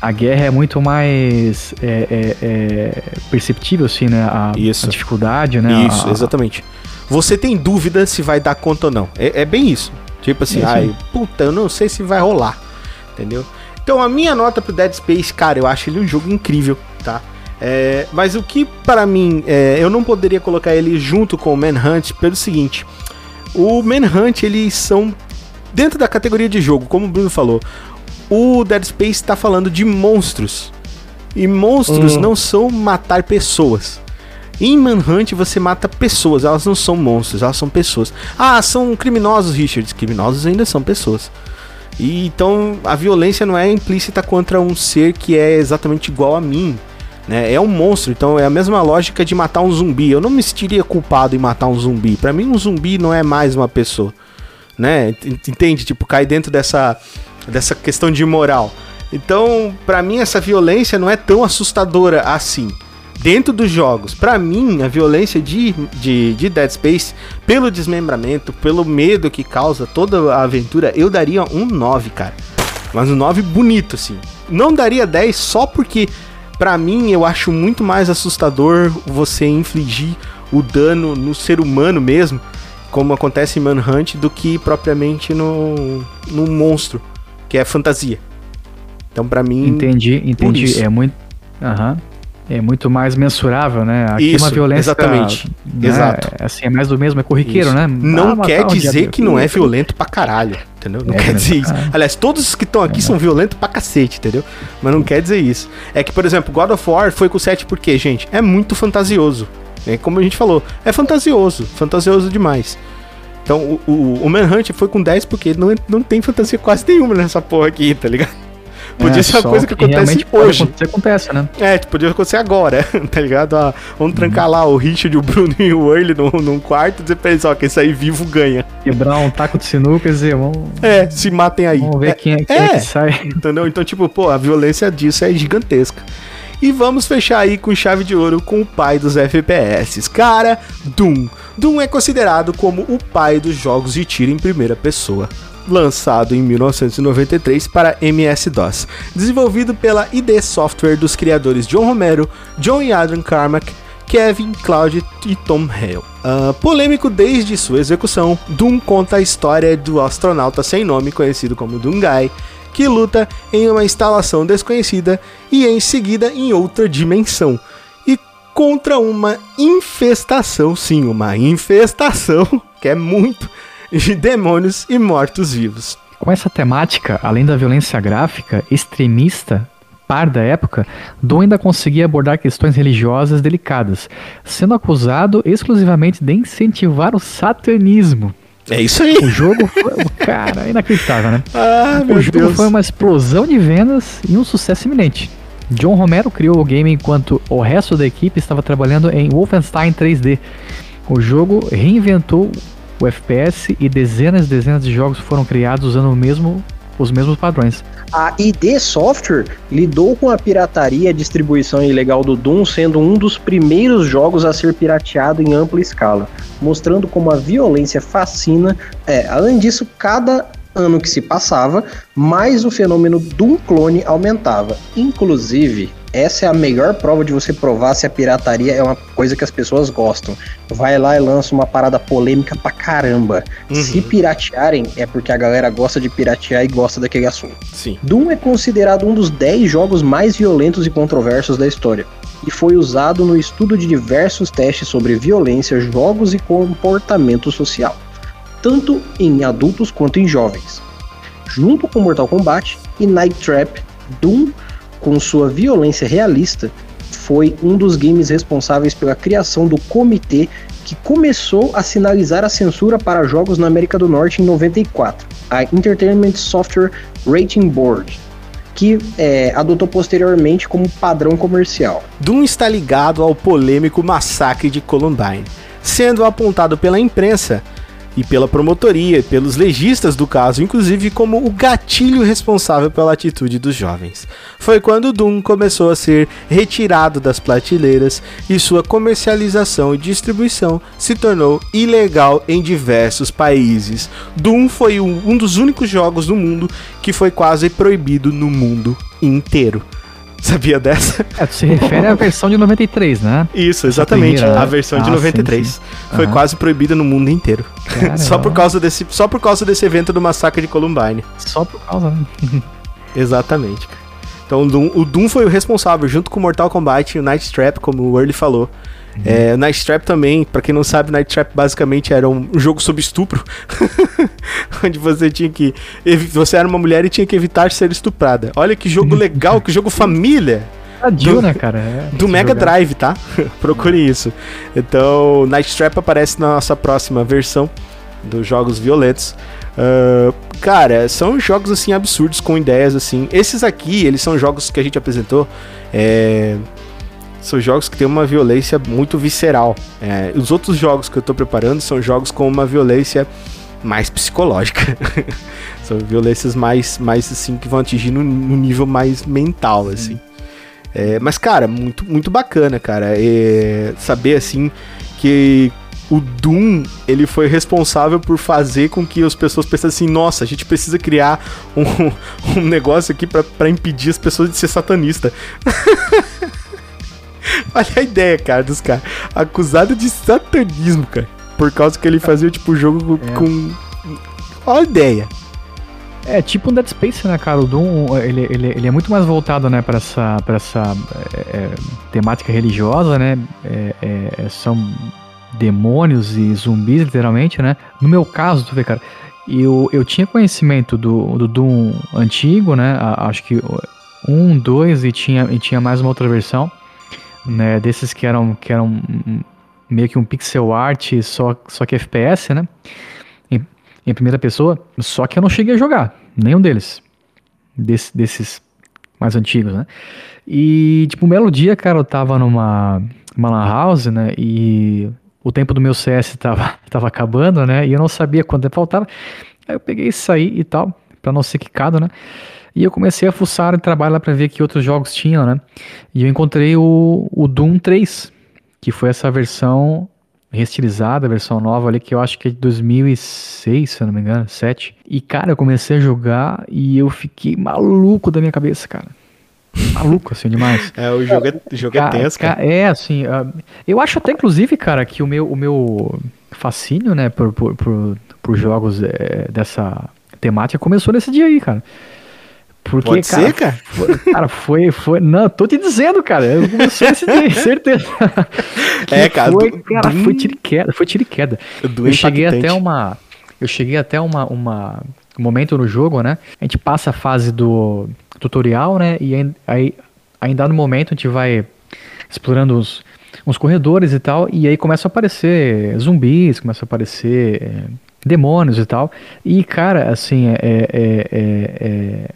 A guerra é muito mais é, é, é, perceptível, assim, né? A, a dificuldade, né?
Isso,
A-
exatamente. Você tem dúvida se vai dar conta ou não. É, é bem isso. Tipo assim,
É
ai, puta, eu não sei se vai rolar. Entendeu? Então a minha nota pro Dead Space, cara, eu acho ele um jogo incrível, tá? É, mas o que para mim, é, eu não poderia colocar ele junto com o Manhunt pelo seguinte: o Manhunt eles são dentro da categoria de jogo, como o Bruno falou. O Dead Space tá falando de monstros. E monstros
Hum.
não são matar pessoas. Em Manhunt você mata pessoas, elas não são monstros, elas são pessoas. Ah, são criminosos, Richards. Criminosos ainda são pessoas. E então a violência não é implícita contra um ser que é exatamente igual a mim. Né? É um monstro, então é a mesma lógica de matar um zumbi. Eu não me sentiria culpado em matar um zumbi. Pra mim, um zumbi não é mais uma pessoa. Né? Ent- Entende? Tipo, cai dentro dessa, dessa questão de moral. Então, pra mim, essa violência não é tão assustadora assim. Dentro dos jogos, pra mim, a violência de, de, de Dead Space, pelo desmembramento, pelo medo que causa toda a aventura, eu daria um 9, cara. Mas um 9 bonito, assim. Não daria 10 só porque, pra mim, eu acho muito mais assustador você infligir o dano no ser humano mesmo, como acontece em Manhunt, do que propriamente no, no monstro, que é fantasia. Então, pra mim,
Entendi, entendi. É muito. Aham. É muito mais mensurável, né? Aqui é
Isso,
uma violência.
exatamente.
né,
Exato.
Assim, é mais do mesmo, é corriqueiro,
Isso.
né?
Não
Ah,
quer
um
dizer que não é violento pra caralho, entendeu? Não
É,
quer
né,
dizer isso.
caralho.
Aliás, todos os que estão aqui são violentos pra cacete, entendeu? Mas não quer dizer isso. É que, por exemplo, God of War foi com 7 porque, gente, é muito fantasioso. É como a gente falou, é fantasioso, fantasioso demais. Então, o, o, o Manhunt foi com 10 porque não, não tem fantasia quase nenhuma nessa porra aqui, tá ligado? Podia
É,
ser uma coisa que acontece hoje.
acontecer, acontece, né?
É, tipo, podia acontecer agora, *laughs* tá ligado? Ah, vamos trancar lá o Richard, o Bruno e o Early num, num quarto e dizer pra eles, ó, quem sair vivo ganha.
Quebrar um taco de sinuca e dizer, vamos,
É, se matem aí.
vamos ver
É,
quem, é, quem
é.
é que sai.
Entendeu? Então, tipo, pô, a violência disso é gigantesca. E vamos fechar aí com chave de ouro com o pai dos FPS. Cara, Doom. Doom é considerado como o pai dos jogos de tiro em primeira pessoa. Lançado em 1993 para MS-DOS. Desenvolvido pela ID Software dos criadores John Romero, John e Adrian Carmack, Kevin, Cloud e Tom Hale. Ah, polêmico desde sua execução, Doom conta a história do astronauta sem nome, conhecido como Doomguy, que luta em uma instalação desconhecida e em seguida em outra dimensão. E contra uma infestação, sim, uma infestação, *laughs* que é muito, de demônios e mortos-vivos.
Com essa temática, além da violência gráfica extremista, par da época, Dom ainda conseguia abordar questões religiosas delicadas, sendo acusado exclusivamente de incentivar o satanismo.
É isso aí.
O jogo foi, cara, inacreditável, né? *laughs*
Ah,
o jogo
Deus.
foi uma explosão de vendas e um sucesso iminente. John Romero criou o game enquanto o resto da equipe estava trabalhando em Wolfenstein 3D. O jogo reinventou o FPS e dezenas e dezenas de jogos foram criados usando o mesmo, os mesmos padrões.
A ID Software lidou com a pirataria e a distribuição ilegal do Doom, sendo um dos primeiros jogos a ser pirateado em ampla escala, mostrando como a violência fascina. É, além disso, cada ano que se passava, mais o fenômeno Doom clone aumentava. Inclusive, essa é a melhor prova de você provar se a pirataria é uma coisa que as pessoas gostam. Vai lá e lança uma parada polêmica pra caramba.
Uhum.
Se piratearem, é porque a galera gosta de piratear e gosta daquele assunto.
Sim.
Doom é considerado um dos 10 jogos mais violentos e controversos da história, e foi usado no estudo de diversos testes sobre violência, jogos e comportamento social, tanto em adultos quanto em jovens. Junto com Mortal Kombat e Night Trap, Doom, com sua violência realista, foi um dos games responsáveis pela criação do comitê que começou a sinalizar a censura para jogos na América do Norte em 94, a Entertainment Software Rating Board, que é, adotou posteriormente como padrão comercial.
Doom está ligado ao polêmico massacre de Columbine, sendo apontado pela imprensa e pela promotoria, pelos legistas do caso, inclusive como o gatilho responsável pela atitude dos jovens. Foi quando Doom começou a ser retirado das prateleiras e sua comercialização e distribuição se tornou ilegal em diversos países. Doom foi um dos únicos jogos do mundo que foi quase proibido no mundo inteiro. *laughs* Sabia dessa?
É, tu se refere à versão de 93, né?
Isso, exatamente.
primeira-
A versão de
Ah,
93
sim, sim.
foi quase proibida no mundo inteiro.
Caramba. *laughs*
só por causa desse, só por causa desse evento do massacre de Columbine.
Só por causa, né? *laughs*
Exatamente. cara. Então o Doom, o Doom foi o responsável, junto com o Mortal Kombat e o Night Trap, como o Early falou. É, o Night Trap também, pra quem não sabe, Night Trap basicamente era um jogo sobre estupro, *laughs* onde você tinha que você era uma mulher e tinha que evitar ser estuprada. Olha que jogo legal, que jogo família
Sadio,
Do-
né, cara? É,
do Mega
jogar.
Drive, tá? *laughs* Procure isso. Então, Night Trap aparece na nossa próxima versão dos jogos violentos. Ah, cara, são jogos assim absurdos com ideias assim. Esses aqui, eles são jogos que a gente apresentou. é, São jogos que têm uma violência muito visceral. É, os outros jogos que eu tô preparando são jogos com uma violência mais psicológica. *laughs* são violências mais, mais assim que vão atingir no, no nível mais mental, assim. É, mas, cara, muito, muito bacana, cara. É, saber, assim, que o Doom, ele foi responsável por fazer com que as pessoas pensassem assim, nossa, a gente precisa criar um, *laughs* um negócio aqui pra, pra impedir as pessoas de ser satanista. *laughs* *laughs* Olha a ideia, cara, dos caras. Acusado de satanismo, cara. Por causa que ele fazia, tipo, o jogo
É.
com... Olha a ideia.
É tipo um Dead Space, né, cara? O Doom, ele, ele, ele é muito mais voltado, né, pra essa, pra essa é, é, temática religiosa, né? É, é, são demônios e zumbis, literalmente, né? No meu caso, tu vê, cara, eu, eu tinha conhecimento do, do Doom antigo, né? A- acho que um, dois e tinha, e tinha mais uma outra versão, né? Desses que eram, que eram meio que um pixel art, só, só que FPS, né? Em, em primeira pessoa, só que eu não cheguei a jogar, nenhum deles. Desse- desses mais antigos, né? E, tipo, um belo dia, cara, eu tava numa, numa house, né? E o tempo do meu CS tava, *laughs* tava acabando, né? E eu não sabia quanto tempo faltava. Aí eu peguei e saí e tal, pra não ser quicado, né? E eu comecei a fuçar e trabalhar lá pra ver que outros jogos tinham, né? E eu encontrei o, o Doom 3, que foi essa versão restilizada, a versão nova ali, que eu acho que é de 2006, se eu não me engano, 7. E, cara, eu comecei a jogar e eu fiquei maluco da minha cabeça, cara. Maluco, assim, demais. *laughs*
É, o jogo é, o jogo é tenso,
ca-
cara.
É, assim, ah, eu acho até, inclusive, cara, que o meu, o meu fascínio, né, por, por, por, por jogos eh, dessa temática começou nesse dia aí, cara. Porque,
Pode
cara,
ser, cara?
Foi, cara, foi, foi. Não, tô te dizendo, cara. Eu comecei esse dia, certeza.
É, cara,
Foi,
do-
cara,
do-
foi tiro e queda. Foi tiro e queda.
O Doom é
Eu cheguei até uma. Eu cheguei até uma, uma um momento no jogo, né? A gente passa a fase do tutorial, né? E aí, em dado momento a gente vai explorando os, uns corredores e tal. E aí começam a aparecer zumbis, começam a aparecer é, demônios e tal. E, cara, assim, é. é, é,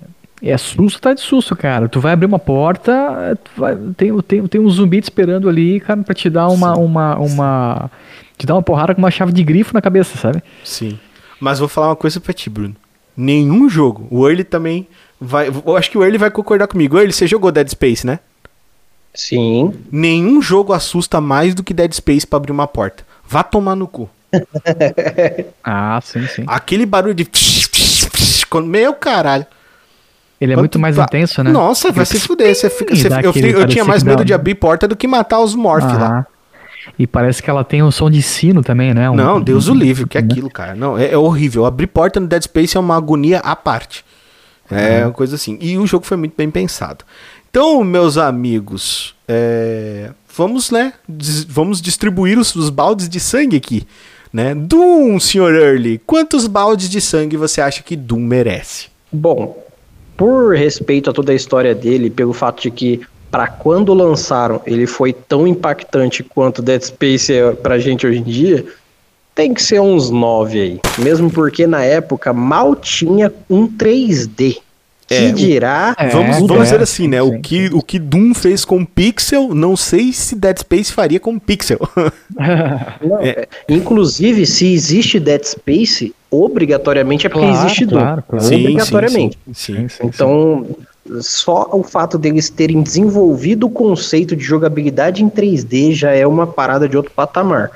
é, é susto tá de susto, cara. Tu vai abrir uma porta, tu vai- tem, tem, tem um zumbi te esperando ali, cara, pra te dar uma, uma, uma. Te dar uma porrada com uma chave de grifo na cabeça, sabe?
Sim. Mas vou falar uma coisa pra ti, Bruno. Nenhum jogo. O Early também vai. Eu acho que o Early vai concordar comigo. Early, você jogou Dead Space, né?
Sim.
Nenhum jogo assusta mais do que Dead Space pra abrir uma porta. Vá tomar no cu. *laughs*
Ah, sim, sim.
Aquele barulho de. quando- Meu caralho.
Ele é
Quanto
muito mais
tá-
intenso, né?
Nossa, vai se fuder. Você fica, você- eu, eu tinha mais medo de abrir porta do que matar os morph lá.
E parece que ela tem um som de sino também, né? Um-
Não, Deus o livre, o que é
né?
aquilo, cara? Não, é, é horrível. Abrir porta no Dead Space é uma agonia à parte. É
Uhum.
uma coisa assim. E o jogo foi muito bem pensado. Então, meus amigos, é, vamos, né? dis- vamos distribuir os, os baldes de sangue aqui. Né? Doom, senhor Early, quantos baldes de sangue você acha que Doom merece?
Bom, por respeito a toda a história dele, pelo fato de que pra quando lançaram ele foi tão impactante quanto Dead Space é pra gente hoje em dia, tem que ser uns 9 aí. Mesmo porque na época mal tinha um 3D. Que
É, o-
dirá.
É,
vamos
é,
vamos dizer
é,
assim, né? o, que, o que Doom fez com Pixel, não sei se Dead Space faria com Pixel. *laughs* *laughs*
Não, é, Inclusive, se existe Dead Space, obrigatoriamente é porque
Claro,
existe Doom.
claro, claro.
Sim,
Obrigatoriamente.
Sim, sim.
Sim.
Então, só o fato deles terem desenvolvido o conceito de jogabilidade em 3D já é uma parada de outro patamar.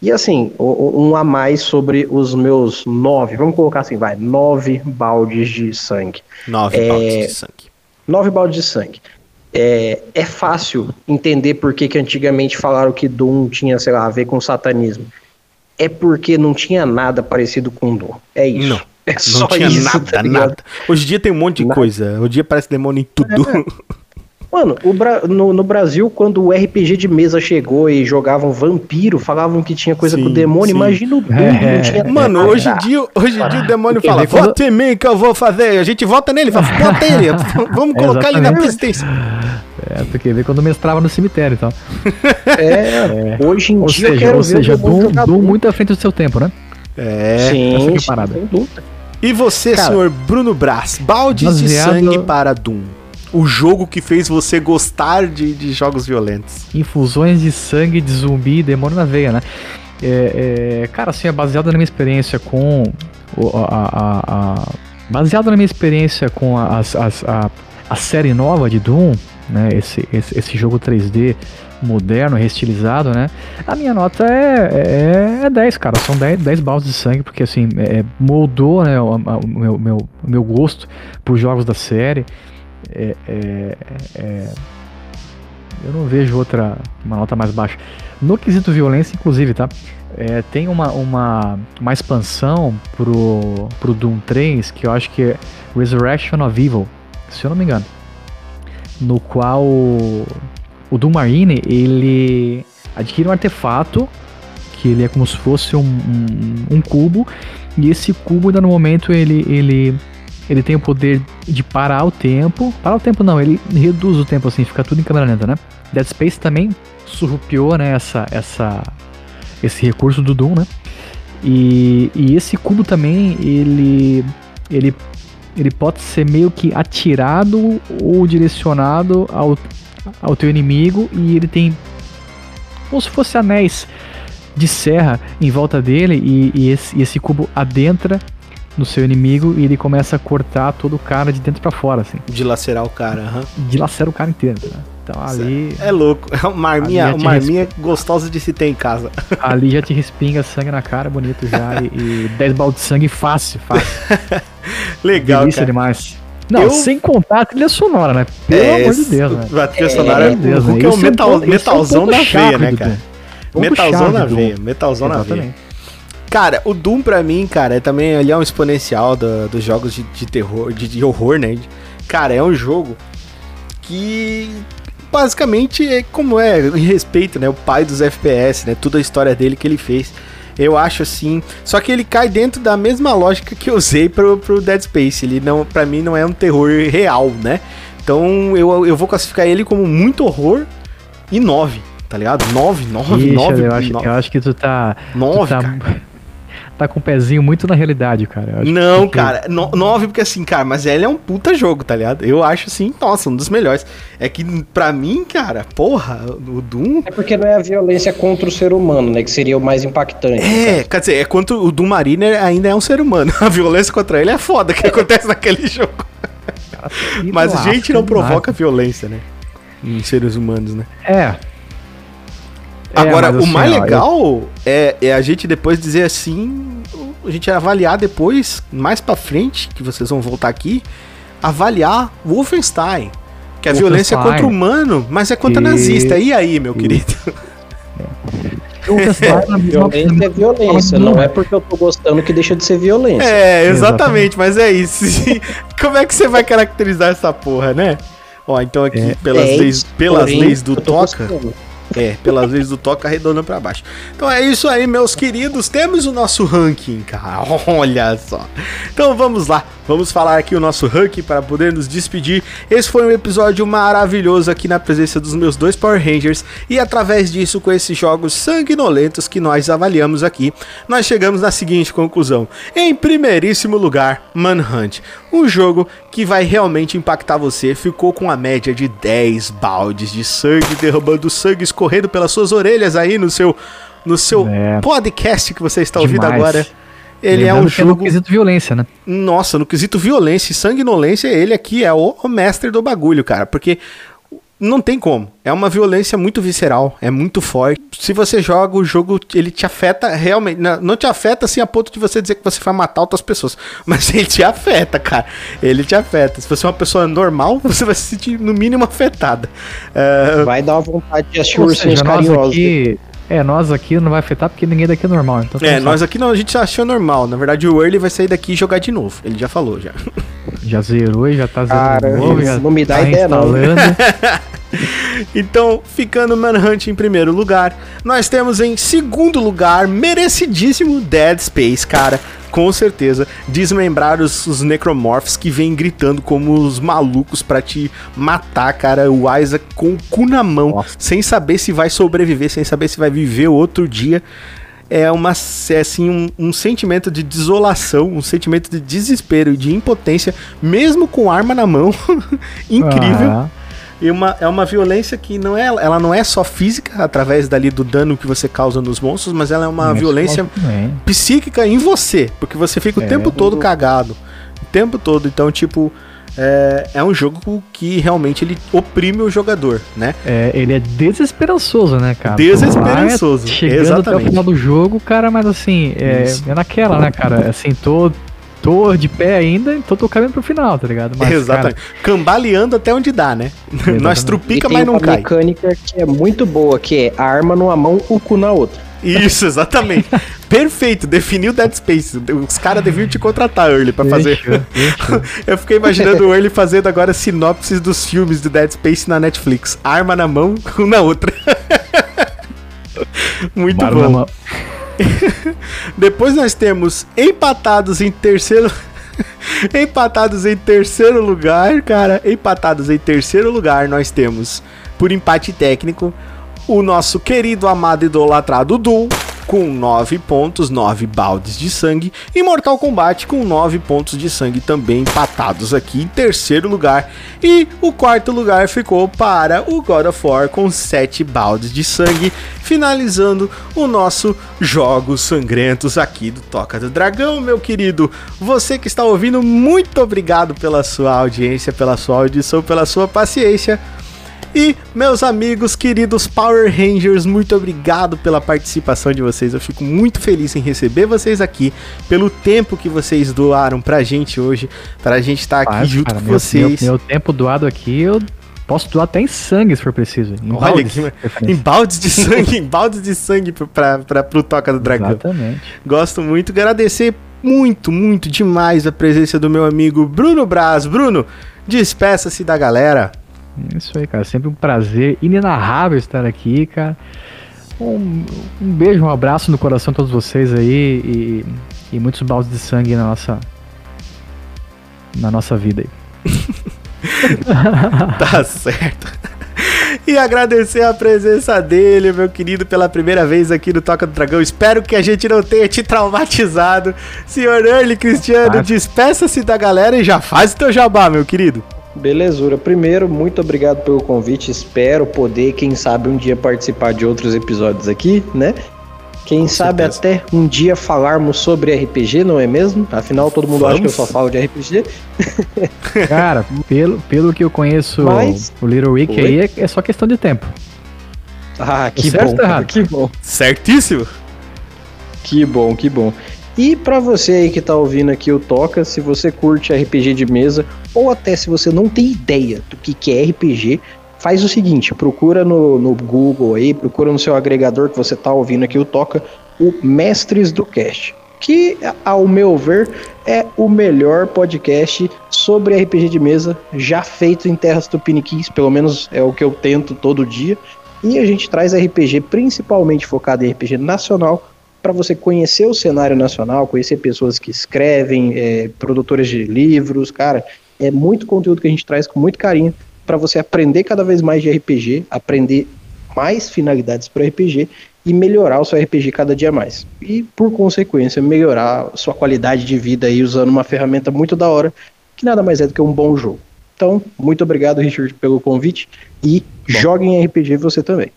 E assim, um a mais sobre os meus nove, vamos colocar assim, vai, nove baldes de sangue.
Nove
É,
baldes de sangue.
Nove baldes de sangue. É, é fácil entender por que, que antigamente falaram que Doom tinha, sei lá, a ver com satanismo. É porque não tinha nada parecido com Doom. É isso.
Não.
É
Não
só
tinha
isso,
nada,
tá
nada. Hoje em dia tem um monte de
Nada.
coisa. Hoje em dia parece demônio em tudo.
Mano, o Bra- no, no Brasil, quando o RPG de mesa chegou e jogavam vampiro, falavam que tinha coisa
Sim,
com o demônio.
sim.
Imagina o Doom,
É.
não tinha
Mano,
nada.
hoje em dia, hoje em dia o demônio fala, vota em mim que eu vou fazer. A gente vota nele, fala, vota ele. Vamos colocar ele na
Exatamente. É, tu quer ver quando mestrava no cemitério e tal. *laughs*
É, hoje em
Ou
dia
seja,
quero
ou seja Doom, Doom muito à frente do seu tempo, né?
É.
Sim,
essa que é a parada.
sem dúvida.
E você,
Cara,
senhor Bruno Brás, baldes de
baseado-
sangue para Doom. O jogo que fez você gostar de, de jogos violentos.
Infusões de sangue de zumbi e demônio na veia, né? É, é, cara, assim, é baseado na minha experiência com. a, a- a- baseado na minha experiência com a, as- a, a série nova de Doom, né? Esse, esse, esse jogo 3D moderno, reestilizado, né? A minha nota é, é, é 10, cara. São 10, 10 baldes de sangue, porque assim, é, moldou né, o, o meu, meu, meu gosto por jogos da série. É, é, é, eu não vejo outra, uma nota mais baixa. No quesito violência, inclusive, tá? É, tem uma, uma, uma expansão pro, pro Doom 3 que eu acho que é Resurrection of Evil, se eu não me engano. No qual o, o Doom Marine ele adquire um artefato que ele é como se fosse um, um, um cubo e esse cubo no momento ele, ele ele tem o poder de parar o tempo. Parar o tempo não, ele reduz o tempo assim, fica tudo em câmera lenta, né? Dead Space também surrupiou, né, essa, essa, esse recurso do Doom, né? E, e esse cubo também, ele, ele, ele pode ser meio que atirado ou direcionado ao, ao teu inimigo e ele tem como se fosse anéis de serra em volta dele e, e esse, e esse cubo adentra no seu inimigo e ele começa a cortar todo o cara de dentro pra fora, assim.
Dilacerar o cara, aham.
Dilacera o cara inteiro, né? Então ali,
É louco. É uma arminha, uma arminha gostosa de se ter em casa. *laughs*
ali já te respinga sangue na cara, bonito já. E, e 10 baldes de sangue fácil, fácil. *laughs*
Legal,
Delícia
cara.
demais. Não,
Eu-
sem contar a trilha sonora, né? Pelo
É,
amor de Deus, né?
A trilha
É,
sonora
amor de Deus,
o
né?
É um
Esse
metal,
esse é um
metalzão na veia, né, cara? Metalzão na veia, metalzão na veia. Cara, o Doom pra mim, cara, é também ele é um exponencial do- dos jogos de, de terror, de, de horror, né? Cara, é um jogo que basicamente é como é, em respeito, né? O pai dos FPS, né? Toda a história dele que ele fez. Eu acho assim. Só que ele cai dentro da mesma lógica que eu usei pro, pro Dead Space. Ele não, para mim, não é um terror real, né? Então eu, eu vou classificar ele como muito horror e 9, tá ligado? 9, 9,
Ixi,
9,
eu, acho, eu acho que tu tá. tu
9,
tá,
cara.
Tá com o pezinho muito na realidade, cara. Eu acho
Não,
que-
cara, no, 9 porque assim, cara, mas ele é um puta jogo, tá ligado? Eu acho assim, nossa, um dos melhores. É que pra mim, cara, porra, o Doom.
É porque não é a violência contra o ser humano, né? Que seria o mais impactante.
É, quer dizer, é quanto o Doom Mariner ainda é um ser humano. *laughs* A violência contra ele é foda que *laughs* acontece naquele jogo.
que
Mas a gente não
demais.
provoca violência, né? Em seres humanos, né?
É. É,
Agora,
mas
o
assim,
mais
ó, eu-
legal é, é a gente depois dizer assim, a gente avaliar depois, mais pra frente, que vocês vão voltar aqui, avaliar Wolfenstein. Que a
Wolfenstein.
violência é contra o humano, mas é contra
E-
nazista. E aí, meu querido? *laughs*
Violência é violência, não é porque eu tô gostando que deixa de ser violência.
É, exatamente, mas é isso. *laughs* Como é que você vai caracterizar essa porra, né? Ó, então aqui, pelas,
É,
leis, pelas
porém,
leis do Toca,
gostando.
É, pelas vezes do toca arredondando pra baixo. Então é isso aí, meus queridos. Temos o nosso ranking, cara. *laughs* Olha só. Então vamos lá. Vamos falar aqui o nosso ranking para poder nos despedir. Esse foi um episódio maravilhoso aqui na presença dos meus dois Power Rangers. E através disso, com esses jogos sanguinolentos que nós avaliamos aqui, nós chegamos na seguinte conclusão. Em primeiríssimo lugar, Manhunt. Um jogo que vai realmente impactar você. Ficou com a média de 10 baldes de sangue, derramando sangue escorrendo pelas suas orelhas aí no seu, no seu
É.
podcast que você está ouvindo
Demais.
agora. Ele é
Lembrando
um
que no
jogo.
quesito violência, né?
Nossa, no quesito violência e sanguinolência, ele aqui é o, o mestre do bagulho, cara. Porque não tem como. É uma violência muito visceral, é muito forte. Se você joga o jogo, ele te afeta realmente. Não não te afeta assim a ponto de você dizer que você vai matar outras pessoas. *laughs* Mas ele te afeta, cara. Ele te afeta. Se você é uma pessoa normal, *laughs* você vai se sentir no mínimo afetada. É,
Vai dar uma vontade de assistir ursinhos carinhosos.
aqui. É, nós aqui não vai afetar porque ninguém daqui é normal. Então tá
é,
suave.
nós aqui não, a gente achou normal. Na verdade, o Early vai sair daqui e jogar de novo. Ele já falou já. *laughs*
já zerou e já tá zerando
Cara,
de novo, já
não me dá
tá
ideia, não. *laughs*
Então, ficando Manhunt em primeiro lugar, nós temos em segundo lugar, merecidíssimo Dead Space, cara. Com certeza, desmembrar os, os necromorphs que vêm gritando como os malucos pra te matar, cara. O Isaac com o cu na mão,
Nossa.
sem saber se vai sobreviver, sem saber se vai viver outro dia. É uma é assim um, um sentimento de desolação, um sentimento de desespero e de impotência, mesmo com arma na mão. *laughs* Incrível.
Ah,
E uma, é uma violência que não é, ela não é só física, através dali do dano que você causa nos monstros, mas ela é uma
mas
violência psíquica em você, porque você fica o
É.
tempo todo cagado. O tempo todo. Então, tipo, é, é um jogo que realmente ele oprime o jogador, né?
É, ele é desesperançoso, né, cara?
Desesperançoso,
Lá Chegando até
exatamente.
o final do jogo, cara, mas assim, é, é naquela, né, cara? Assim, tô, tô de pé ainda, então tô caminhando pro final, tá ligado? Mas,
Exatamente. Cambaleando até onde dá, né? *laughs* Nós trupica,
tem
mas não
uma
cai.
mecânica que é muito boa, que é a arma numa mão, o cu na outra.
Isso, *laughs* exatamente. Perfeito, definiu Dead Space. Os caras deviam te contratar, Early, pra
cara,
fazer. *laughs* Eu fiquei imaginando o Early fazendo agora sinopses dos filmes do Dead Space na Netflix. Arma na mão, um na outra. Muito
na
bom. *laughs* Depois nós temos empatados em terceiro. *laughs* empatados em terceiro lugar, cara. Empatados em terceiro lugar, nós temos, por empate técnico, o nosso querido, amado, idolatrado Doom. Com 9 pontos, 9 baldes de sangue. E Mortal Kombat com 9 pontos de sangue também empatados aqui em terceiro lugar. E o quarto lugar ficou para o God of War com 7 baldes de sangue. Finalizando o nosso Jogos Sangrentos aqui do Toca do Dragão, meu querido. Você que está ouvindo, muito obrigado pela sua audiência, pela sua audição, pela sua paciência. E, meus amigos, queridos Power Rangers, muito obrigado pela participação de vocês. Eu fico muito feliz em receber vocês aqui, pelo tempo que vocês doaram pra gente hoje, pra gente estar aqui
Faz,
junto
cara,
com
meu,
vocês.
Meu, meu tempo doado aqui, eu posso doar até em sangue se for preciso. Em
Olha
baldes,
que- Em baldes de sangue, em baldes de sangue pra, pra, pro Toca do Dragão.
Exatamente.
Gosto muito, agradecer muito, muito demais a presença do meu amigo Bruno Braz. Bruno, despeça-se da galera.
Isso aí, cara. Sempre um prazer inenarrável estar aqui, cara. Um, um beijo, um abraço no coração de todos vocês aí e, e muitos baldes de sangue na nossa na nossa vida aí. *laughs*
Tá certo. E agradecer a presença dele, meu querido, pela primeira vez aqui no Toca do Dragão. Espero que a gente não tenha te traumatizado. Senhor Early Cristiano, despeça-se da galera e já faz o teu jabá, meu querido.
Belezura. Primeiro, muito obrigado pelo convite. Espero poder, quem sabe, um dia participar de outros episódios aqui, né? Quem sabe
certeza.
até um dia falarmos sobre RPG, não é mesmo? Afinal, todo mundo acha que eu
Vamos.
só falo de RPG. *laughs*
Cara, pelo, pelo que eu conheço
Mas-
o Little Rick
Oi?
aí, é, é só questão de tempo.
Ah, que
certo
bom, que bom.
Certíssimo.
Que bom, que bom. E para você aí que tá ouvindo aqui o Toca, se você curte RPG de mesa, ou até se você não tem ideia do que, que é RPG, faz o seguinte, procura no, no Google aí, procura no seu agregador que você tá ouvindo aqui o Toca, o Mestres do Cast. Que, ao meu ver, é o melhor podcast sobre RPG de mesa já feito em terras tupiniquins, pelo menos é o que eu tento todo dia. E a gente traz RPG principalmente focado em RPG nacional, para você conhecer o cenário nacional, conhecer pessoas que escrevem, é, produtores de livros, cara, é muito conteúdo que a gente traz com muito carinho para você aprender cada vez mais de RPG, aprender mais finalidades para RPG e melhorar o seu RPG cada dia mais. E, por consequência, melhorar a sua qualidade de vida aí usando uma ferramenta muito da hora, que nada mais é do que um bom jogo. Então, muito obrigado, Richard, pelo convite e Bom. jogue em RPG você também.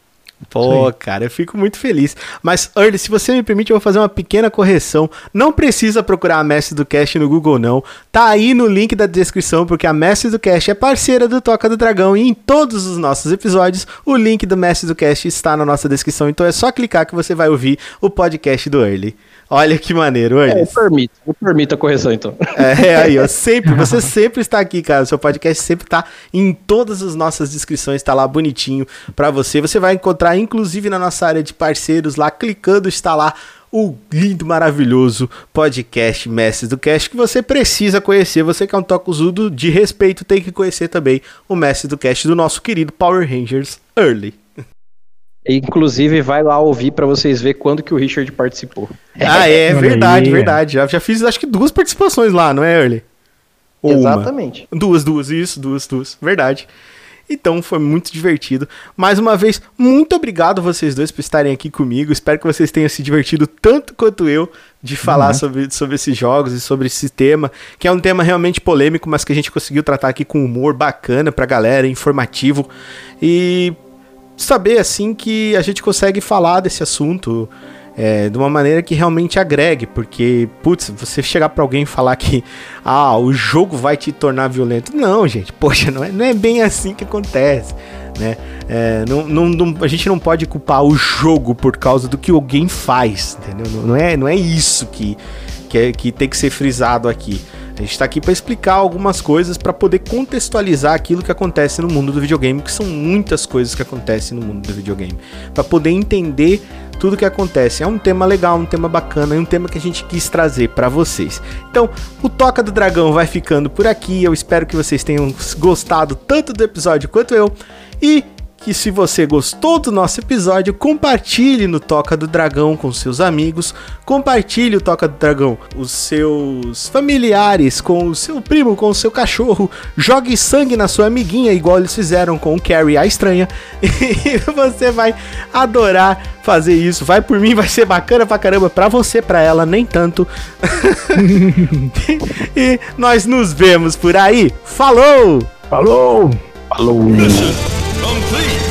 Pô, cara, eu fico muito feliz. Mas, Early, se você me permite, eu vou fazer uma pequena correção. Não precisa procurar a Mestre do Cast no Google, não. Tá aí no link da descrição, porque a Mestre do Cast é parceira do Toca do Dragão e em todos os nossos episódios, o link do Mestre do Cast está na nossa descrição. Então é só clicar que você vai ouvir o podcast do Early. Olha que maneiro,
é, eu permito, eu permito a correção então.
É, aí, ó, *laughs* sempre, você sempre está aqui, cara. O seu podcast sempre está em todas as nossas descrições, está lá bonitinho para você. Você vai encontrar, inclusive na nossa área de parceiros, lá clicando, está lá o lindo, maravilhoso podcast Mestres do Cast que você precisa conhecer. Você que é um tocozudo de respeito tem que conhecer também o Mestre do Cast do nosso querido Power Rangers Early.
Inclusive, vai lá ouvir para vocês ver quando que o Richard participou. *laughs*
Ah, é, verdade, verdade. Já, já fiz acho que duas participações lá, não é, Early?
Ou Exatamente.
Uma. Duas, duas, isso, duas, duas. Verdade. Então foi muito divertido. Mais uma vez, muito obrigado vocês dois por estarem aqui comigo. Espero que vocês tenham se divertido tanto quanto eu de falar uhum. sobre, sobre esses jogos e sobre esse tema, que é um tema realmente polêmico, mas que a gente conseguiu tratar aqui com humor bacana pra galera, informativo. E saber assim que a gente consegue falar desse assunto é, de uma maneira que realmente agregue, porque, putz, você chegar para alguém e falar que *laughs* ah, o jogo vai te tornar violento. Não, gente, poxa, não é, não é bem assim que acontece. Né? É, não, não, não, a gente não pode culpar o jogo por causa do que alguém faz, entendeu? Não, é, não é isso que, que, é, que tem que ser frisado aqui. A gente está aqui para explicar algumas coisas para poder contextualizar aquilo que acontece no mundo do videogame, que são muitas coisas que acontecem no mundo do videogame, para poder entender tudo que acontece. É um tema legal, um tema bacana e um tema que a gente quis trazer para vocês. Então, o Toca do Dragão vai ficando por aqui. Eu espero que vocês tenham gostado tanto do episódio quanto eu. E que se você gostou do nosso episódio, compartilhe no Toca do Dragão com seus amigos, compartilhe o Toca do Dragão, os seus familiares, com o seu primo, com o seu cachorro, jogue sangue na sua amiguinha, igual eles fizeram com o Carrie a Estranha, *laughs* e você vai adorar fazer isso. Vai por mim, vai ser bacana pra caramba, pra você, pra ela, nem tanto. *laughs* e nós nos vemos por aí. Falou!
Falou!
Falou! 对